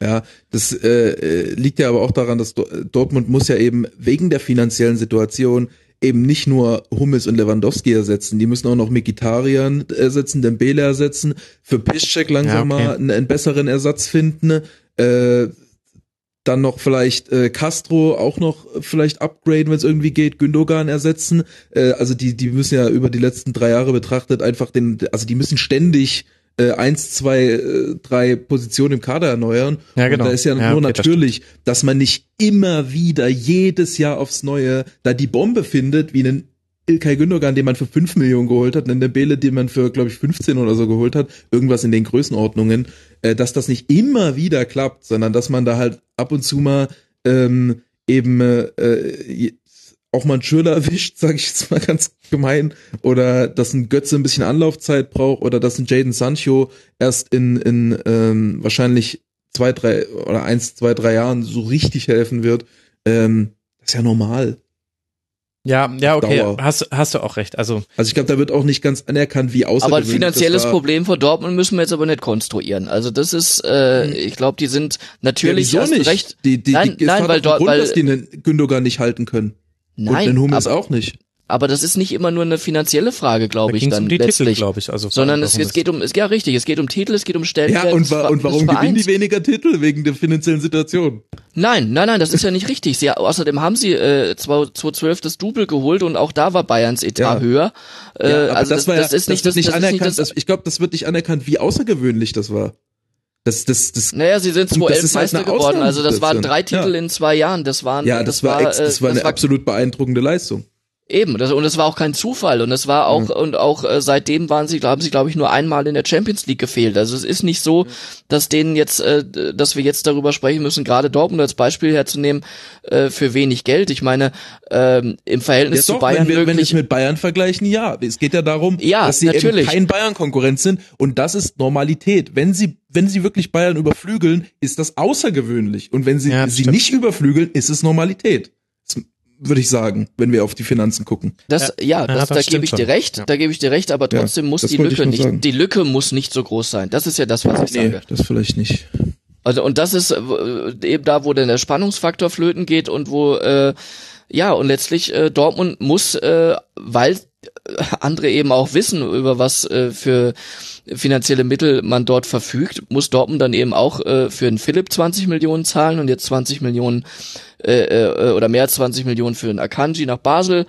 Ja, das äh, liegt ja aber auch daran, dass Dortmund muss ja eben wegen der finanziellen Situation eben nicht nur Hummels und Lewandowski ersetzen, die müssen auch noch Mikitarian ersetzen, Dembele ersetzen, für Piszczek langsam Ja, okay. mal einen, einen besseren Ersatz finden, äh, dann noch vielleicht äh, Castro auch noch vielleicht upgraden, wenn es irgendwie geht, Gündogan ersetzen. Äh, also die, die müssen ja über die letzten drei Jahre betrachtet einfach den, also die müssen ständig äh, eins, zwei, äh, drei Positionen im Kader erneuern. Ja, genau. Und da ist ja, Ja, nur okay, das natürlich, dass man nicht immer wieder jedes Jahr aufs Neue da die Bombe findet, wie einen Ilkay Gündogan, den man für 5 Millionen geholt hat, einen Dembele, den man für, glaube ich, 15 oder so geholt hat, irgendwas in den Größenordnungen, äh, dass das nicht immer wieder klappt, sondern dass man da halt ab und zu mal ähm, eben äh, auch mal einen Schüler erwischt, sage ich jetzt mal ganz gemein, oder dass ein Götze ein bisschen Anlaufzeit braucht oder dass ein Jaden Sancho erst in, in ähm, wahrscheinlich zwei, drei oder eins, zwei, drei Jahren so richtig helfen wird. Ähm, das ist ja normal. Ja, ja, okay, Dauer. hast, hast du auch recht. Also, Also ich glaube, da wird auch nicht ganz anerkannt, wie Aber ein außergewöhnlich finanzielles. Problem von Dortmund müssen wir jetzt aber nicht konstruieren. Also das ist, äh, ich glaube, die sind Ja, natürlich du nicht? recht. Die, die, Nein, die, nein, weil Grund, weil- dass die einen Gündogan nicht halten können. und Nein, den Hummels aber, auch nicht. Aber das ist nicht immer nur eine finanzielle Frage, da glaube ich, ging es dann um die Titel, letztlich. glaube ich. Also, sondern es, es das- geht um, es, ja richtig, es geht um Titel, es geht um Stellenwert. Ja, und, wa und warum gewinnen die weniger Titel? Wegen der finanziellen Situation. Nein, nein, nein, das ist ja nicht richtig. Sie, außerdem haben sie äh, 2012 das Double geholt und auch da war Bayerns Etat Ja. höher. Äh, Ja, aber also das, war ja, das ist nicht das, nicht das ist anerkannt. nicht das, das, ich glaube, das wird nicht anerkannt, wie außergewöhnlich das war. Das, das, das, Naja, sie sind Und 2011 das ist halt Meister eine geworden. Also das waren drei. Titel Ja. in zwei Jahren. Das waren ja, das, war, ex, äh, das war eine das war absolut beeindruckende Leistung. Eben, das, und es war auch kein Zufall und es war auch und auch äh, seitdem waren sie, haben sie glaube ich nur einmal in der Champions League gefehlt. Also es ist nicht so, dass denen jetzt, äh, dass wir jetzt darüber sprechen müssen, gerade Dortmund als Beispiel herzunehmen äh, für wenig Geld. Ich meine, ähm, im Verhältnis zu Bayern wenn wir, wenn es mit Bayern vergleichen, ja. Es geht ja darum, Ja, dass sie natürlich. eben kein Bayern-Konkurrent sind und das ist Normalität. Wenn sie, wenn sie wirklich Bayern überflügeln, ist das außergewöhnlich und wenn sie Ja, sie stimmt. nicht überflügeln, ist es Normalität. Würde ich sagen, wenn wir auf die Finanzen gucken. Das, ja, das, das da gebe ich dir recht, Ja. da gebe ich dir recht, aber Ja, trotzdem muss das die Lücke nicht, sagen. die Lücke muss nicht so groß sein. Das ist ja das, was ich sage. das vielleicht nicht. Also und das ist äh, eben da, wo dann der Spannungsfaktor flöten geht und wo äh, ja und letztlich äh, Dortmund muss, äh, weil äh, andere eben auch wissen über was äh, für finanzielle Mittel man dort verfügt, muss Dortmund dann eben auch äh, für einen Philipp 20 Millionen zahlen und jetzt 20 Millionen äh, äh, oder mehr als 20 Millionen für einen Akanji nach Basel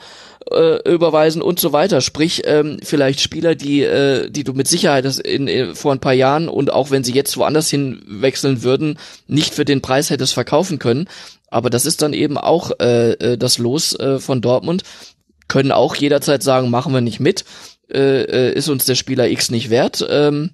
äh, überweisen und so weiter. Sprich, ähm, vielleicht Spieler, die, äh, die du mit Sicherheit in, in, vor ein paar Jahren und auch wenn sie jetzt woanders hin wechseln würden, nicht für den Preis hättest verkaufen können. Aber das ist dann eben auch äh, äh, das Los äh, von Dortmund. Können auch jederzeit sagen, machen wir nicht mit, äh, äh, ist uns der Spieler X nicht wert. Ähm,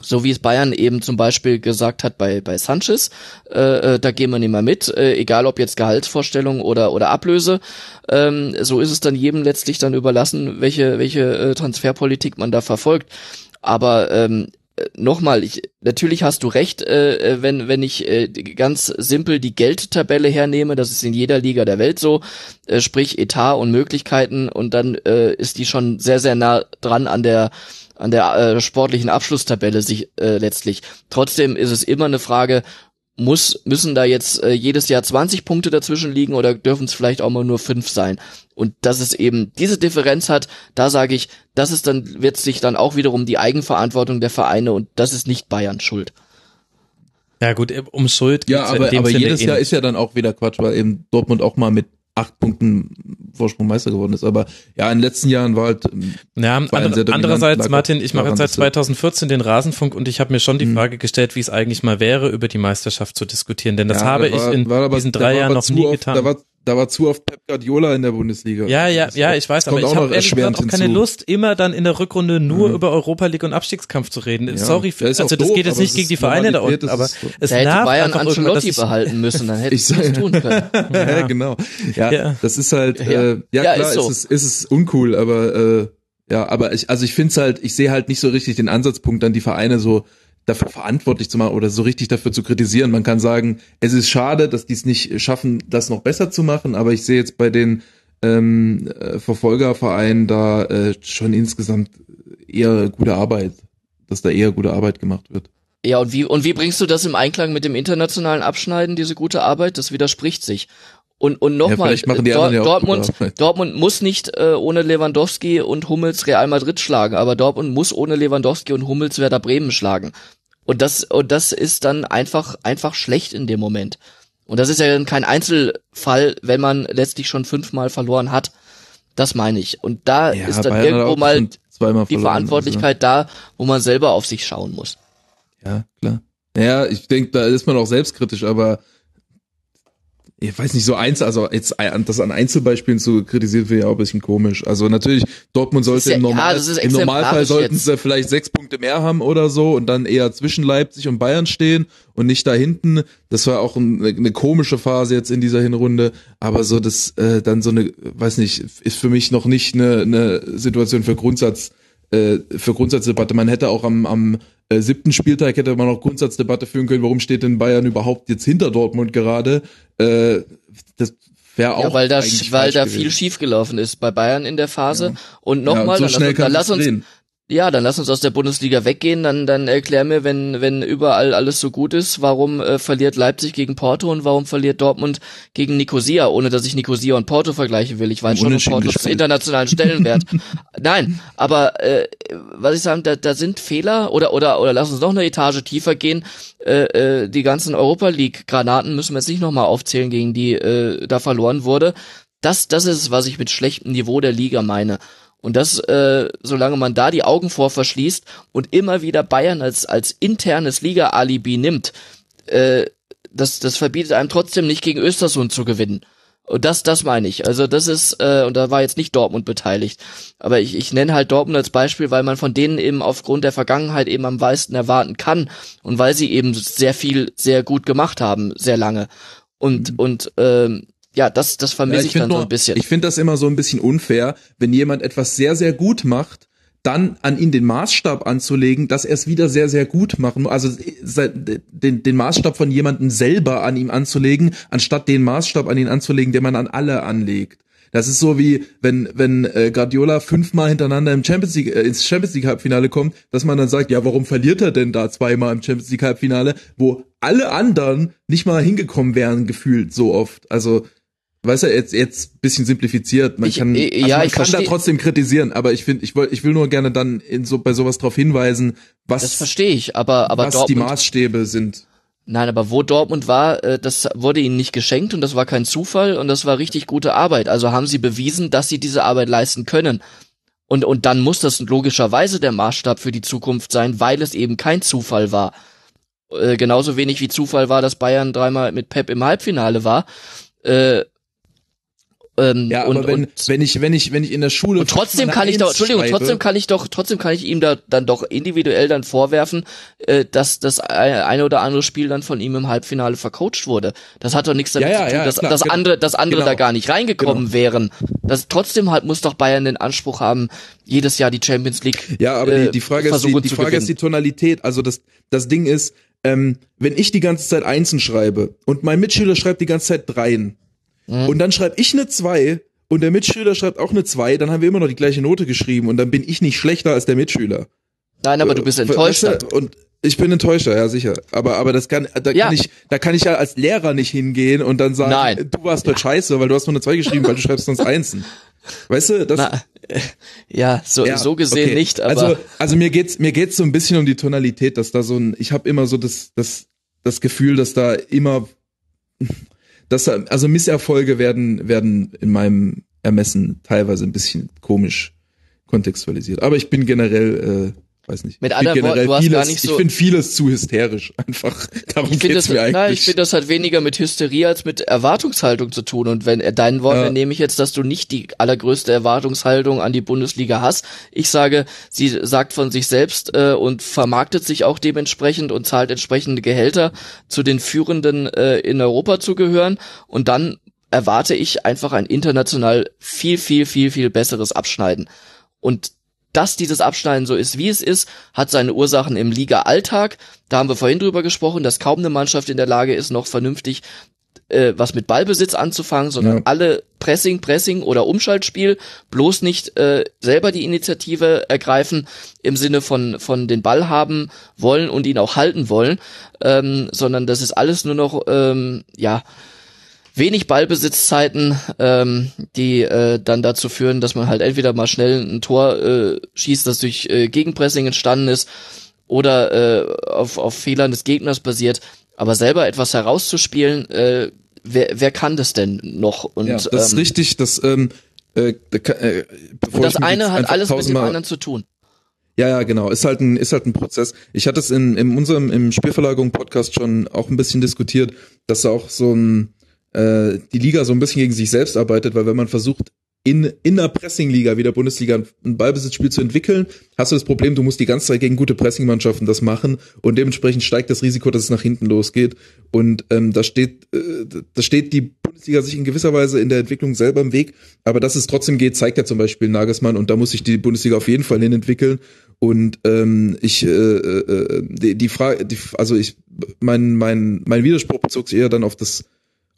so wie es Bayern eben zum Beispiel gesagt hat bei, bei Sanchez, äh, äh, da gehen wir nicht mehr mit, äh, egal ob jetzt Gehaltsvorstellung oder, oder Ablöse. Ähm, so ist es dann jedem letztlich dann überlassen, welche, welche äh, Transferpolitik man da verfolgt. Aber ähm, äh, nochmal, ich, natürlich hast du recht, äh, äh, wenn, wenn ich äh, ganz simpel die Geldtabelle hernehme, das ist in jeder Liga der Welt so, äh, sprich Etat und Möglichkeiten und dann äh, ist die schon sehr, sehr nah dran an der an der äh, sportlichen Abschlusstabelle sich äh, letztlich. Trotzdem ist es immer eine Frage, muss, müssen da jetzt äh, jedes Jahr 20 Punkte dazwischen liegen oder dürfen es vielleicht auch mal nur fünf sein? Und dass es eben diese Differenz hat, da sage ich, das ist dann, wird sich dann auch wiederum die Eigenverantwortung der Vereine und das ist nicht Bayern schuld. Ja gut, um Schuld Ja, geht's aber, in dem aber Sinne jedes eh Jahr ist ja dann auch wieder Quatsch, weil eben Dortmund auch mal mit acht Punkten Vorsprung Meister geworden ist. Aber ja, in den letzten Jahren war halt ähm, Ja, sehr andere, andererseits, Martin, ich mache jetzt seit dass sie- 2014 den Rasenfunk und ich habe mir schon die Mhm. Frage gestellt, wie es eigentlich mal wäre, über die Meisterschaft zu diskutieren. Denn das ja, habe war- ich in war aber- diesen drei war Jahren noch nie oft, getan. Da war, da war zu oft Pep Guardiola in der Bundesliga. Ja, ja, Das ja, ich weiß, aber ich auch habe ehrlich gesagt auch keine hinzu. Lust, immer dann in der Rückrunde nur Mhm. über Europa League und Abstiegskampf zu reden. Ja, Sorry, für, ja, also das doof, geht jetzt nicht es gegen die Vereine da unten, aber so. es Da hätte Bayern Ancelotti behalten müssen, dann hätte Ich sag- tun können. ja, genau. Ja, Ja. das ist halt, Ja. äh, ja, Ja, klar, ist so. ist, es, ist es uncool, aber äh, ja, aber ich, also ich finde es halt, ich sehe halt nicht so richtig den Ansatzpunkt, dann die Vereine so dafür verantwortlich zu machen oder so richtig dafür zu kritisieren. Man kann sagen, es ist schade, dass die es nicht schaffen, das noch besser zu machen, aber ich sehe jetzt bei den ähm, äh, Verfolgervereinen da äh, schon insgesamt eher gute Arbeit, dass da eher gute Arbeit gemacht wird. Ja, und wie, und wie bringst du das im Einklang mit dem internationalen Abschneiden, diese gute Arbeit? Das widerspricht sich. Und, und nochmal, Dor ja auch Dortmund. Dortmund muss nicht äh, ohne Lewandowski und Hummels Real Madrid schlagen, aber Dortmund muss ohne Lewandowski und Hummels Werder Bremen schlagen. Und das, und das ist dann einfach, einfach schlecht in dem Moment. Und das ist ja dann kein Einzelfall, wenn man letztlich schon fünfmal verloren hat. Das meine ich. Und da Ja, ist dann Bayern irgendwo mal die verloren, Verantwortlichkeit da, wo man selber auf sich schauen muss. Also. Ja, klar. Ja, ich denke, da ist man auch selbstkritisch, aber ich weiß nicht, so eins, also jetzt das an Einzelbeispielen zu kritisieren, wäre ja auch ein bisschen komisch. Also natürlich, Dortmund sollte ja- im, Normal, ja, im Normalfall sollten sie vielleicht sechs Punkte mehr haben oder so und dann eher zwischen Leipzig und Bayern stehen und nicht da hinten. Das war auch ein, eine komische Phase jetzt in dieser Hinrunde, aber so das äh, dann so eine, weiß nicht, ist für mich noch nicht eine, eine Situation für Grundsatz äh, für Grundsatzdebatte. Man hätte auch am, am äh, siebten Spieltag hätte man auch Grundsatzdebatte führen können, warum steht denn Bayern überhaupt jetzt hinter Dortmund gerade? Äh, das wäre auch Ja, weil da, weil da gewesen. viel schiefgelaufen ist bei Bayern in der Phase. Und Ja, nochmal, so dann, lass, dann uns. Ja, dann lass uns aus der Bundesliga weggehen, dann, dann erklär mir, wenn, wenn überall alles so gut ist, warum äh, verliert Leipzig gegen Porto und warum verliert Dortmund gegen Nicosia, ohne dass ich Nicosia und Porto vergleichen will. Ich weiß schon Unentschieden Portos internationalen Stellenwert. Nein, aber äh, was ich sagen, da, da sind Fehler oder oder oder lass uns noch eine Etage tiefer gehen. Äh, äh, die ganzen Europa League Granaten müssen wir jetzt nicht nochmal aufzählen, gegen die äh, da verloren wurde. Das das ist es, was ich mit schlechtem Niveau der Liga meine. Und das, äh, solange man da die Augen vor verschließt und immer wieder Bayern als als internes Liga-Alibi nimmt, äh, das das verbietet einem trotzdem nicht gegen Östersund zu gewinnen. Und das, das meine ich. Also das ist, äh, und da war jetzt nicht Dortmund beteiligt. Aber ich, ich nenne halt Dortmund als Beispiel, weil man von denen eben aufgrund der Vergangenheit eben am meisten erwarten kann und weil sie eben sehr viel, sehr gut gemacht haben, sehr lange. Und, und ähm, ja, das, das Ja, vermisse ich, find dann so nur- ein bisschen. Ich finde das immer so ein bisschen unfair, wenn jemand etwas sehr, sehr gut macht, dann an ihn den Maßstab anzulegen, dass er es wieder sehr, sehr gut machen muss. Also se- den, den Maßstab von jemandem selber an ihm anzulegen, anstatt den Maßstab an ihn anzulegen, den man an alle anlegt. Das ist so wie wenn wenn äh, Guardiola fünfmal hintereinander im Champions League äh, ins Champions League Halbfinale kommt, dass man dann sagt, ja, warum verliert er denn da zweimal im Champions League Halbfinale, wo alle anderen nicht mal hingekommen wären gefühlt so oft. Also Weißt du, jetzt jetzt bisschen simplifiziert. Man Ich- kann, äh, also ja, man ich kann da trotzdem kritisieren, aber ich finde, ich wollte, ich will nur gerne dann in so bei sowas drauf hinweisen, was das verstehe ich, aber, aber was die Dortmund, Maßstäbe sind. Nein, aber wo Dortmund war, äh, das wurde ihnen nicht geschenkt und das war kein Zufall und das war richtig gute Arbeit. Also haben sie bewiesen, dass sie diese Arbeit leisten können. Und, und dann muss das logischerweise der Maßstab für die Zukunft sein, weil es eben kein Zufall war. Äh, genauso wenig wie Zufall war, dass Bayern dreimal mit Pep im Halbfinale war. Äh, ähm, Ja, und, aber wenn, und, wenn ich wenn ich wenn ich in der Schule und trotzdem kann ich doch, Entschuldigung, schreibe- trotzdem kann ich doch, trotzdem kann ich ihm da dann doch individuell dann vorwerfen, äh, dass das eine oder andere Spiel dann von ihm im Halbfinale vercoacht wurde. Das hat doch nichts damit Ja, ja, zu tun, ja, dass, klar, dass genau. andere, dass andere Genau. da gar nicht reingekommen Genau. wären. Das trotzdem halt muss doch Bayern den Anspruch haben, jedes Jahr die Champions League. Ja, aber äh, die, die Frage ist die, die Frage ist die gewinnen. Tonalität. Also das das Ding ist, ähm, wenn ich die ganze Zeit Einsen schreibe und mein Mitschüler schreibt die ganze Zeit Dreien Mhm. und dann schreibe ich eine Zwei und der Mitschüler schreibt auch eine Zwei, dann haben wir immer noch die gleiche Note geschrieben und dann bin ich nicht schlechter als der Mitschüler. Nein, aber du bist Äh, enttäuscht. weißt du, Und ich bin enttäuschter, ja sicher. Aber aber das kann da Ja. kann ich da kann ich ja als Lehrer nicht hingehen und dann sagen, Nein. du warst doch scheiße, weil du hast nur eine Zwei geschrieben, weil du schreibst sonst Einsen. Weißt du, das Na, ja, so, ja, so gesehen okay. nicht, aber also also mir geht's mir geht's so ein bisschen um die Tonalität, dass da so ein ich habe immer so das das das Gefühl, dass da immer dass da, also Misserfolge werden werden in meinem Ermessen teilweise ein bisschen komisch kontextualisiert. Aber ich bin generell äh, weiß nicht. Mit anderen Worten, du hast vieles, gar nicht so- ich finde vieles zu hysterisch einfach. Darum ich geht's das, mir eigentlich. nein, ich finde das hat weniger mit Hysterie als mit Erwartungshaltung zu tun. Und wenn äh, deinen Worten Ja. nehme ich jetzt, dass du nicht die allergrößte Erwartungshaltung an die Bundesliga hast. Ich sage, sie sagt von sich selbst äh, und vermarktet sich auch dementsprechend und zahlt entsprechende Gehälter, zu den Führenden äh, in Europa zu gehören. Und dann erwarte ich einfach ein international viel, viel, viel, viel besseres Abschneiden. Und dass dieses Abschneiden so ist, wie es ist, hat seine Ursachen im Liga-Alltag. Da haben wir vorhin drüber gesprochen, dass kaum eine Mannschaft in der Lage ist, noch vernünftig äh, was mit Ballbesitz anzufangen, sondern Ja. alle Pressing, Pressing oder Umschaltspiel, bloß nicht äh, selber die Initiative ergreifen im Sinne von von den Ball haben wollen und ihn auch halten wollen, ähm, sondern das ist alles nur noch ähm, ja wenig Ballbesitzzeiten, ähm, die äh, dann dazu führen, dass man halt entweder mal schnell ein Tor äh, schießt, das durch äh, Gegenpressing entstanden ist, oder äh, auf, auf Fehlern des Gegners basiert. Aber selber etwas herauszuspielen, äh, wer, wer kann das denn noch? Und, ja, das ist ähm, richtig. Das, ähm, äh, äh, und das eine hat alles mit dem anderen zu tun. Ja, ja, genau. Ist halt ein, ist halt ein Prozess. Ich hatte es in, in unserem im Spielverlagerung Podcast schon auch ein bisschen diskutiert, dass auch so ein äh, die Liga so ein bisschen gegen sich selbst arbeitet, weil wenn man versucht in in der Pressing-Liga wie der Bundesliga ein- Ballbesitzspiel zu entwickeln, hast du das Problem, du musst die ganze Zeit gegen gute Pressing-Mannschaften das machen und dementsprechend steigt das Risiko, dass es nach hinten losgeht. Und ähm, da steht äh, da steht die Bundesliga sich in gewisser Weise in der Entwicklung selber im Weg, aber dass es trotzdem geht, zeigt ja zum Beispiel Nagelsmann und da muss sich die Bundesliga auf jeden Fall hin entwickeln. Und ähm, ich äh, äh, die, die Frage, die, also ich mein mein mein Widerspruch bezog sich eher dann auf das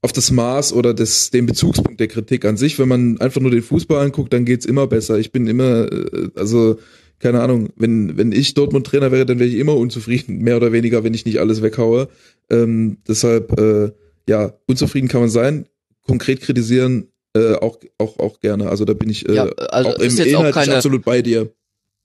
auf das Maß oder das, den Bezugspunkt der Kritik an sich. Wenn man einfach nur den Fußball anguckt, dann geht's immer besser. Ich bin immer, äh, also keine Ahnung, wenn wenn ich Dortmund-Trainer wäre, dann wäre ich immer unzufrieden, mehr oder weniger, wenn ich nicht alles weghaue. Ähm, deshalb, äh, ja, unzufrieden kann man sein, konkret kritisieren äh, auch auch auch gerne. Also da bin ich äh, Ja, also auch im inhaltlich keine- absolut bei dir.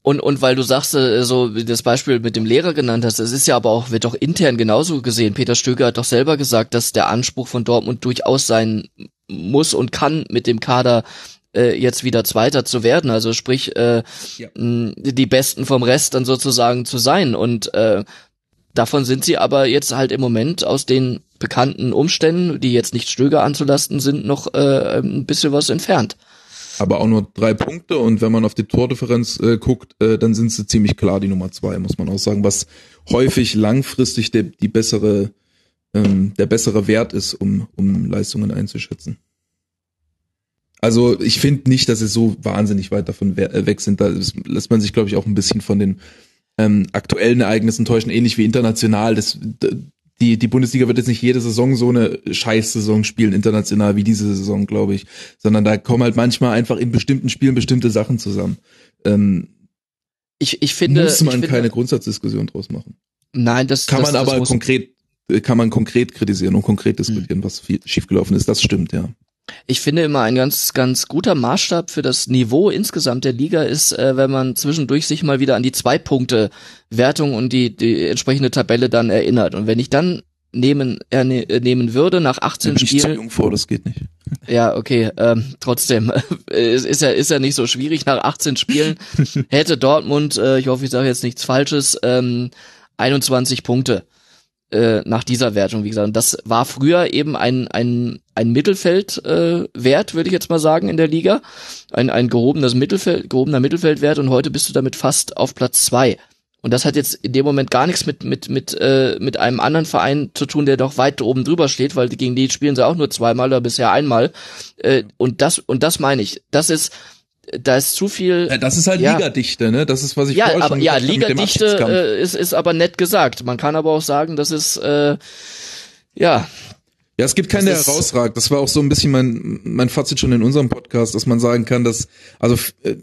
Und, und weil du sagst, äh, so wie das Beispiel mit dem Lehrer genannt hast, es ist ja aber auch, wird doch intern genauso gesehen. Peter Stöger hat doch selber gesagt, dass der Anspruch von Dortmund durchaus sein muss und kann, mit dem Kader äh, jetzt wieder Zweiter zu werden. Also sprich, äh, Ja. mh, die Besten vom Rest dann sozusagen zu sein. Und äh, davon sind sie aber jetzt halt im Moment aus den bekannten Umständen, die jetzt nicht Stöger anzulasten sind, noch äh, ein bisschen was entfernt. Aber auch nur drei Punkte und wenn man auf die Tordifferenz äh, guckt, äh, dann sind sie ziemlich klar die Nummer zwei, muss man auch sagen, was häufig langfristig der, die bessere, ähm, der bessere Wert ist, um, um Leistungen einzuschätzen. Also ich finde nicht, dass sie so wahnsinnig weit davon äh, weg sind. Da lässt man sich, glaube ich, auch ein bisschen von den ähm, aktuellen Ereignissen täuschen, ähnlich wie international. Das, die, die Bundesliga wird jetzt nicht jede Saison so eine Scheißsaison spielen, international wie diese Saison, glaube ich. Sondern da kommen halt manchmal einfach in bestimmten Spielen bestimmte Sachen zusammen. Ähm, Ich, ich finde, muss man finde, keine Grundsatzdiskussion draus machen. Nein, das Kann das, man das aber konkret, äh, kann man konkret kritisieren und konkret diskutieren, was viel, schiefgelaufen ist. Das stimmt, ja. Ich finde immer ein ganz, ganz guter Maßstab für das Niveau insgesamt der Liga ist, äh, wenn man zwischendurch sich mal wieder an die zwei Punkte Wertung und die, die entsprechende Tabelle dann erinnert. Und wenn ich dann nehmen, äh, ne- äh, nehmen würde nach 18 bin ich zu Spielen, jung vor, das geht nicht. ja, okay, ähm, trotzdem, es ist ja, ist ja nicht so schwierig. Nach 18 Spielen hätte Dortmund, äh, ich hoffe, ich sage jetzt nichts Falsches, ähm, 21 Punkte äh, nach dieser Wertung, wie gesagt. Und das war früher eben ein, ein, ein Mittelfeldwert, äh, Wert, würde ich jetzt mal sagen, in der Liga. Ein, ein gehobenes Mittelfeld, gehobener Mittelfeldwert und heute bist du damit fast auf Platz zwei. Und das hat jetzt in dem Moment gar nichts mit, mit, mit, äh, mit einem anderen Verein zu tun, der doch weit oben drüber steht, weil gegen die spielen sie auch nur zweimal oder bisher einmal. Äh, und das, und das meine ich. Das ist, da ist zu viel. Ja, das ist halt Ja. Ligadichte, ne? Das ist, was ich Ja, vorher aber schon ja, Ligadichte äh, ist, ist aber nett gesagt. Man kann aber auch sagen, das ist äh, ja Ja, es gibt keinen, der herausragt. Das war auch so ein bisschen mein, mein Fazit schon in unserem Podcast, dass man sagen kann, dass also äh,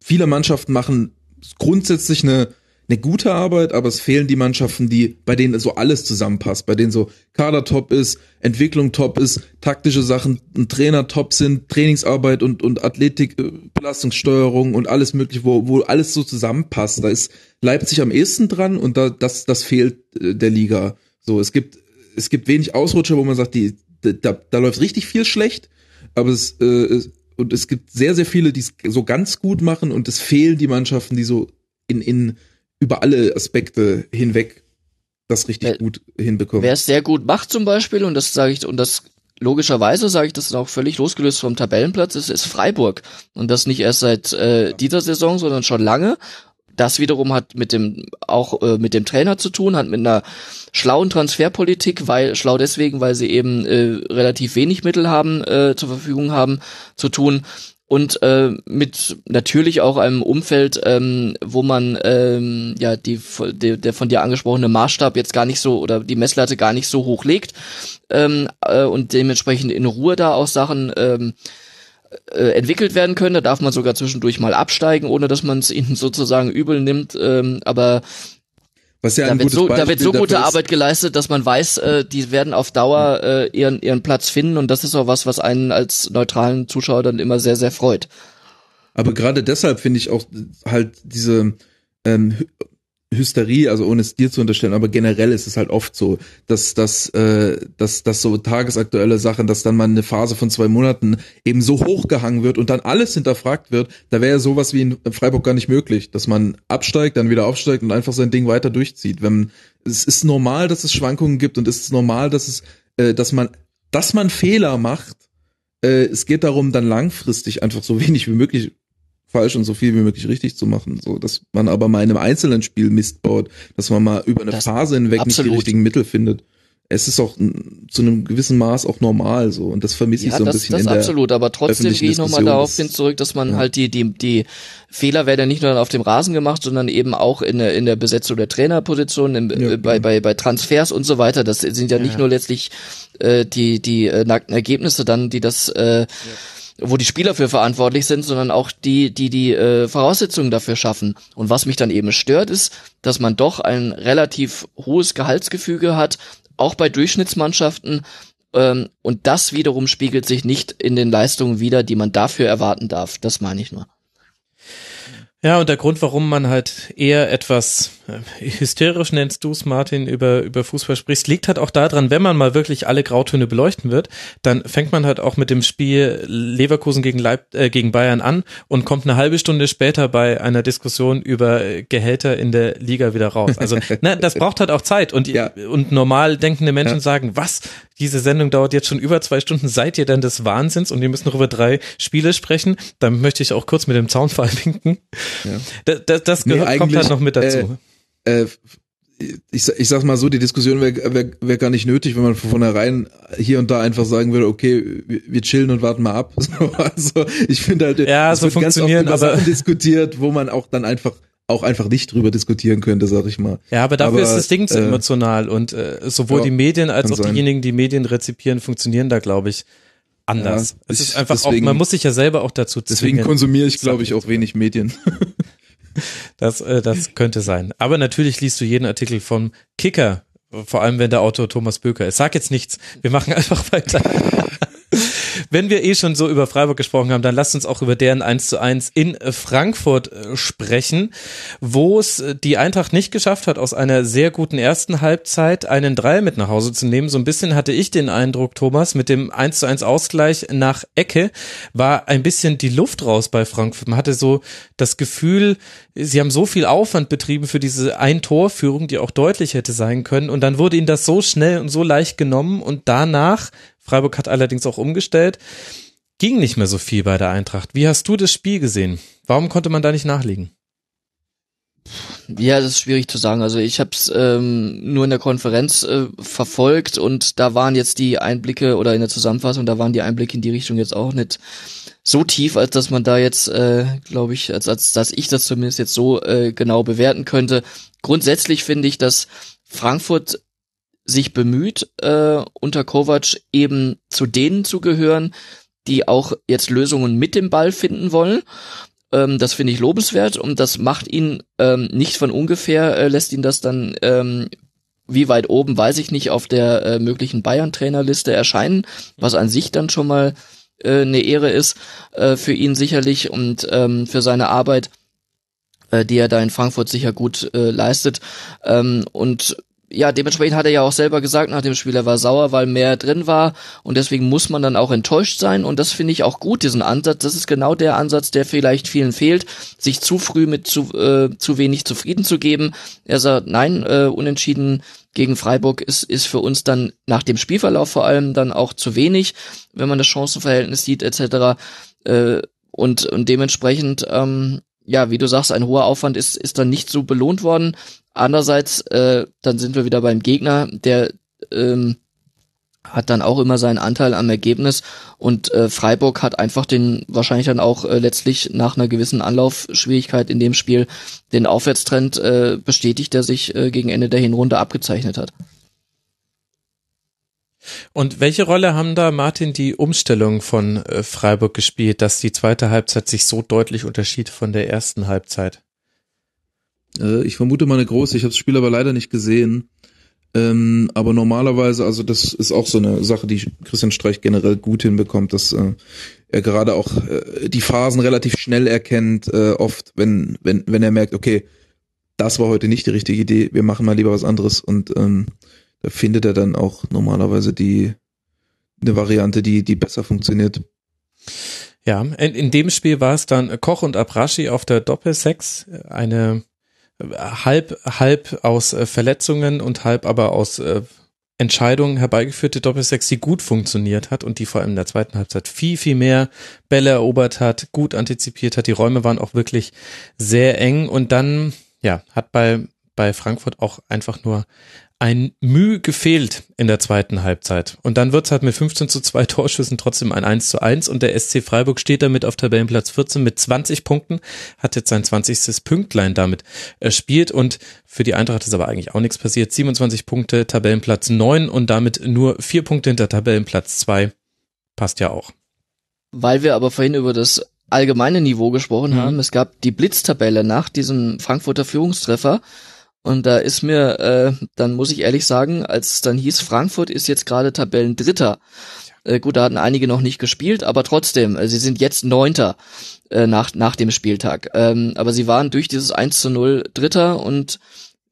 viele Mannschaften machen grundsätzlich eine eine gute Arbeit, aber es fehlen die Mannschaften, die bei denen so alles zusammenpasst, bei denen so Kader top ist, Entwicklung top ist, taktische Sachen, ein Trainer top sind, Trainingsarbeit und und Athletik, äh, Belastungssteuerung und alles mögliche, wo wo alles so zusammenpasst. Da ist Leipzig am ehesten dran und da das das fehlt äh, der Liga. So, es gibt es gibt wenig Ausrutscher, wo man sagt, die, da, da läuft richtig viel schlecht, aber es, äh, und es gibt sehr, sehr viele, die es so ganz gut machen und es fehlen die Mannschaften, die so in, in über alle Aspekte hinweg das richtig Wer- gut hinbekommen. wer es sehr gut macht zum Beispiel und das sage ich und das logischerweise sage ich das auch völlig losgelöst vom Tabellenplatz ist, ist Freiburg und das nicht erst seit äh, dieser Saison, sondern schon lange. Das wiederum hat mit dem auch äh, mit dem Trainer zu tun, hat mit einer schlauen Transferpolitik, weil schlau deswegen, weil sie eben äh, relativ wenig Mittel haben äh, zur Verfügung haben zu tun und äh, mit natürlich auch einem Umfeld, ähm, wo man ähm, ja die, die der von dir angesprochene Maßstab jetzt gar nicht so oder die Messlatte gar nicht so hoch legt ähm, äh, und dementsprechend in Ruhe da auch Sachen ähm, äh, entwickelt werden können. Da darf man sogar zwischendurch mal absteigen, ohne dass man es ihnen sozusagen übel nimmt. Ähm, aber Was ja da, wird so, da wird so gute Arbeit geleistet, dass man weiß, äh, die werden auf Dauer äh, ihren, ihren Platz finden und das ist auch was, was einen als neutralen Zuschauer dann immer sehr, sehr freut. Aber gerade deshalb finde ich auch halt diese ähm, Hysterie, also ohne es dir zu unterstellen, aber generell ist es halt oft so, dass, dass, äh, dass, dass so tagesaktuelle Sachen, dass dann mal eine Phase von zwei Monaten eben so hochgehangen wird und dann alles hinterfragt wird, da wäre ja sowas wie in Freiburg gar nicht möglich, dass man absteigt, dann wieder aufsteigt und einfach sein Ding weiter durchzieht. Wenn es ist normal, dass es Schwankungen gibt und es ist normal, dass es, äh, dass man, dass man Fehler macht. Äh, es geht darum, dann langfristig einfach so wenig wie möglich falsch und so viel wie möglich richtig zu machen. So, dass man aber mal in einem einzelnen Spiel Mist baut, dass man mal über eine das Phase hinweg absolut. nicht die richtigen Mittel findet. Es ist auch zu einem gewissen Maß auch normal so und das vermisse ja, ich so ein das, bisschen das in der absolut, aber trotzdem gehe ich nochmal darauf hin zurück, dass man ja. halt die die die Fehler werden ja nicht nur auf dem Rasen gemacht, sondern eben auch in der in der Besetzung der Trainerposition, im, ja, bei bei bei Transfers und so weiter. Das sind ja nicht nur letztlich äh, die die äh, nackten Ergebnisse dann, die das äh, wo die Spieler für verantwortlich sind, sondern auch die, die die äh, Voraussetzungen dafür schaffen. Und was mich dann eben stört, ist, dass man doch ein relativ hohes Gehaltsgefüge hat, auch bei Durchschnittsmannschaften. Ähm, und das wiederum spiegelt sich nicht in den Leistungen wider, die man dafür erwarten darf. Das meine ich nur. Ja, und der Grund, warum man halt eher etwas hysterisch nennst du es, Martin, über, über Fußball sprichst, liegt halt auch daran, wenn man mal wirklich alle Grautöne beleuchten wird, dann fängt man halt auch mit dem Spiel Leverkusen gegen, Leip äh, gegen Bayern an und kommt eine halbe Stunde später bei einer Diskussion über Gehälter in der Liga wieder raus. Also, na, das braucht halt auch Zeit und, ja. und normal denkende Menschen ja. sagen, was, diese Sendung dauert jetzt schon über zwei Stunden, seid ihr denn des Wahnsinns und wir müssen noch über drei Spiele sprechen? Dann möchte ich auch kurz mit dem Zaunfall winken. Ja. Das, das, das gehört, nee, kommt halt noch mit dazu. Äh, äh, ich, ich sag's mal so, die Diskussion wäre wär, wär gar nicht nötig, wenn man von vornherein hier und da einfach sagen würde, okay, wir chillen und warten mal ab. also ich finde halt, ja, so funktionieren, ganz oft über Sachen diskutiert, wo man auch dann einfach auch einfach nicht drüber diskutieren könnte, sag ich mal. Ja, aber dafür aber, ist das Ding zu äh, emotional und äh, sowohl ja, die Medien als auch sein. diejenigen, die Medien rezipieren, funktionieren da, glaube ich, anders. Ja, es ist einfach deswegen, auch, man muss sich ja selber auch dazu zwingen. Deswegen konsumiere ich, glaube ich, auch wenig Medien. das, äh, das könnte sein. Aber natürlich liest du jeden Artikel vom Kicker, vor allem wenn der Autor Thomas Böker ist. Sag jetzt nichts, wir machen einfach weiter. Wenn wir eh schon so über Freiburg gesprochen haben, dann lasst uns auch über deren 1 zu 1 in Frankfurt äh, sprechen, wo es äh, die Eintracht nicht geschafft hat, aus einer sehr guten ersten Halbzeit einen Dreier mit nach Hause zu nehmen. So ein bisschen hatte ich den Eindruck, Thomas, mit dem 1 zu 1 Ausgleich nach Ecke war ein bisschen die Luft raus bei Frankfurt. Man hatte so das Gefühl, sie haben so viel Aufwand betrieben für diese Ein-Tor-Führung, die auch deutlich hätte sein können. Und dann wurde ihnen das so schnell und so leicht genommen und danach Freiburg hat allerdings auch umgestellt. Ging nicht mehr so viel bei der Eintracht. Wie hast du das Spiel gesehen? Warum konnte man da nicht nachlegen? Ja, das ist schwierig zu sagen. Also ich habe es ähm, nur in der Konferenz äh, verfolgt und da waren jetzt die Einblicke oder in der Zusammenfassung, da waren die Einblicke in die Richtung jetzt auch nicht so tief, als dass man da jetzt, äh, glaube ich, als, als dass ich das zumindest jetzt so äh, genau bewerten könnte. Grundsätzlich finde ich, dass Frankfurt sich bemüht, äh, unter Kovac eben zu denen zu gehören, die auch jetzt Lösungen mit dem Ball finden wollen. Ähm, das finde ich lobenswert und das macht ihn ähm, nicht von ungefähr, äh, lässt ihn das dann ähm, wie weit oben, weiß ich nicht, auf der äh, möglichen Bayern-Trainerliste erscheinen, was an sich dann schon mal äh, eine Ehre ist äh, für ihn sicherlich und ähm, für seine Arbeit, äh, die er da in Frankfurt sicher gut äh, leistet. Ähm, und ja, dementsprechend hat er ja auch selber gesagt nach dem Spiel, er war sauer, weil mehr drin war und deswegen muss man dann auch enttäuscht sein und das finde ich auch gut, diesen Ansatz. Das ist genau der Ansatz, der vielleicht vielen fehlt, sich zu früh mit zu, äh, zu wenig zufrieden zu geben. Er sagt, nein, äh, unentschieden gegen Freiburg ist, ist für uns dann nach dem Spielverlauf vor allem dann auch zu wenig, wenn man das Chancenverhältnis sieht etc. Äh, und, und dementsprechend ähm, ja, wie du sagst, ein hoher Aufwand ist, ist dann nicht so belohnt worden. Andererseits, äh, dann sind wir wieder beim Gegner, der ähm, hat dann auch immer seinen Anteil am Ergebnis und äh, Freiburg hat einfach den wahrscheinlich dann auch äh, letztlich nach einer gewissen Anlaufschwierigkeit in dem Spiel den Aufwärtstrend äh, bestätigt, der sich äh, gegen Ende der Hinrunde abgezeichnet hat. Und welche Rolle haben da Martin die Umstellung von äh, Freiburg gespielt, dass die zweite Halbzeit sich so deutlich unterschied von der ersten Halbzeit? Äh, ich vermute mal eine große. Ich habe das Spiel aber leider nicht gesehen. Ähm, aber normalerweise, also das ist auch so eine Sache, die Christian Streich generell gut hinbekommt, dass äh, er gerade auch äh, die Phasen relativ schnell erkennt, äh, oft, wenn, wenn, wenn er merkt, okay, das war heute nicht die richtige Idee, wir machen mal lieber was anderes und ähm, da findet er dann auch normalerweise die eine Variante, die, die besser funktioniert. Ja, in, in dem Spiel war es dann Koch und Abrashi auf der Doppelsex, eine halb, halb aus äh, Verletzungen und halb aber aus äh, Entscheidungen herbeigeführte Doppelsechs, die gut funktioniert hat und die vor allem in der zweiten Halbzeit viel, viel mehr Bälle erobert hat, gut antizipiert hat. Die Räume waren auch wirklich sehr eng und dann, ja, hat bei, bei Frankfurt auch einfach nur ein Mühe gefehlt in der zweiten Halbzeit. Und dann wird's halt mit 15 zu 2 Torschüssen trotzdem ein 1 zu 1 und der SC Freiburg steht damit auf Tabellenplatz 14 mit 20 Punkten, hat jetzt sein 20. Pünktlein damit erspielt und für die Eintracht ist aber eigentlich auch nichts passiert. 27 Punkte, Tabellenplatz 9 und damit nur vier Punkte hinter Tabellenplatz 2. Passt ja auch. Weil wir aber vorhin über das allgemeine Niveau gesprochen mhm. haben, es gab die Blitztabelle nach diesem Frankfurter Führungstreffer und da ist mir, äh, dann muss ich ehrlich sagen, als es dann hieß, Frankfurt ist jetzt gerade Tabellendritter. Äh, gut, da hatten einige noch nicht gespielt, aber trotzdem, äh, sie sind jetzt Neunter äh, nach, nach dem Spieltag. Ähm, aber sie waren durch dieses 1 zu 0 Dritter und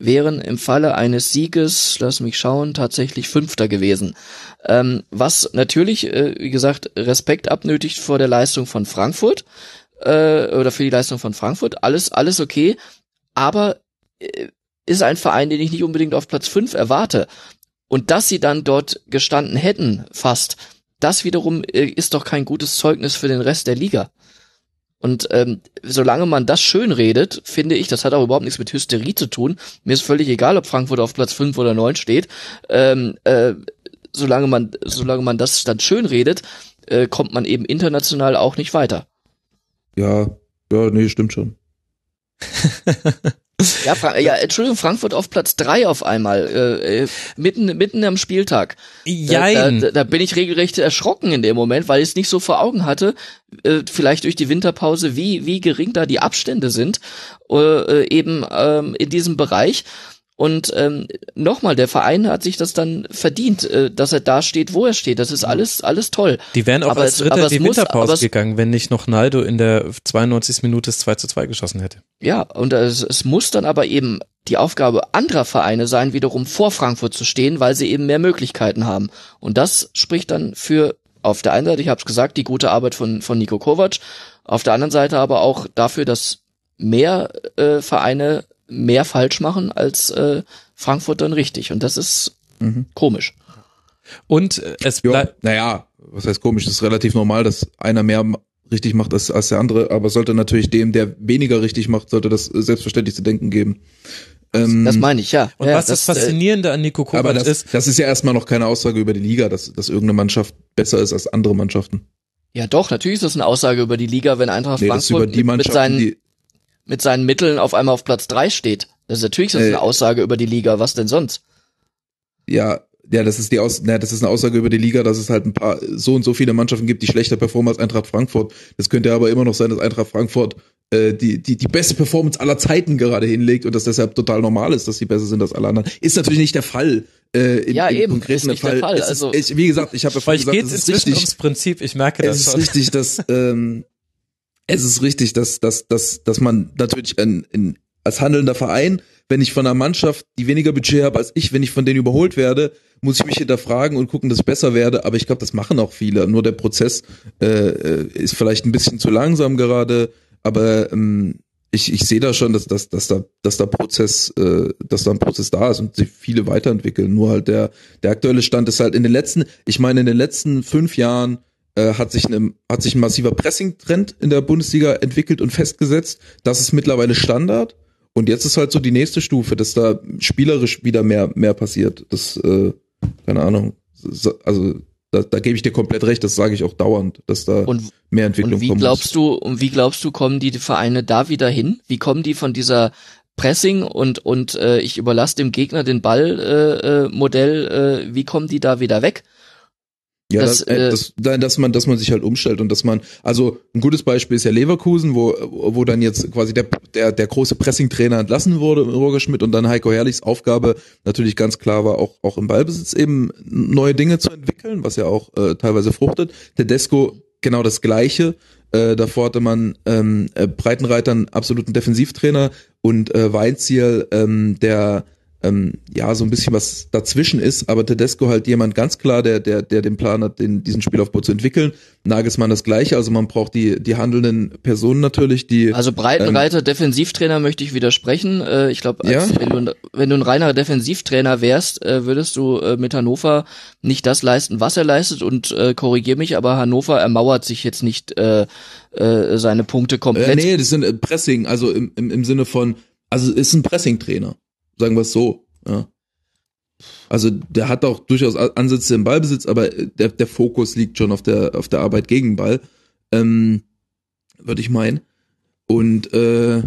wären im Falle eines Sieges, lass mich schauen, tatsächlich Fünfter gewesen. Ähm, was natürlich, äh, wie gesagt, Respekt abnötigt vor der Leistung von Frankfurt äh, oder für die Leistung von Frankfurt. Alles, alles okay. Aber äh, ist ein Verein, den ich nicht unbedingt auf Platz 5 erwarte. Und dass sie dann dort gestanden hätten, fast, das wiederum äh, ist doch kein gutes Zeugnis für den Rest der Liga. Und ähm, solange man das schön redet, finde ich, das hat auch überhaupt nichts mit Hysterie zu tun. Mir ist völlig egal, ob Frankfurt auf Platz 5 oder 9 steht. Ähm, äh, solange man, solange man das dann schön redet, äh, kommt man eben international auch nicht weiter. Ja, ja, nee, stimmt schon. Ja, Fra ja, Entschuldigung, Frankfurt auf Platz drei auf einmal, äh, äh, mitten, mitten am Spieltag. Jein. Da, da, da bin ich regelrecht erschrocken in dem Moment, weil ich es nicht so vor Augen hatte, äh, vielleicht durch die Winterpause, wie, wie gering da die Abstände sind, äh, äh eben ähm, in diesem Bereich. Und ähm, nochmal, der Verein hat sich das dann verdient, äh, dass er da steht, wo er steht. Das ist alles, alles toll. Die wären auch aber als Dritter in die muss, Winterpause gegangen, wenn nicht noch Naldo in der 92. Minute das 2 zu 2 geschossen hätte. Ja, und es, es muss dann aber eben die Aufgabe anderer Vereine sein, wiederum vor Frankfurt zu stehen, weil sie eben mehr Möglichkeiten haben. Und das spricht dann für auf der einen Seite, ich habe es gesagt, die gute Arbeit von, von Nico Kovac, auf der anderen Seite aber auch dafür, dass mehr äh, Vereine mehr falsch machen als äh, Frankfurt dann richtig. Und das ist mhm. komisch. Und äh, es bleibt. Naja, was heißt komisch? Das ist relativ normal, dass einer mehr richtig macht als, als der andere, aber sollte natürlich dem, der weniger richtig macht, sollte das selbstverständlich zu denken geben. Ähm, das meine ich, ja. Und ja, was das, das Faszinierende an Nico Kovac aber das, ist. Das ist ja erstmal noch keine Aussage über die Liga, dass, dass irgendeine Mannschaft besser ist als andere Mannschaften. Ja, doch, natürlich ist das eine Aussage über die Liga, wenn Eintracht nee, Frankfurt mit seinen, die, mit seinen Mitteln auf einmal auf Platz drei steht. Das ist natürlich das ist eine äh, Aussage über die Liga, was denn sonst? Ja, ja, das ist die Aus, na, das ist eine Aussage über die Liga, dass es halt ein paar so und so viele Mannschaften gibt, die schlechter performen als Eintracht Frankfurt. Das könnte aber immer noch sein, dass Eintracht Frankfurt äh, die, die, die beste Performance aller Zeiten gerade hinlegt und dass deshalb total normal ist, dass sie besser sind als alle anderen. Ist natürlich nicht der Fall. Äh, in, ja, im eben, ist nicht Fall. der Fall. Also, ist, ich, wie gesagt, ich habe ja vorhin gesagt, es ist richtig. ums Prinzip, ich merke das es schon. Ist richtig, dass ähm, es ist richtig, dass, dass, dass, dass man natürlich in, in, als handelnder Verein, wenn ich von einer Mannschaft, die weniger Budget habe als ich, wenn ich von denen überholt werde, muss ich mich hinterfragen und gucken, dass ich besser werde. Aber ich glaube, das machen auch viele. Nur der Prozess äh, äh, ist vielleicht ein bisschen zu langsam gerade. Aber ähm, ich, ich sehe da schon, dass, dass, dass da, dass da Prozess, äh, dass da ein Prozess da ist und sich viele weiterentwickeln. Nur halt der, der aktuelle Stand ist halt in den letzten, ich meine, in den letzten fünf Jahren äh, hat sich ein, hat sich ein massiver Pressing-Trend in der Bundesliga entwickelt und festgesetzt. Das ist mittlerweile Standard. Und jetzt ist halt so die nächste Stufe, dass da spielerisch wieder mehr, mehr passiert. Das, äh, keine Ahnung. Also, da, da gebe ich dir komplett recht, das sage ich auch dauernd, dass da und, mehr Entwicklung und wie kommt. Glaubst du, und wie glaubst du, kommen die Vereine da wieder hin? Wie kommen die von dieser Pressing und und äh, ich überlasse dem Gegner den Ball äh, äh, Modell, äh, wie kommen die da wieder weg? Ja, Das, das, äh, äh, das, da- dass man, dass man sich halt umstellt und dass man, also ein gutes Beispiel ist ja Leverkusen, wo, wo dann jetzt quasi der, der, der große Pressing-Trainer entlassen wurde, Roger Schmidt, und dann Heiko Herrlichs Aufgabe natürlich ganz klar war, auch, auch im Ballbesitz eben neue Dinge zu entwickeln, was ja auch äh, teilweise fruchtet. Tedesco genau das Gleiche. Äh, davor hatte man ähm, äh, Breitenreiter einen absoluten Defensivtrainer und äh, Weinziel, ähm, der ähm, ja so ein bisschen was dazwischen ist, aber Tedesco halt jemand ganz klar, der der der den Plan hat, den diesen Spielaufbau zu entwickeln. Nagelsmann das gleiche, also man braucht die die handelnden Personen natürlich, die Also Breitenreiter, Defensivtrainer möchte ich widersprechen. Äh, ich glaube, Ja? wenn, du, ein- wenn du ein reiner Defensivtrainer wärst, äh, würdest du äh, mit Hannover nicht das leisten, was er leistet. Und äh, korrigier mich, aber Hannover ermauert sich jetzt nicht äh, äh, seine Punkte äh, komplett. nee, das sind äh, Pressing, also im, im, im Sinne von, also ist ein Pressing-Trainer, sagen wir es so. Ja. Also der hat auch durchaus Ansätze im Ballbesitz, aber äh, der, der Fokus liegt schon auf der auf der Arbeit gegen Ball, ähm, würde ich meinen. Und äh,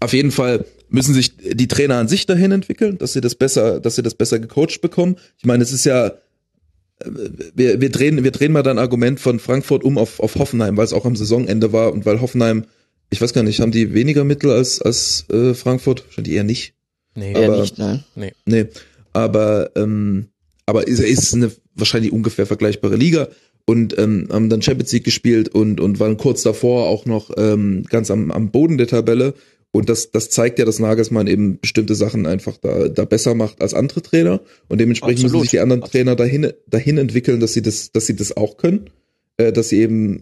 auf jeden Fall müssen sich die Trainer an sich dahin entwickeln, dass sie das besser, dass sie das besser gecoacht bekommen. Ich meine, es ist ja äh, wir, wir drehen wir drehen mal dann Argument von Frankfurt um auf, auf Hoffenheim, weil es auch am Saisonende war und weil Hoffenheim, ich weiß gar nicht, haben die weniger Mittel als als äh, Frankfurt? Wahrscheinlich eher nicht. Nee. Aber- nicht, nein. Nee, aber ähm, aber ist, ist eine wahrscheinlich ungefähr vergleichbare Liga. Und ähm, haben dann Champions League gespielt und und waren kurz davor auch noch ähm, ganz am, am Boden der Tabelle. Und das das zeigt ja, dass Nagelsmann eben bestimmte Sachen einfach da da besser macht als andere Trainer. Und dementsprechend müssen Absolut. sich die anderen Trainer dahin dahin entwickeln, dass sie das dass sie das auch können, äh, dass sie eben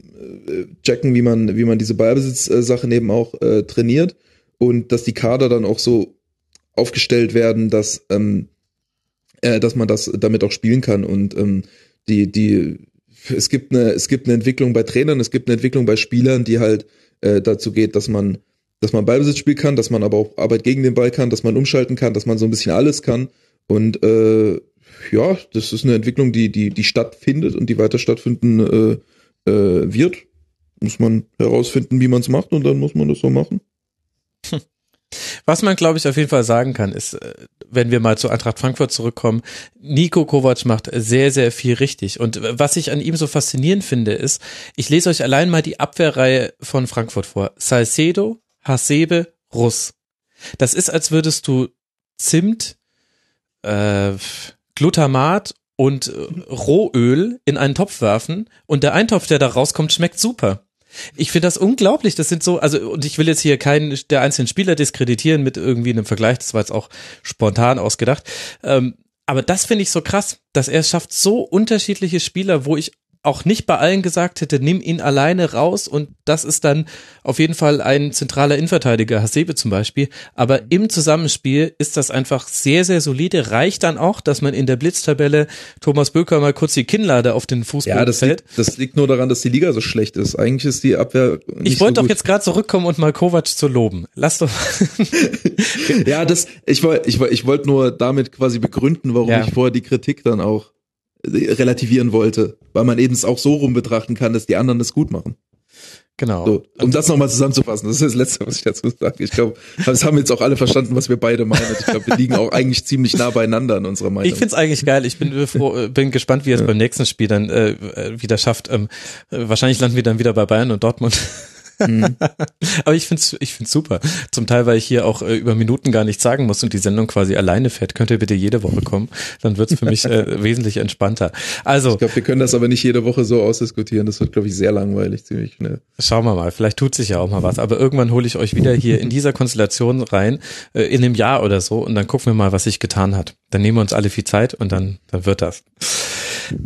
äh, checken, wie man wie man diese Ballbesitz-Sachen eben auch äh, trainiert. Und dass die Kader dann auch so aufgestellt werden, dass ähm, äh, dass man das damit auch spielen kann und ähm, die die es gibt eine es gibt eine Entwicklung bei Trainern, es gibt eine Entwicklung bei Spielern, die halt äh, dazu geht, dass man dass man Ballbesitz spielen kann, dass man aber auch Arbeit gegen den Ball kann, dass man umschalten kann, dass man so ein bisschen alles kann und äh, ja, das ist eine Entwicklung, die die die stattfindet und die weiter stattfinden äh, äh, wird. Muss man herausfinden, wie man es macht und dann muss man das so machen. Was man, glaube ich, auf jeden Fall sagen kann, ist, äh, wenn wir mal zu Eintracht Frankfurt zurückkommen, Nico Kovac macht sehr, sehr viel richtig. Und äh, was ich an ihm so faszinierend finde, ist, ich lese euch allein mal die Abwehrreihe von Frankfurt vor. Salcedo, Hasebe, Russ. Das ist, als würdest du Zimt, äh, Glutamat und äh, Rohöl in einen Topf werfen und der Eintopf, der da rauskommt, schmeckt super. Ich finde das unglaublich. Das sind so, also, und ich will jetzt hier keinen der einzelnen Spieler diskreditieren mit irgendwie einem Vergleich. Das war jetzt auch spontan ausgedacht. Ähm, aber das finde ich so krass, dass er es schafft, so unterschiedliche Spieler, wo ich auch nicht bei allen gesagt hätte, nimm ihn alleine raus und das ist dann auf jeden Fall ein zentraler Innenverteidiger, Hasebe zum Beispiel. Aber im Zusammenspiel ist das einfach sehr, sehr solide. Reicht dann auch, dass man in der Blitztabelle Thomas Böker mal kurz die Kinnlade auf den Fußboden Ja, das fällt. liegt, das liegt nur daran, dass die Liga so schlecht ist. Eigentlich ist die Abwehr nicht Ich wollte so doch jetzt gerade zurückkommen und mal Kovac zu loben. Lass doch. Ja, das, ich wollte, ich wollte, ich wollte nur damit quasi begründen, warum Ja. ich vorher die Kritik dann auch relativieren wollte, weil man eben es auch so rum betrachten kann, dass die anderen es gut machen. genau. So, um das nochmal zusammenzufassen, das ist das Letzte, was ich dazu sage. Ich glaube, das haben jetzt auch alle verstanden, was wir beide meinen. Ich glaube, wir liegen auch eigentlich ziemlich nah beieinander in unserer Meinung. Ich find's eigentlich geil. Ich bin, froh, äh, bin gespannt, wie er es beim nächsten Spiel dann äh, äh, wieder schafft. Ähm, äh, wahrscheinlich landen wir dann wieder bei Bayern und Dortmund. Mhm. Aber ich find's, ich find's super. Zum Teil, weil ich hier auch äh, über Minuten gar nichts sagen muss und die Sendung quasi alleine fährt. Könnt ihr bitte jede Woche kommen? Dann wird's für mich äh, wesentlich entspannter. Also, Ich glaube, wir können das aber nicht jede Woche so ausdiskutieren. Das wird, glaube ich, sehr langweilig, ziemlich schnell. Schauen wir mal, vielleicht tut sich ja auch mal was. Aber irgendwann hole ich euch wieder hier in dieser Konstellation rein, äh, in einem Jahr oder so, und dann gucken wir mal, was sich getan hat. Dann nehmen wir uns alle viel Zeit und dann, dann wird das.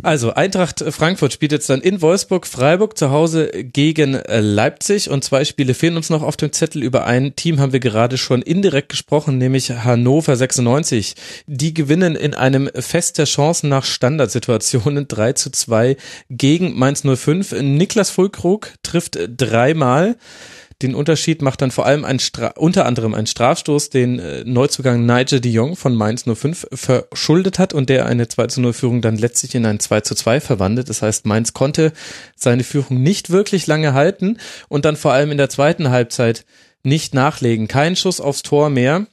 Also, Eintracht Frankfurt spielt jetzt dann in Wolfsburg, Freiburg zu Hause gegen äh, Leipzig und zwei Spiele fehlen uns noch auf dem Zettel. Über ein Team haben wir gerade schon indirekt gesprochen, nämlich Hannover 96. Die gewinnen in einem Fest der Chancen nach Standardsituationen 3 zu 2 gegen Mainz 05. Niklas Fulkrug trifft dreimal. Den Unterschied macht dann vor allem ein Stra unter anderem ein Strafstoß, den äh, Neuzugang Nigel de Jong von Mainz 05 verschuldet hat und der eine 2 zu 0 Führung dann letztlich in ein 2 zu 2 verwandelt. Das heißt, Mainz konnte seine Führung nicht wirklich lange halten und dann vor allem in der zweiten Halbzeit nicht nachlegen. Kein Schuss aufs Tor mehr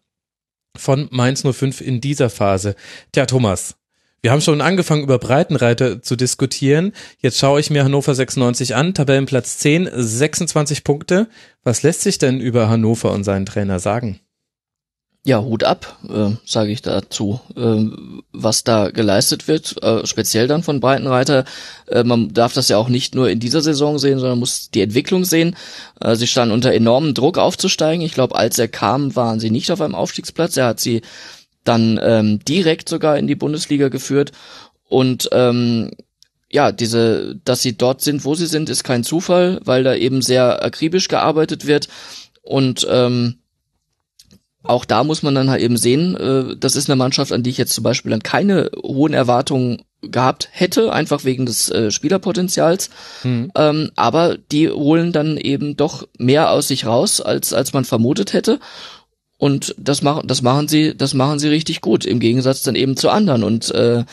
von Mainz 05 in dieser Phase. Tja, Thomas, Wir haben schon angefangen, über Breitenreiter zu diskutieren. Jetzt schaue ich mir Hannover 96 an, Tabellenplatz 10, 26 Punkte. Was lässt sich denn über Hannover und seinen Trainer sagen? Ja, Hut ab, äh, sage ich dazu. Äh, was da geleistet wird, äh, speziell dann von Breitenreiter, äh, man darf das ja auch nicht nur in dieser Saison sehen, sondern muss die Entwicklung sehen. Äh, sie standen unter enormem Druck aufzusteigen. Ich glaube, als er kam, waren sie nicht auf einem Aufstiegsplatz. Er hat sie dann ähm, direkt sogar in die Bundesliga geführt und ähm, ja, diese, dass sie dort sind, wo sie sind, ist kein Zufall, weil da eben sehr akribisch gearbeitet wird und ähm, auch da muss man dann halt eben sehen, äh, das ist eine Mannschaft, an die ich jetzt zum Beispiel dann keine hohen Erwartungen gehabt hätte, einfach wegen des äh, Spielerpotenzials. Mhm. Ähm, aber die holen dann eben doch mehr aus sich raus, als, als man vermutet hätte. Und das machen, das machen sie, das machen sie richtig gut, im Gegensatz dann eben zu anderen. Und äh,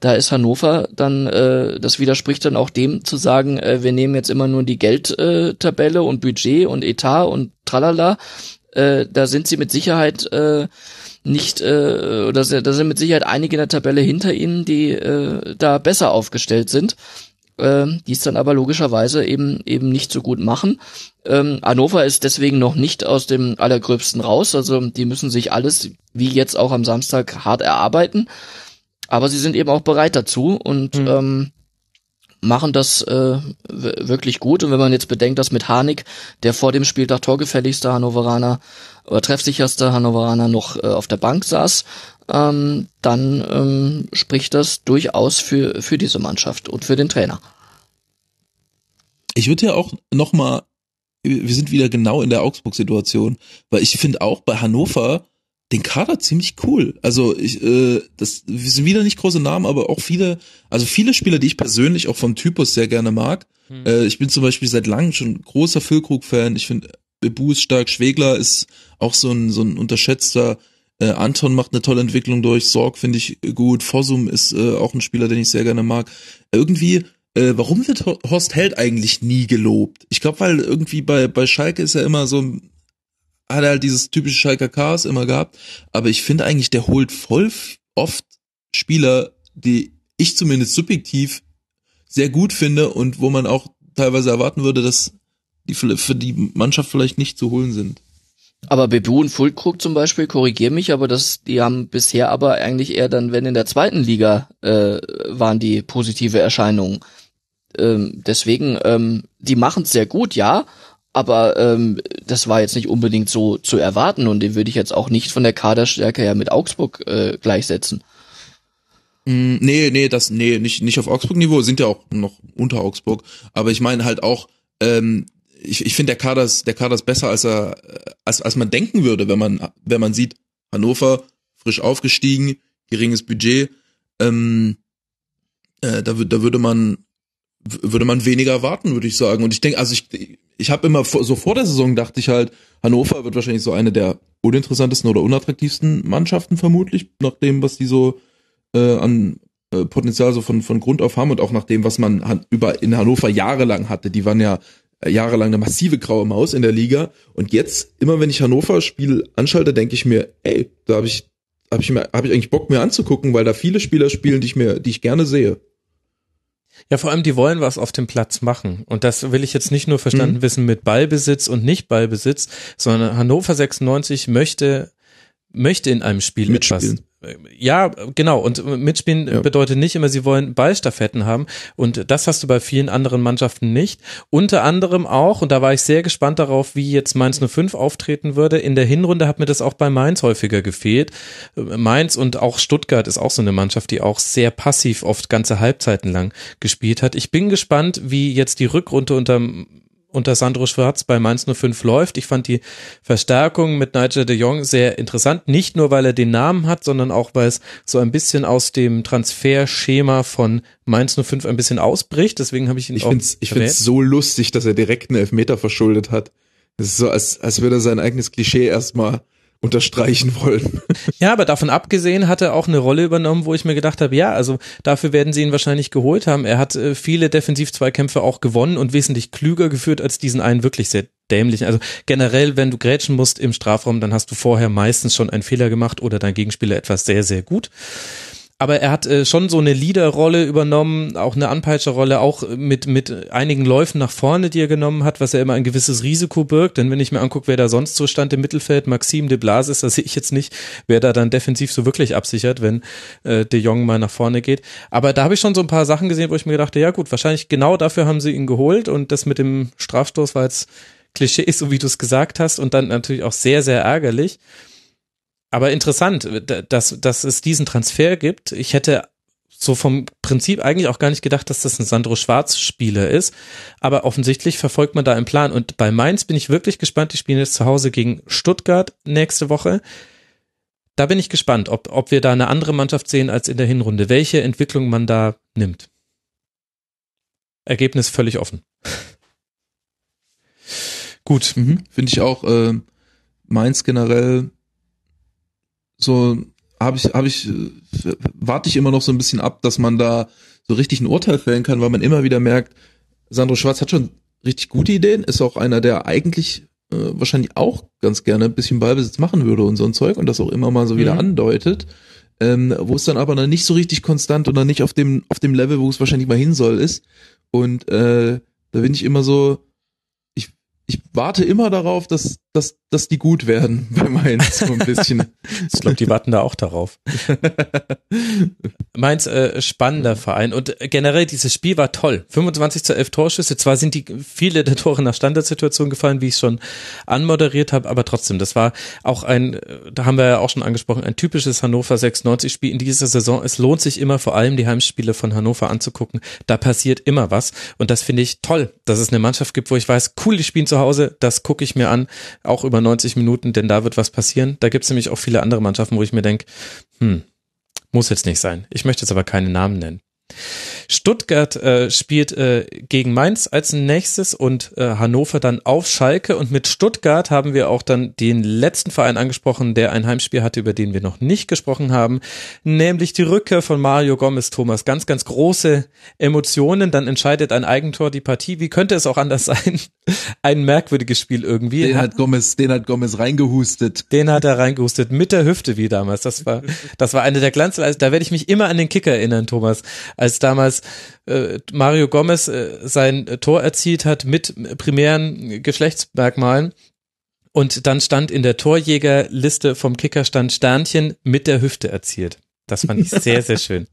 da ist Hannover dann, äh, das widerspricht dann auch dem zu sagen, äh, wir nehmen jetzt immer nur die Geldtabelle und Budget und Etat und tralala, äh, da sind sie mit Sicherheit äh, nicht, äh, oder da sind mit Sicherheit einige in der Tabelle hinter ihnen, die äh, da besser aufgestellt sind, äh, die es dann aber logischerweise eben eben nicht so gut machen. Ähm, Hannover ist deswegen noch nicht aus dem Allergröbsten raus, also die müssen sich alles, wie jetzt auch am Samstag, hart erarbeiten. Aber sie sind eben auch bereit dazu und mhm. ähm, machen das äh, wirklich gut. Und wenn man jetzt bedenkt, dass mit Harnik, der vor dem Spieltag torgefälligste Hannoveraner oder treffsicherste Hannoveraner noch äh, auf der Bank saß, ähm, dann ähm, spricht das durchaus für, für diese Mannschaft und für den Trainer. Ich würde ja auch noch mal, wir sind wieder genau in der Augsburg-Situation, weil ich finde auch bei Hannover den Kader ziemlich cool. Also ich, äh, das, wir sind wieder nicht große Namen, aber auch viele, also viele Spieler, die ich persönlich auch vom Typus sehr gerne mag. Hm. Äh, ich bin zum Beispiel seit langem schon großer Füllkrug-Fan. Ich finde, Bebu ist stark, Schwegler ist auch so ein, so ein unterschätzter. Äh, Anton macht eine tolle Entwicklung durch, Sorg finde ich gut, Fossum ist äh, auch ein Spieler, den ich sehr gerne mag. Irgendwie, äh, warum wird Horst Held eigentlich nie gelobt? Ich glaube, weil irgendwie bei, bei Schalke ist er immer so hat er halt dieses typische Schalker Chaos immer gehabt. Aber ich finde eigentlich, der holt voll oft Spieler, die ich zumindest subjektiv sehr gut finde und wo man auch teilweise erwarten würde, dass die für die Mannschaft vielleicht nicht zu holen sind. Aber Bebu und Fulkrug zum Beispiel, korrigier mich, aber das, die haben bisher aber eigentlich eher dann, wenn in der zweiten Liga äh, waren die positive Erscheinungen. Ähm, deswegen, ähm, die machen es sehr gut, ja, aber ähm, das war jetzt nicht unbedingt so zu erwarten und den würde ich jetzt auch nicht von der Kaderstärke her mit Augsburg äh, gleichsetzen. Mm, nee, nee, das, nee, nicht, nicht auf Augsburg-Niveau, sind ja auch noch unter Augsburg. Aber ich meine halt auch, ähm, ich, ich finde der Kader ist, der Kader ist besser, als er, als, als man denken würde, wenn man, wenn man sieht, Hannover, frisch aufgestiegen, geringes Budget, ähm, äh, da, da würde man, würde man weniger erwarten, würde ich sagen. Und ich denke, also ich, ich habe immer so vor der Saison dachte ich halt, Hannover wird wahrscheinlich so eine der uninteressantesten oder unattraktivsten Mannschaften vermutlich, nach dem, was die so äh, an äh, Potenzial so von, von Grund auf haben und auch nach dem, was man über in Hannover jahrelang hatte. Die waren ja jahrelang eine massive graue Maus in der Liga. Und jetzt, immer wenn ich Hannover-Spiel anschalte, denke ich mir, ey, da habe ich, hab ich, mir, hab ich eigentlich Bock mir anzugucken, weil da viele Spieler spielen, die ich mir, die ich gerne sehe. Ja, vor allem, die wollen was auf dem Platz machen. Und das will ich jetzt nicht nur verstanden mhm. wissen mit Ballbesitz und nicht Ballbesitz, sondern Hannover 96 möchte, möchte in einem Spiel Mitspielen. etwas ja, genau. Und mitspielen ja. bedeutet nicht immer, sie wollen Ballstaffetten haben. Und das hast du bei vielen anderen Mannschaften nicht. Unter anderem auch, und da war ich sehr gespannt darauf, wie jetzt Mainz 05 auftreten würde. In der Hinrunde hat mir das auch bei Mainz häufiger gefehlt. Mainz und auch Stuttgart ist auch so eine Mannschaft, die auch sehr passiv oft ganze Halbzeiten lang gespielt hat. Ich bin gespannt, wie jetzt die Rückrunde unter unter Sandro Schwarz bei Mainz 05 läuft. Ich fand die Verstärkung mit Nigel de Jong sehr interessant. Nicht nur, weil er den Namen hat, sondern auch, weil es so ein bisschen aus dem Transferschema von Mainz 05 ein bisschen ausbricht. Deswegen habe ich ihn ich auch find's, Ich finde es so lustig, dass er direkt einen Elfmeter verschuldet hat. Es ist so, als, als würde er sein eigenes Klischee erstmal unterstreichen wollen. Ja, aber davon abgesehen hat er auch eine Rolle übernommen, wo ich mir gedacht habe, ja, also dafür werden sie ihn wahrscheinlich geholt haben. Er hat äh, viele Defensivzweikämpfe auch gewonnen und wesentlich klüger geführt als diesen einen wirklich sehr dämlichen. Also generell, wenn du grätschen musst im Strafraum, dann hast du vorher meistens schon einen Fehler gemacht oder dein Gegenspieler etwas sehr, sehr gut. Aber er hat äh, schon so eine Leaderrolle übernommen, auch eine Anpeitscherrolle, auch mit, mit einigen Läufen nach vorne, die er genommen hat, was ja immer ein gewisses Risiko birgt. Denn wenn ich mir angucke, wer da sonst so stand im Mittelfeld, Maxim de Blas ist, da sehe ich jetzt nicht, wer da dann defensiv so wirklich absichert, wenn äh, de Jong mal nach vorne geht. Aber da habe ich schon so ein paar Sachen gesehen, wo ich mir gedachte, ja gut, wahrscheinlich genau dafür haben sie ihn geholt und das mit dem Strafstoß war jetzt Klischee, so wie du es gesagt hast und dann natürlich auch sehr, sehr ärgerlich. Aber interessant, dass, dass es diesen Transfer gibt. Ich hätte so vom Prinzip eigentlich auch gar nicht gedacht, dass das ein Sandro Schwarz-Spieler ist. Aber offensichtlich verfolgt man da einen Plan. Und bei Mainz bin ich wirklich gespannt. Die spielen jetzt zu Hause gegen Stuttgart nächste Woche. Da bin ich gespannt, ob, ob wir da eine andere Mannschaft sehen als in der Hinrunde. Welche Entwicklung man da nimmt. Ergebnis völlig offen. Gut. Mhm. Finde ich auch äh, Mainz generell so habe ich, habe ich, warte ich immer noch so ein bisschen ab, dass man da so richtig ein Urteil fällen kann, weil man immer wieder merkt, Sandro Schwarz hat schon richtig gute Ideen, ist auch einer, der eigentlich äh, wahrscheinlich auch ganz gerne ein bisschen Ballbesitz machen würde und so ein Zeug und das auch immer mal so wieder mhm. andeutet, ähm, wo es dann aber dann nicht so richtig konstant oder nicht auf dem, auf dem Level, wo es wahrscheinlich mal hin soll, ist. Und äh, da bin ich immer so, ich warte immer darauf, dass, dass, dass die gut werden bei Mainz so ein bisschen. ich glaube, die warten da auch darauf. Mainz, äh, spannender Verein und generell dieses Spiel war toll. 25 zu 11 Torschüsse. Zwar sind die viele der Tore nach Standardsituation gefallen, wie ich schon anmoderiert habe, aber trotzdem, das war auch ein, da haben wir ja auch schon angesprochen, ein typisches Hannover 96 Spiel in dieser Saison. Es lohnt sich immer vor allem die Heimspiele von Hannover anzugucken. Da passiert immer was und das finde ich toll, dass es eine Mannschaft gibt, wo ich weiß, cool, die spielen zu Hause, das gucke ich mir an, auch über 90 Minuten, denn da wird was passieren. Da gibt es nämlich auch viele andere Mannschaften, wo ich mir denke, hm, muss jetzt nicht sein. Ich möchte jetzt aber keine Namen nennen. Stuttgart äh, spielt äh, gegen Mainz als nächstes und äh, Hannover dann auf Schalke. Und mit Stuttgart haben wir auch dann den letzten Verein angesprochen, der ein Heimspiel hatte, über den wir noch nicht gesprochen haben, nämlich die Rückkehr von Mario Gomez Thomas. Ganz, ganz große Emotionen. Dann entscheidet ein Eigentor die Partie. Wie könnte es auch anders sein? ein merkwürdiges Spiel irgendwie. Den hat Gomez, den hat Gomez reingehustet. Den hat er reingehustet mit der Hüfte wie damals. Das war, das war eine der Glanzleistungen. Da werde ich mich immer an den Kicker erinnern, Thomas, als damals äh, Mario Gomez äh, sein Tor erzielt hat mit primären Geschlechtsmerkmalen. Und dann stand in der Torjägerliste vom Kicker stand Sternchen mit der Hüfte erzielt. Das fand ich sehr, sehr schön.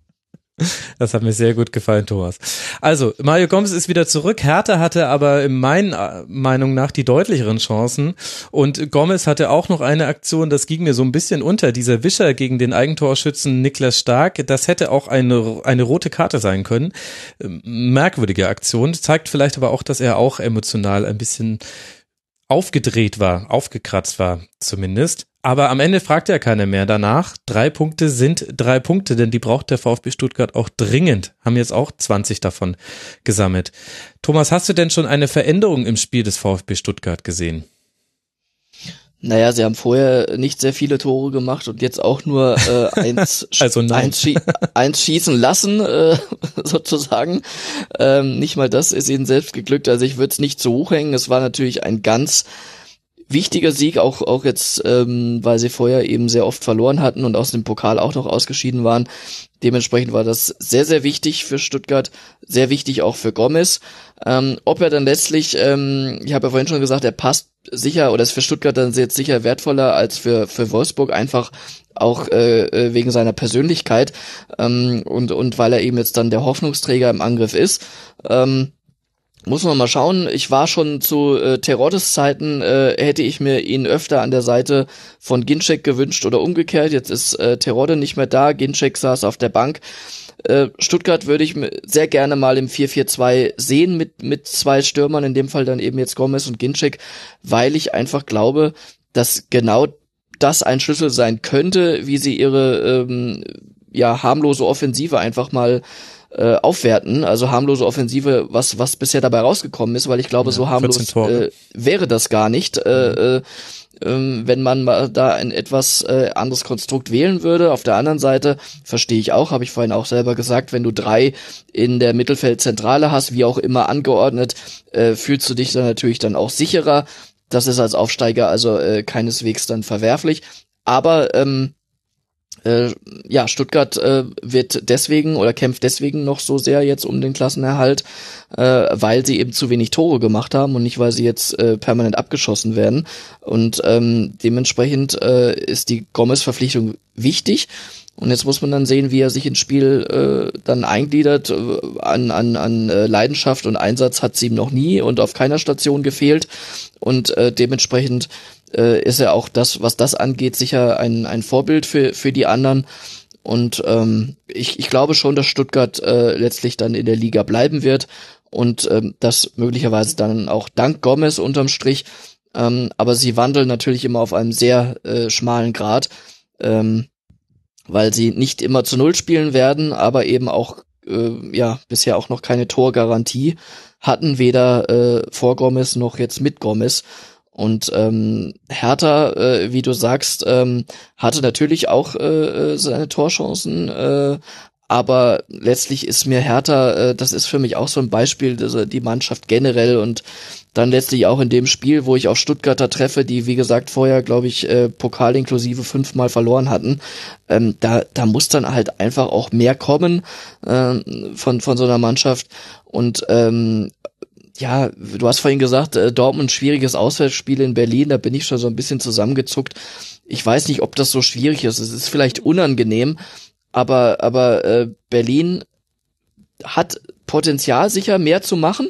Das hat mir sehr gut gefallen, Thomas. Also, Mario Gomez ist wieder zurück. Hertha hatte aber in meiner Meinung nach die deutlicheren Chancen. Und Gomez hatte auch noch eine Aktion, das ging mir so ein bisschen unter. Dieser Wischer gegen den Eigentorschützen Niklas Stark, das hätte auch eine, eine rote Karte sein können. Merkwürdige Aktion. Zeigt vielleicht aber auch, dass er auch emotional ein bisschen aufgedreht war, aufgekratzt war zumindest. Aber am Ende fragt ja keiner mehr danach. Drei Punkte sind drei Punkte, denn die braucht der VfB Stuttgart auch dringend. Haben jetzt auch 20 davon gesammelt. Thomas, hast du denn schon eine Veränderung im Spiel des VfB Stuttgart gesehen? Naja, sie haben vorher nicht sehr viele Tore gemacht und jetzt auch nur äh, eins, also eins, schie eins schießen lassen, äh, sozusagen. Ähm, nicht mal das ist ihnen selbst geglückt. Also ich würde es nicht so hoch hängen. Es war natürlich ein ganz wichtiger Sieg, auch, auch jetzt, ähm, weil sie vorher eben sehr oft verloren hatten und aus dem Pokal auch noch ausgeschieden waren. Dementsprechend war das sehr, sehr wichtig für Stuttgart, sehr wichtig auch für Gomez. Ähm, ob er dann letztlich, ähm, ich habe ja vorhin schon gesagt, er passt sicher oder ist für Stuttgart dann jetzt sicher wertvoller als für, für Wolfsburg, einfach auch äh, äh, wegen seiner Persönlichkeit ähm, und, und weil er eben jetzt dann der Hoffnungsträger im Angriff ist. Ähm, muss man mal schauen. Ich war schon zu äh, Teroddes Zeiten, äh, hätte ich mir ihn öfter an der Seite von Ginczek gewünscht oder umgekehrt. Jetzt ist äh, Terodde nicht mehr da, Ginczek saß auf der Bank. Äh, Stuttgart würde ich sehr gerne mal im 4-4-2 sehen mit, mit zwei Stürmern, in dem Fall dann eben jetzt Gomez und Ginczek, weil ich einfach glaube, dass genau das ein Schlüssel sein könnte, wie sie ihre ähm, ja harmlose Offensive einfach mal äh, aufwerten, also harmlose Offensive, was was bisher dabei rausgekommen ist, weil ich glaube, ja, so harmlos äh, wäre das gar nicht. Äh, äh, ähm, wenn man mal da ein etwas äh, anderes Konstrukt wählen würde. Auf der anderen Seite verstehe ich auch, habe ich vorhin auch selber gesagt, wenn du drei in der Mittelfeldzentrale hast, wie auch immer angeordnet, äh, fühlst du dich dann natürlich dann auch sicherer. Das ist als Aufsteiger also äh, keineswegs dann verwerflich. Aber ähm, äh, ja, Stuttgart äh, wird deswegen oder kämpft deswegen noch so sehr jetzt um den Klassenerhalt, äh, weil sie eben zu wenig Tore gemacht haben und nicht, weil sie jetzt äh, permanent abgeschossen werden. Und ähm, dementsprechend äh, ist die Gomez-Verpflichtung wichtig. Und jetzt muss man dann sehen, wie er sich ins Spiel äh, dann eingliedert. An, an, an äh, Leidenschaft und Einsatz hat sie ihm noch nie und auf keiner Station gefehlt. Und äh, dementsprechend äh, ist er auch das, was das angeht, sicher ein, ein Vorbild für, für die anderen. Und ähm, ich, ich glaube schon, dass Stuttgart äh, letztlich dann in der Liga bleiben wird und ähm, das möglicherweise dann auch dank Gomez unterm Strich. Ähm, aber sie wandeln natürlich immer auf einem sehr äh, schmalen Grad, ähm, weil sie nicht immer zu Null spielen werden, aber eben auch äh, ja bisher auch noch keine Torgarantie hatten, weder äh, vor Gomez noch jetzt mit Gomez. Und ähm, Hertha, äh, wie du sagst, ähm, hatte natürlich auch äh, äh, seine Torchancen, äh, aber letztlich ist mir Hertha, äh, das ist für mich auch so ein Beispiel, also die Mannschaft generell und dann letztlich auch in dem Spiel, wo ich auf Stuttgarter treffe, die wie gesagt vorher, glaube ich, äh, Pokal inklusive fünfmal verloren hatten. Ähm, da, da muss dann halt einfach auch mehr kommen äh, von von so einer Mannschaft und ähm, ja, du hast vorhin gesagt, äh, Dortmund schwieriges Auswärtsspiel in Berlin, da bin ich schon so ein bisschen zusammengezuckt. Ich weiß nicht, ob das so schwierig ist. Es ist vielleicht unangenehm, aber aber äh, Berlin hat Potenzial sicher mehr zu machen.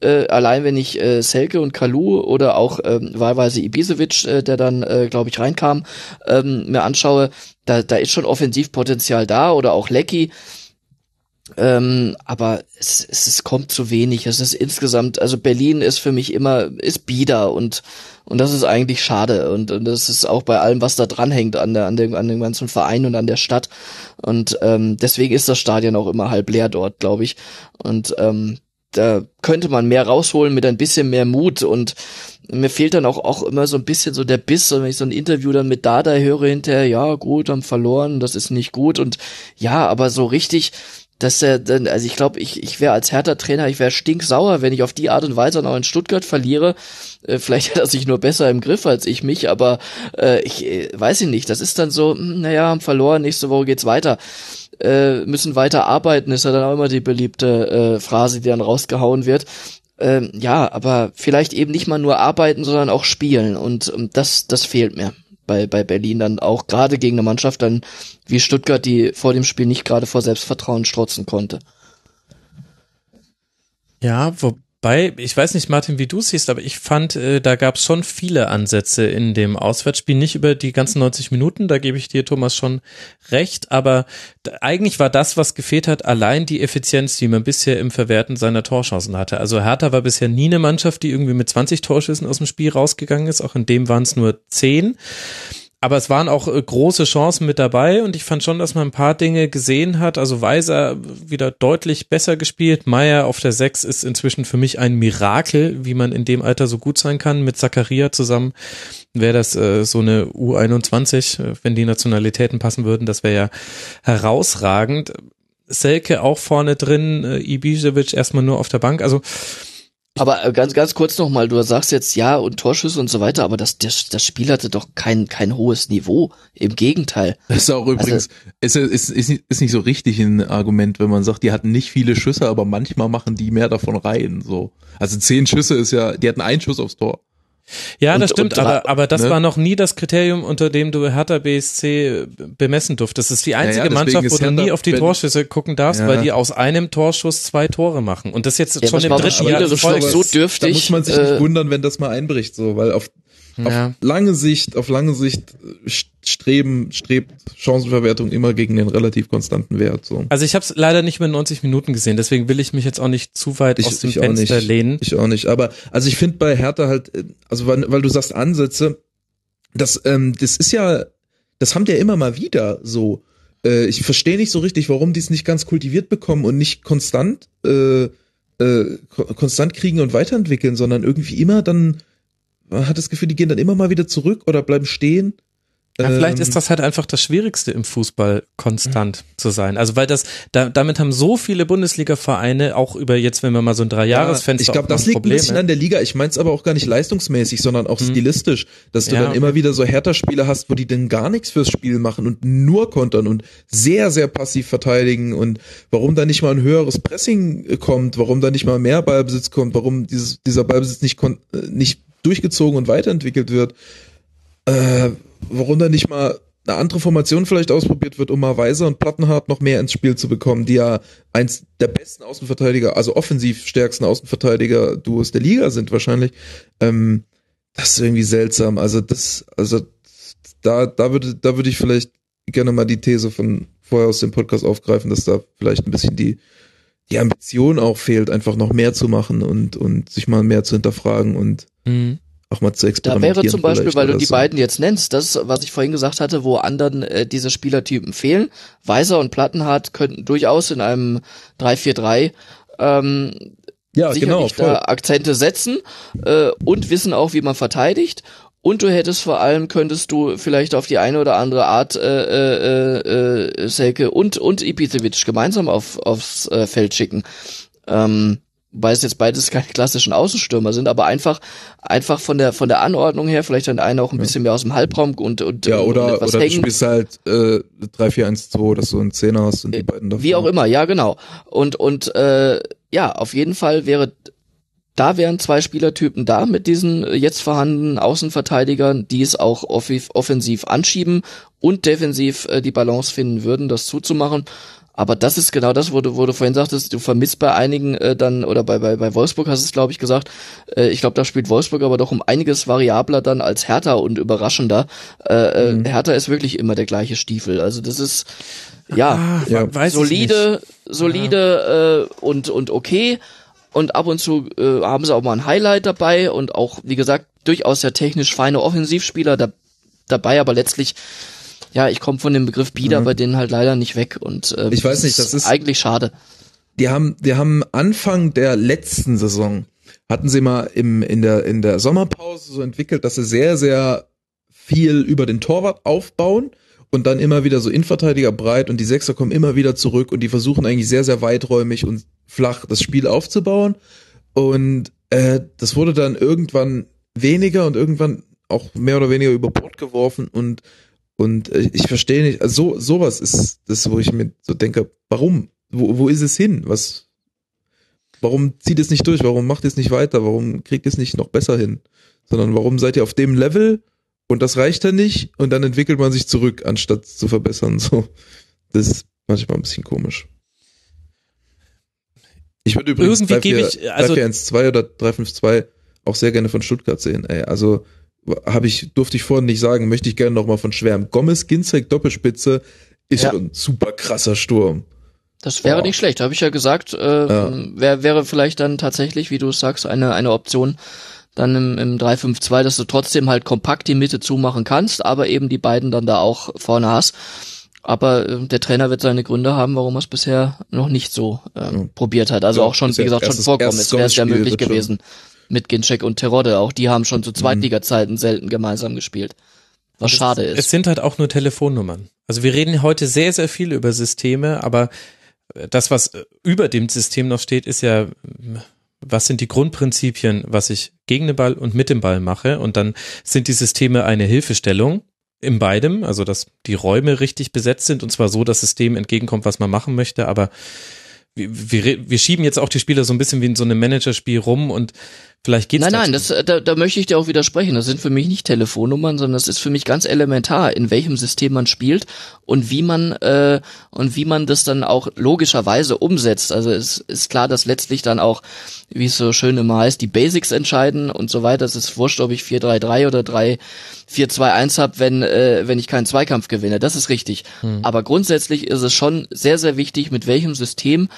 Äh, allein wenn ich äh, Selke und Kalu oder auch ähm, wahlweise Ibisevic, äh, der dann, äh, glaube ich, reinkam, ähm, mir anschaue, da, da ist schon Offensivpotenzial da oder auch Lecky. Ähm, aber es, es, es kommt zu wenig. Es ist insgesamt, also Berlin ist für mich immer, ist bieder und, und das ist eigentlich schade. Und, und das ist auch bei allem, was da dranhängt an der, an dem, an dem ganzen Verein und an der Stadt. Und ähm, deswegen ist das Stadion auch immer halb leer dort, glaube ich. Und ähm, da könnte man mehr rausholen mit ein bisschen mehr Mut und mir fehlt dann auch, auch immer so ein bisschen so der Biss, wenn ich so ein Interview dann mit Dada höre hinterher, ja gut, haben verloren, das ist nicht gut und ja, aber so richtig, dass er dann, also ich glaube, ich, ich wäre als Hertha-Trainer, ich wäre stinksauer, wenn ich auf die Art und Weise noch in Stuttgart verliere. Äh, vielleicht hat er sich nur besser im Griff als ich mich, aber äh, ich äh, weiß ich nicht. Das ist dann so, hm, naja, haben verloren, nächste Woche geht's weiter. Äh, müssen weiter arbeiten, ist ja dann auch immer die beliebte äh, Phrase, die dann rausgehauen wird. Ähm, ja, aber vielleicht eben nicht mal nur arbeiten, sondern auch spielen. Und ähm, das, das fehlt mir bei, bei Berlin dann auch gerade gegen eine Mannschaft dann wie Stuttgart, die vor dem Spiel nicht gerade vor Selbstvertrauen strotzen konnte. Ja, wo, Wobei, ich weiß nicht, Martin, wie du siehst, aber ich fand, äh, da gab es schon viele Ansätze in dem Auswärtsspiel, nicht über die ganzen 90 Minuten, da gebe ich dir, Thomas, schon recht, aber eigentlich war das, was gefehlt hat, allein die Effizienz, die man bisher im Verwerten seiner Torchancen hatte. Also Hertha war bisher nie eine Mannschaft, die irgendwie mit 20 Torschüssen aus dem Spiel rausgegangen ist, auch in dem waren es nur 10 aber es waren auch äh, große Chancen mit dabei und ich fand schon, dass man ein paar Dinge gesehen hat. Also Weiser wieder deutlich besser gespielt. Meier auf der 6 ist inzwischen für mich ein Mirakel, wie man in dem Alter so gut sein kann. Mit Zakaria zusammen wäre das äh, so eine U21, äh, wenn die Nationalitäten passen würden. Das wäre ja herausragend. Selke auch vorne drin, äh, Ibisevic erstmal nur auf der Bank. Also aber äh, ganz, ganz kurz nochmal, du sagst jetzt ja und Torschüsse und so weiter, aber das, das, das Spiel hatte doch kein, kein hohes Niveau. Im Gegenteil. Das ist auch übrigens, also, ist, ist, ist, nicht, ist nicht so richtig ein Argument, wenn man sagt, die hatten nicht viele Schüsse, aber manchmal machen die mehr davon rein, so. Also zehn Schüsse ist ja, die hatten einen Schuss aufs Tor. Ja, und, das stimmt, aber, aber das ne? war noch nie das Kriterium, unter dem du Hertha BSC bemessen durftest. Das ist die einzige ja, ja, Mannschaft, wo du nie auf die Torschüsse gucken darfst, ja. weil die aus einem Torschuss zwei Tore machen. Und das jetzt schon im dritten Jahr so dürftig. Da muss man sich äh, nicht wundern, wenn das mal einbricht, so, weil auf ja. Auf lange Sicht, auf lange Sicht streben, strebt Chancenverwertung immer gegen den relativ konstanten Wert. So. Also ich habe es leider nicht mehr 90 Minuten gesehen, deswegen will ich mich jetzt auch nicht zu weit ich, aus dem Fenster nicht, lehnen. Ich auch nicht. Aber also ich finde bei Hertha halt, äh, also weil, weil du sagst Ansätze, das, ähm, das ist ja, das haben die ja immer mal wieder so. Äh, ich verstehe nicht so richtig, warum die es nicht ganz kultiviert bekommen und nicht konstant äh, äh, konstant kriegen und weiterentwickeln, sondern irgendwie immer dann man hat das Gefühl, die gehen dann immer mal wieder zurück oder bleiben stehen. Ja, vielleicht ist ähm, das halt einfach das Schwierigste im Fußball, konstant mhm. zu sein. Also weil das, da, damit haben so viele Bundesliga-Vereine auch über jetzt, wenn wir mal so ein Dreijahresfenster ja, Ich glaube, das liegt Probleme. ein bisschen an der Liga. Ich meine es aber auch gar nicht leistungsmäßig, sondern auch mhm. stilistisch, dass du ja, dann immer wieder so härter Spiele hast, wo die dann gar nichts fürs Spiel machen und nur kontern und sehr, sehr passiv verteidigen und warum da nicht mal ein höheres Pressing kommt, warum da nicht mal mehr Ballbesitz kommt, warum dieses, dieser Ballbesitz nicht, äh, nicht durchgezogen und weiterentwickelt wird. Äh, warum da nicht mal eine andere Formation vielleicht ausprobiert wird, um mal Weiser und Plattenhardt noch mehr ins Spiel zu bekommen, die ja eins der besten Außenverteidiger, also offensiv stärksten Außenverteidiger-Duos der Liga sind wahrscheinlich. Ähm, das ist irgendwie seltsam. Also das, also da, da würde, da würde ich vielleicht gerne mal die These von vorher aus dem Podcast aufgreifen, dass da vielleicht ein bisschen die, die Ambition auch fehlt, einfach noch mehr zu machen und, und sich mal mehr zu hinterfragen und mhm auch mal zu experimentieren. Da wäre zum Beispiel, weil du die so. beiden jetzt nennst, das, was ich vorhin gesagt hatte, wo anderen äh, diese Spielertypen fehlen. Weiser und Plattenhardt könnten durchaus in einem 3-4-3 ähm, ja, genau, da Akzente setzen äh, und wissen auch, wie man verteidigt. Und du hättest vor allem, könntest du vielleicht auf die eine oder andere Art äh, äh, äh, Selke und, und Ibisevic gemeinsam auf, aufs äh, Feld schicken. Ähm, weil es jetzt beides keine klassischen Außenstürmer sind, aber einfach einfach von der von der Anordnung her vielleicht dann einer auch ein bisschen mehr aus dem Halbraum und und ja oder und oder hängen. du spielst halt äh, 3 4 1 2, dass du einen Zehner hast und die äh, beiden davon. Wie auch immer, ja genau. Und und äh, ja, auf jeden Fall wäre da wären zwei Spielertypen da mit diesen jetzt vorhandenen Außenverteidigern, die es auch offensiv anschieben und defensiv äh, die Balance finden würden, das zuzumachen. Aber das ist genau das, wo du, wo du vorhin sagtest, du vermisst bei einigen äh, dann, oder bei, bei, bei Wolfsburg hast du es, glaube ich, gesagt, äh, ich glaube, da spielt Wolfsburg aber doch um einiges variabler dann als Hertha und überraschender. Äh, äh mhm. Hertha ist wirklich immer der gleiche Stiefel. Also das ist ja, ah, ja solide, solide äh, und, und okay. Und ab und zu äh, haben sie auch mal ein Highlight dabei und auch, wie gesagt, durchaus ja technisch feine Offensivspieler da, dabei, aber letztlich ja, ich komme von dem Begriff Bieder mhm. bei denen halt leider nicht weg und äh, ich weiß nicht, das ist eigentlich schade. Die haben, die haben Anfang der letzten Saison hatten sie mal im in der in der Sommerpause so entwickelt, dass sie sehr sehr viel über den Torwart aufbauen und dann immer wieder so Innenverteidiger breit und die Sechser kommen immer wieder zurück und die versuchen eigentlich sehr sehr weiträumig und flach das Spiel aufzubauen und äh, das wurde dann irgendwann weniger und irgendwann auch mehr oder weniger über Bord geworfen und und äh, ich verstehe nicht, also so, sowas ist das, wo ich mir so denke, warum? Wo, wo ist es hin? Was, warum zieht es nicht durch? Warum macht es nicht weiter? Warum kriegt es nicht noch besser hin? Sondern warum seid ihr auf dem Level und das reicht dann nicht und dann entwickelt man sich zurück, anstatt zu verbessern, so. Das ist manchmal ein bisschen komisch. Ich würde übrigens Irgendwie 3, 4, ich, also 3, oder 352 auch sehr gerne von Stuttgart sehen, ey. Also, habe ich, durfte ich vorhin nicht sagen, möchte ich gerne nochmal von schwärmen. Gomez, Ginzek, Doppelspitze ist ja. schon ein super krasser Sturm. Das wäre Boah. nicht schlecht, habe ich ja gesagt. Äh, ja. Wär, wäre vielleicht dann tatsächlich, wie du sagst, eine, eine Option dann im, im 3-5-2, dass du trotzdem halt kompakt die Mitte zumachen kannst, aber eben die beiden dann da auch vorne hast. Aber äh, der Trainer wird seine Gründe haben, warum er es bisher noch nicht so äh, ja. probiert hat. Also auch schon, wie gesagt, schon vorkommen ist, wäre es ja möglich gewesen. Schon mit Ginczek und Terodde. Auch die haben schon zu Zweitliga-Zeiten selten gemeinsam gespielt. Was es, schade ist. Es sind halt auch nur Telefonnummern. Also wir reden heute sehr, sehr viel über Systeme, aber das, was über dem System noch steht, ist ja, was sind die Grundprinzipien, was ich gegen den Ball und mit dem Ball mache. Und dann sind die Systeme eine Hilfestellung in beidem, also dass die Räume richtig besetzt sind und zwar so, dass System entgegenkommt, was man machen möchte, aber wir, wir, wir schieben jetzt auch die Spieler so ein bisschen wie in so einem Managerspiel rum und Vielleicht geht's Nein, nein, das, da, da möchte ich dir auch widersprechen. Das sind für mich nicht Telefonnummern, sondern das ist für mich ganz elementar, in welchem System man spielt und wie man äh, und wie man das dann auch logischerweise umsetzt. Also es ist klar, dass letztlich dann auch, wie es so schön immer heißt, die Basics entscheiden und so weiter. Es ist wurscht, ob ich 4-3-3 oder 3-4-2-1 habe, wenn äh, wenn ich keinen Zweikampf gewinne. Das ist richtig. Hm. Aber grundsätzlich ist es schon sehr sehr wichtig, mit welchem System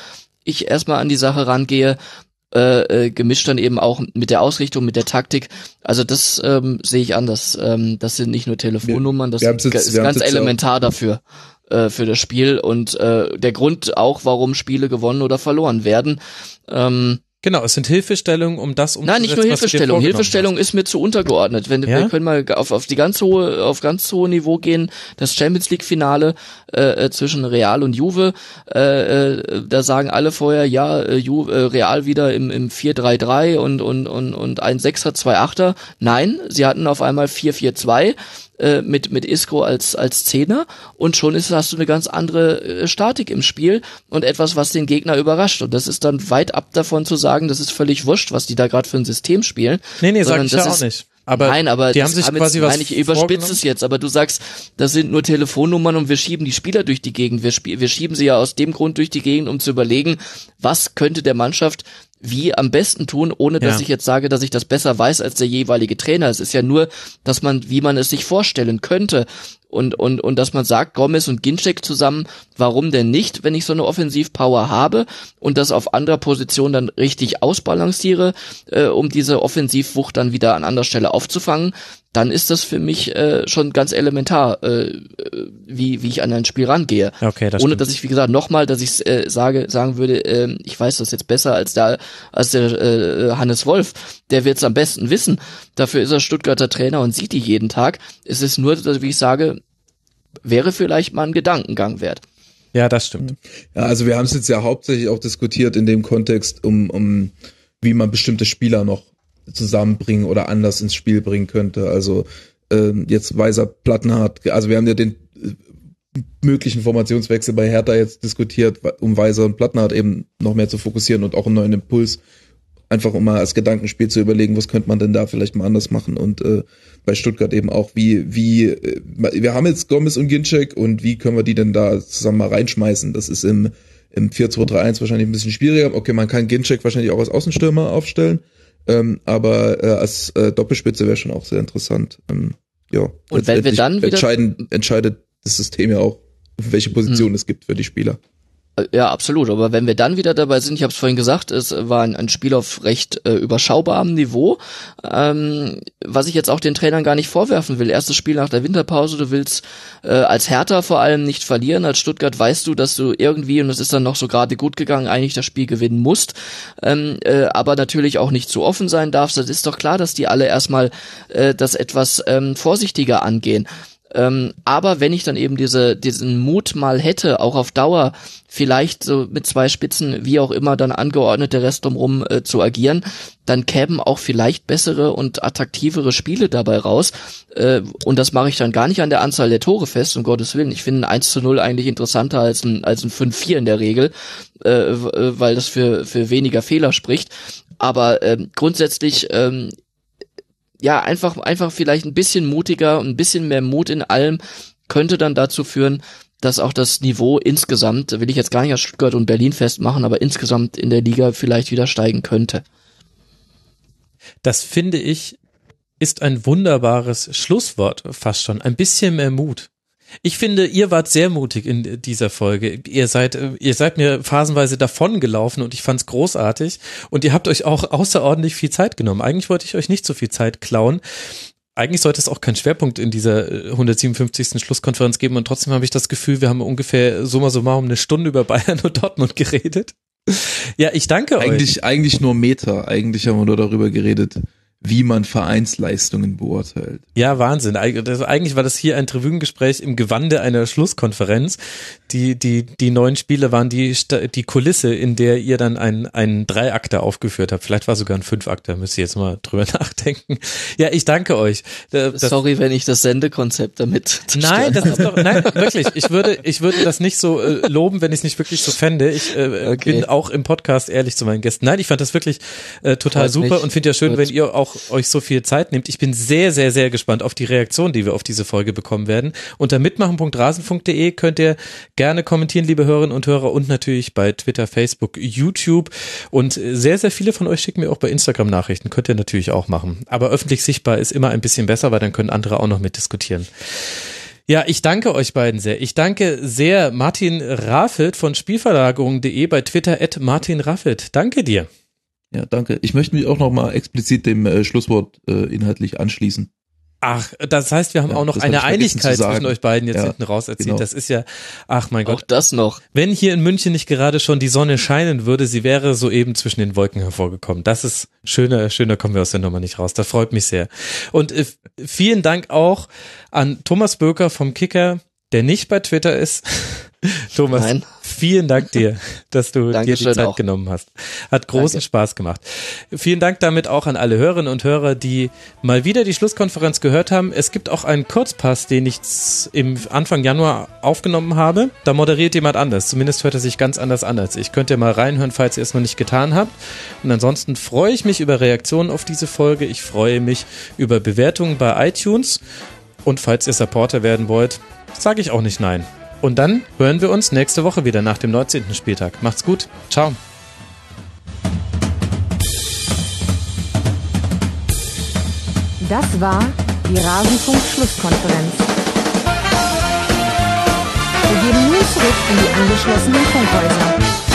ich erstmal an die Sache rangehe äh, äh, gemischt dann eben auch mit der Ausrichtung, mit der Taktik. Also das ähm, sehe ich anders. Ähm, das sind nicht nur Telefonnummern, das ist, jetzt, ist ganz elementar dafür äh, für das Spiel und äh, der Grund auch, warum Spiele gewonnen oder verloren werden. Ähm, Genau, es sind Hilfestellungen, um das umzusetzen. Nein, nicht nur Hilfestellung. Hilfestellung hast. ist mir zu untergeordnet. Wenn Ja? wir können mal auf, auf die ganz hohe, auf ganz hohe Niveau gehen. Das Champions League Finale äh, äh, zwischen Real und Juve. Äh, äh, da sagen alle vorher, ja, äh, Ju, äh, Real wieder im, im 4-3-3 und und und und ein Sechser, zwei Achter. Nein, sie hatten auf einmal 4-4-2 äh, mit mit Isco als als Zehner und schon ist hast du eine ganz andere äh, Statik im Spiel und etwas, was den Gegner überrascht und das ist dann weit ab davon zu sagen, das ist völlig wurscht, was die da gerade für ein System spielen. Nee, nee, sag ich das ja auch nicht. Aber Nein, aber die haben sich jetzt- quasi was nein, ich überspitze es jetzt, aber du sagst, das sind nur Telefonnummern und wir schieben die Spieler durch die Gegend. Wir, wir schieben sie ja aus dem Grund durch die Gegend, um zu überlegen, was könnte der Mannschaft wie am besten tun, ohne dass Ja. ich jetzt sage, dass ich das besser weiß als der jeweilige Trainer. Es ist ja nur, dass man, wie man es sich vorstellen könnte. Und, und, und dass man sagt, Gomez und Ginczek zusammen, warum denn nicht, wenn ich so eine Offensivpower habe und das auf anderer Position dann richtig ausbalanciere, äh, um diese Offensivwucht dann wieder an anderer Stelle aufzufangen, dann ist das für mich äh, schon ganz elementar, äh, äh, wie, wie ich an ein Spiel rangehe. Okay, das Ohne stimmt. dass ich, wie gesagt, nochmal, dass ich äh, sage, sagen würde, äh, ich weiß das jetzt besser als der, als der äh, Hannes Wolf. Der wird es am besten wissen. Dafür ist er Stuttgarter Trainer und sieht die jeden Tag. Es ist nur, dass, wie ich sage, wäre vielleicht mal ein Gedankengang wert. Ja, das stimmt. Ja, also wir haben es jetzt ja hauptsächlich auch diskutiert in dem Kontext, um, um wie man bestimmte Spieler noch zusammenbringen oder anders ins Spiel bringen könnte. Also ähm, jetzt Weiser Plattenhardt, also wir haben ja den äh, möglichen Formationswechsel bei Hertha jetzt diskutiert, um Weiser und Plattenhardt eben noch mehr zu fokussieren und auch einen neuen Impuls, einfach um mal als Gedankenspiel zu überlegen, was könnte man denn da vielleicht mal anders machen und äh, bei Stuttgart eben auch, wie, wie, äh, wir haben jetzt Gomez und Ginczek und wie können wir die denn da zusammen mal reinschmeißen? Das ist im, im 4-2-3-1 wahrscheinlich ein bisschen schwieriger. Okay, man kann Ginczek wahrscheinlich auch als Außenstürmer aufstellen, ähm, aber äh, als äh, Doppelspitze wäre schon auch sehr interessant. Ähm, ja. Und wenn wir dann entscheiden, entscheidet das System ja auch, welche Position Hm. es gibt für die Spieler. Äh, Ja, absolut. Aber wenn wir dann wieder dabei sind, ich habe es vorhin gesagt, es war ein, ein Spiel auf recht äh, überschaubarem Niveau, ähm, was ich jetzt auch den Trainern gar nicht vorwerfen will. Erstes Spiel nach der Winterpause, du willst äh, als Hertha vor allem nicht verlieren. Als Stuttgart weißt du, dass du irgendwie, und es ist dann noch so gerade gut gegangen, eigentlich das Spiel gewinnen musst, ähm, äh, aber natürlich auch nicht zu offen sein darfst. Das ist doch klar, dass die alle erstmal äh, das etwas ähm, vorsichtiger angehen. Ähm, aber wenn ich dann eben diese, diesen Mut mal hätte, auch auf Dauer vielleicht so mit zwei Spitzen, wie auch immer, dann angeordnet der Rest drumherum äh, zu agieren, dann kämen auch vielleicht bessere und attraktivere Spiele dabei raus. Äh, und das mache ich dann gar nicht an der Anzahl der Tore fest, um Gottes Willen. Ich finde ein 1 zu 0 eigentlich interessanter als ein, als ein 5-4 in der Regel, äh, äh, weil das für, für weniger Fehler spricht. Aber ähm, grundsätzlich ähm, ja, einfach, einfach vielleicht ein bisschen mutiger, ein bisschen mehr Mut in allem könnte dann dazu führen, dass auch das Niveau insgesamt, will ich jetzt gar nicht aus Stuttgart und Berlin festmachen, aber insgesamt in der Liga vielleicht wieder steigen könnte. Das finde ich ist ein wunderbares Schlusswort fast schon. Ein bisschen mehr Mut. Ich finde, ihr wart sehr mutig in dieser Folge. Ihr seid, äh, ihr seid mir phasenweise davongelaufen und ich fand's großartig. Und ihr habt euch auch außerordentlich viel Zeit genommen. Eigentlich wollte ich euch nicht so viel Zeit klauen. Eigentlich sollte es auch keinen Schwerpunkt in dieser äh, 157. Schlusskonferenz geben und trotzdem habe ich das Gefühl, wir haben ungefähr summa summarum eine Stunde über Bayern und Dortmund geredet. Ja, ich danke euch. Eigentlich, eigentlich nur Meter. Eigentlich haben wir nur darüber geredet, wie man Vereinsleistungen beurteilt. Ja, Wahnsinn. Eig- das- Eigentlich war das hier ein Tribünengespräch im Gewande einer Schlusskonferenz. Die, die, die neuen Spiele waren die, die Kulisse, in der ihr dann einen, einen Dreiakter aufgeführt habt. Vielleicht war sogar ein Fünfakter, müsst ihr jetzt mal drüber nachdenken. Ja, ich danke euch. Das- Sorry, wenn ich das Sendekonzept damit Nein, das ist doch, nein, wirklich. Ich würde, ich würde das nicht so äh, loben, wenn ich es nicht wirklich so fände. Ich äh, Okay. bin auch im Podcast ehrlich zu meinen Gästen. Nein, ich fand das wirklich äh, total Freut super mich. und finde ja schön, Gut. wenn ihr auch euch so viel Zeit nehmt. Ich bin sehr, sehr, sehr gespannt auf die Reaktion, die wir auf diese Folge bekommen werden. Unter mitmachen.rasen.de könnt ihr gerne kommentieren, liebe Hörerinnen und Hörer, und natürlich bei Twitter, Facebook, YouTube. Und sehr, sehr viele von euch schicken mir auch bei Instagram Nachrichten. Könnt ihr natürlich auch machen. Aber öffentlich sichtbar ist immer ein bisschen besser, weil dann können andere auch noch mitdiskutieren. Ja, ich danke euch beiden sehr. Ich danke sehr Martin Raffelt von Spielverlagerung.de bei Twitter at Martin Raffelt. Danke dir. Ja, danke. Ich möchte mich auch noch mal explizit dem äh, Schlusswort äh, inhaltlich anschließen. Ach, das heißt, wir haben Ja, auch noch eine Einigkeit zwischen euch beiden jetzt Ja, hinten raus erzielt. genau. Das ist ja, ach mein Auch Gott. das noch. Wenn hier in München nicht gerade schon die Sonne scheinen würde, sie wäre soeben zwischen den Wolken hervorgekommen. Das ist schöner, schöner kommen wir aus der Nummer nicht raus. Das freut mich sehr. Und äh, vielen Dank auch an Thomas Böker vom Kicker, der nicht bei Twitter ist. Thomas, Nein. Vielen Dank dir, dass du dir die Zeit auch. genommen hast. Hat großen Danke. Spaß gemacht. Vielen Dank damit auch an alle Hörerinnen und Hörer, die mal wieder die Schlusskonferenz gehört haben. Es gibt auch einen Kurzpass, den ich im Anfang Januar aufgenommen habe. Da moderiert jemand anders. Zumindest hört er sich ganz anders an als ich. Könnt ihr mal reinhören, falls ihr es noch nicht getan habt. Und ansonsten freue ich mich über Reaktionen auf diese Folge. Ich freue mich über Bewertungen bei iTunes. Und falls ihr Supporter werden wollt, sage ich auch nicht nein. Und dann hören wir uns nächste Woche wieder nach dem 19. Spieltag. Macht's gut. Ciao. Das war die Rasenfunk-Schlusskonferenz. Wir geben nun zurück in die angeschlossenen Funkhäuser.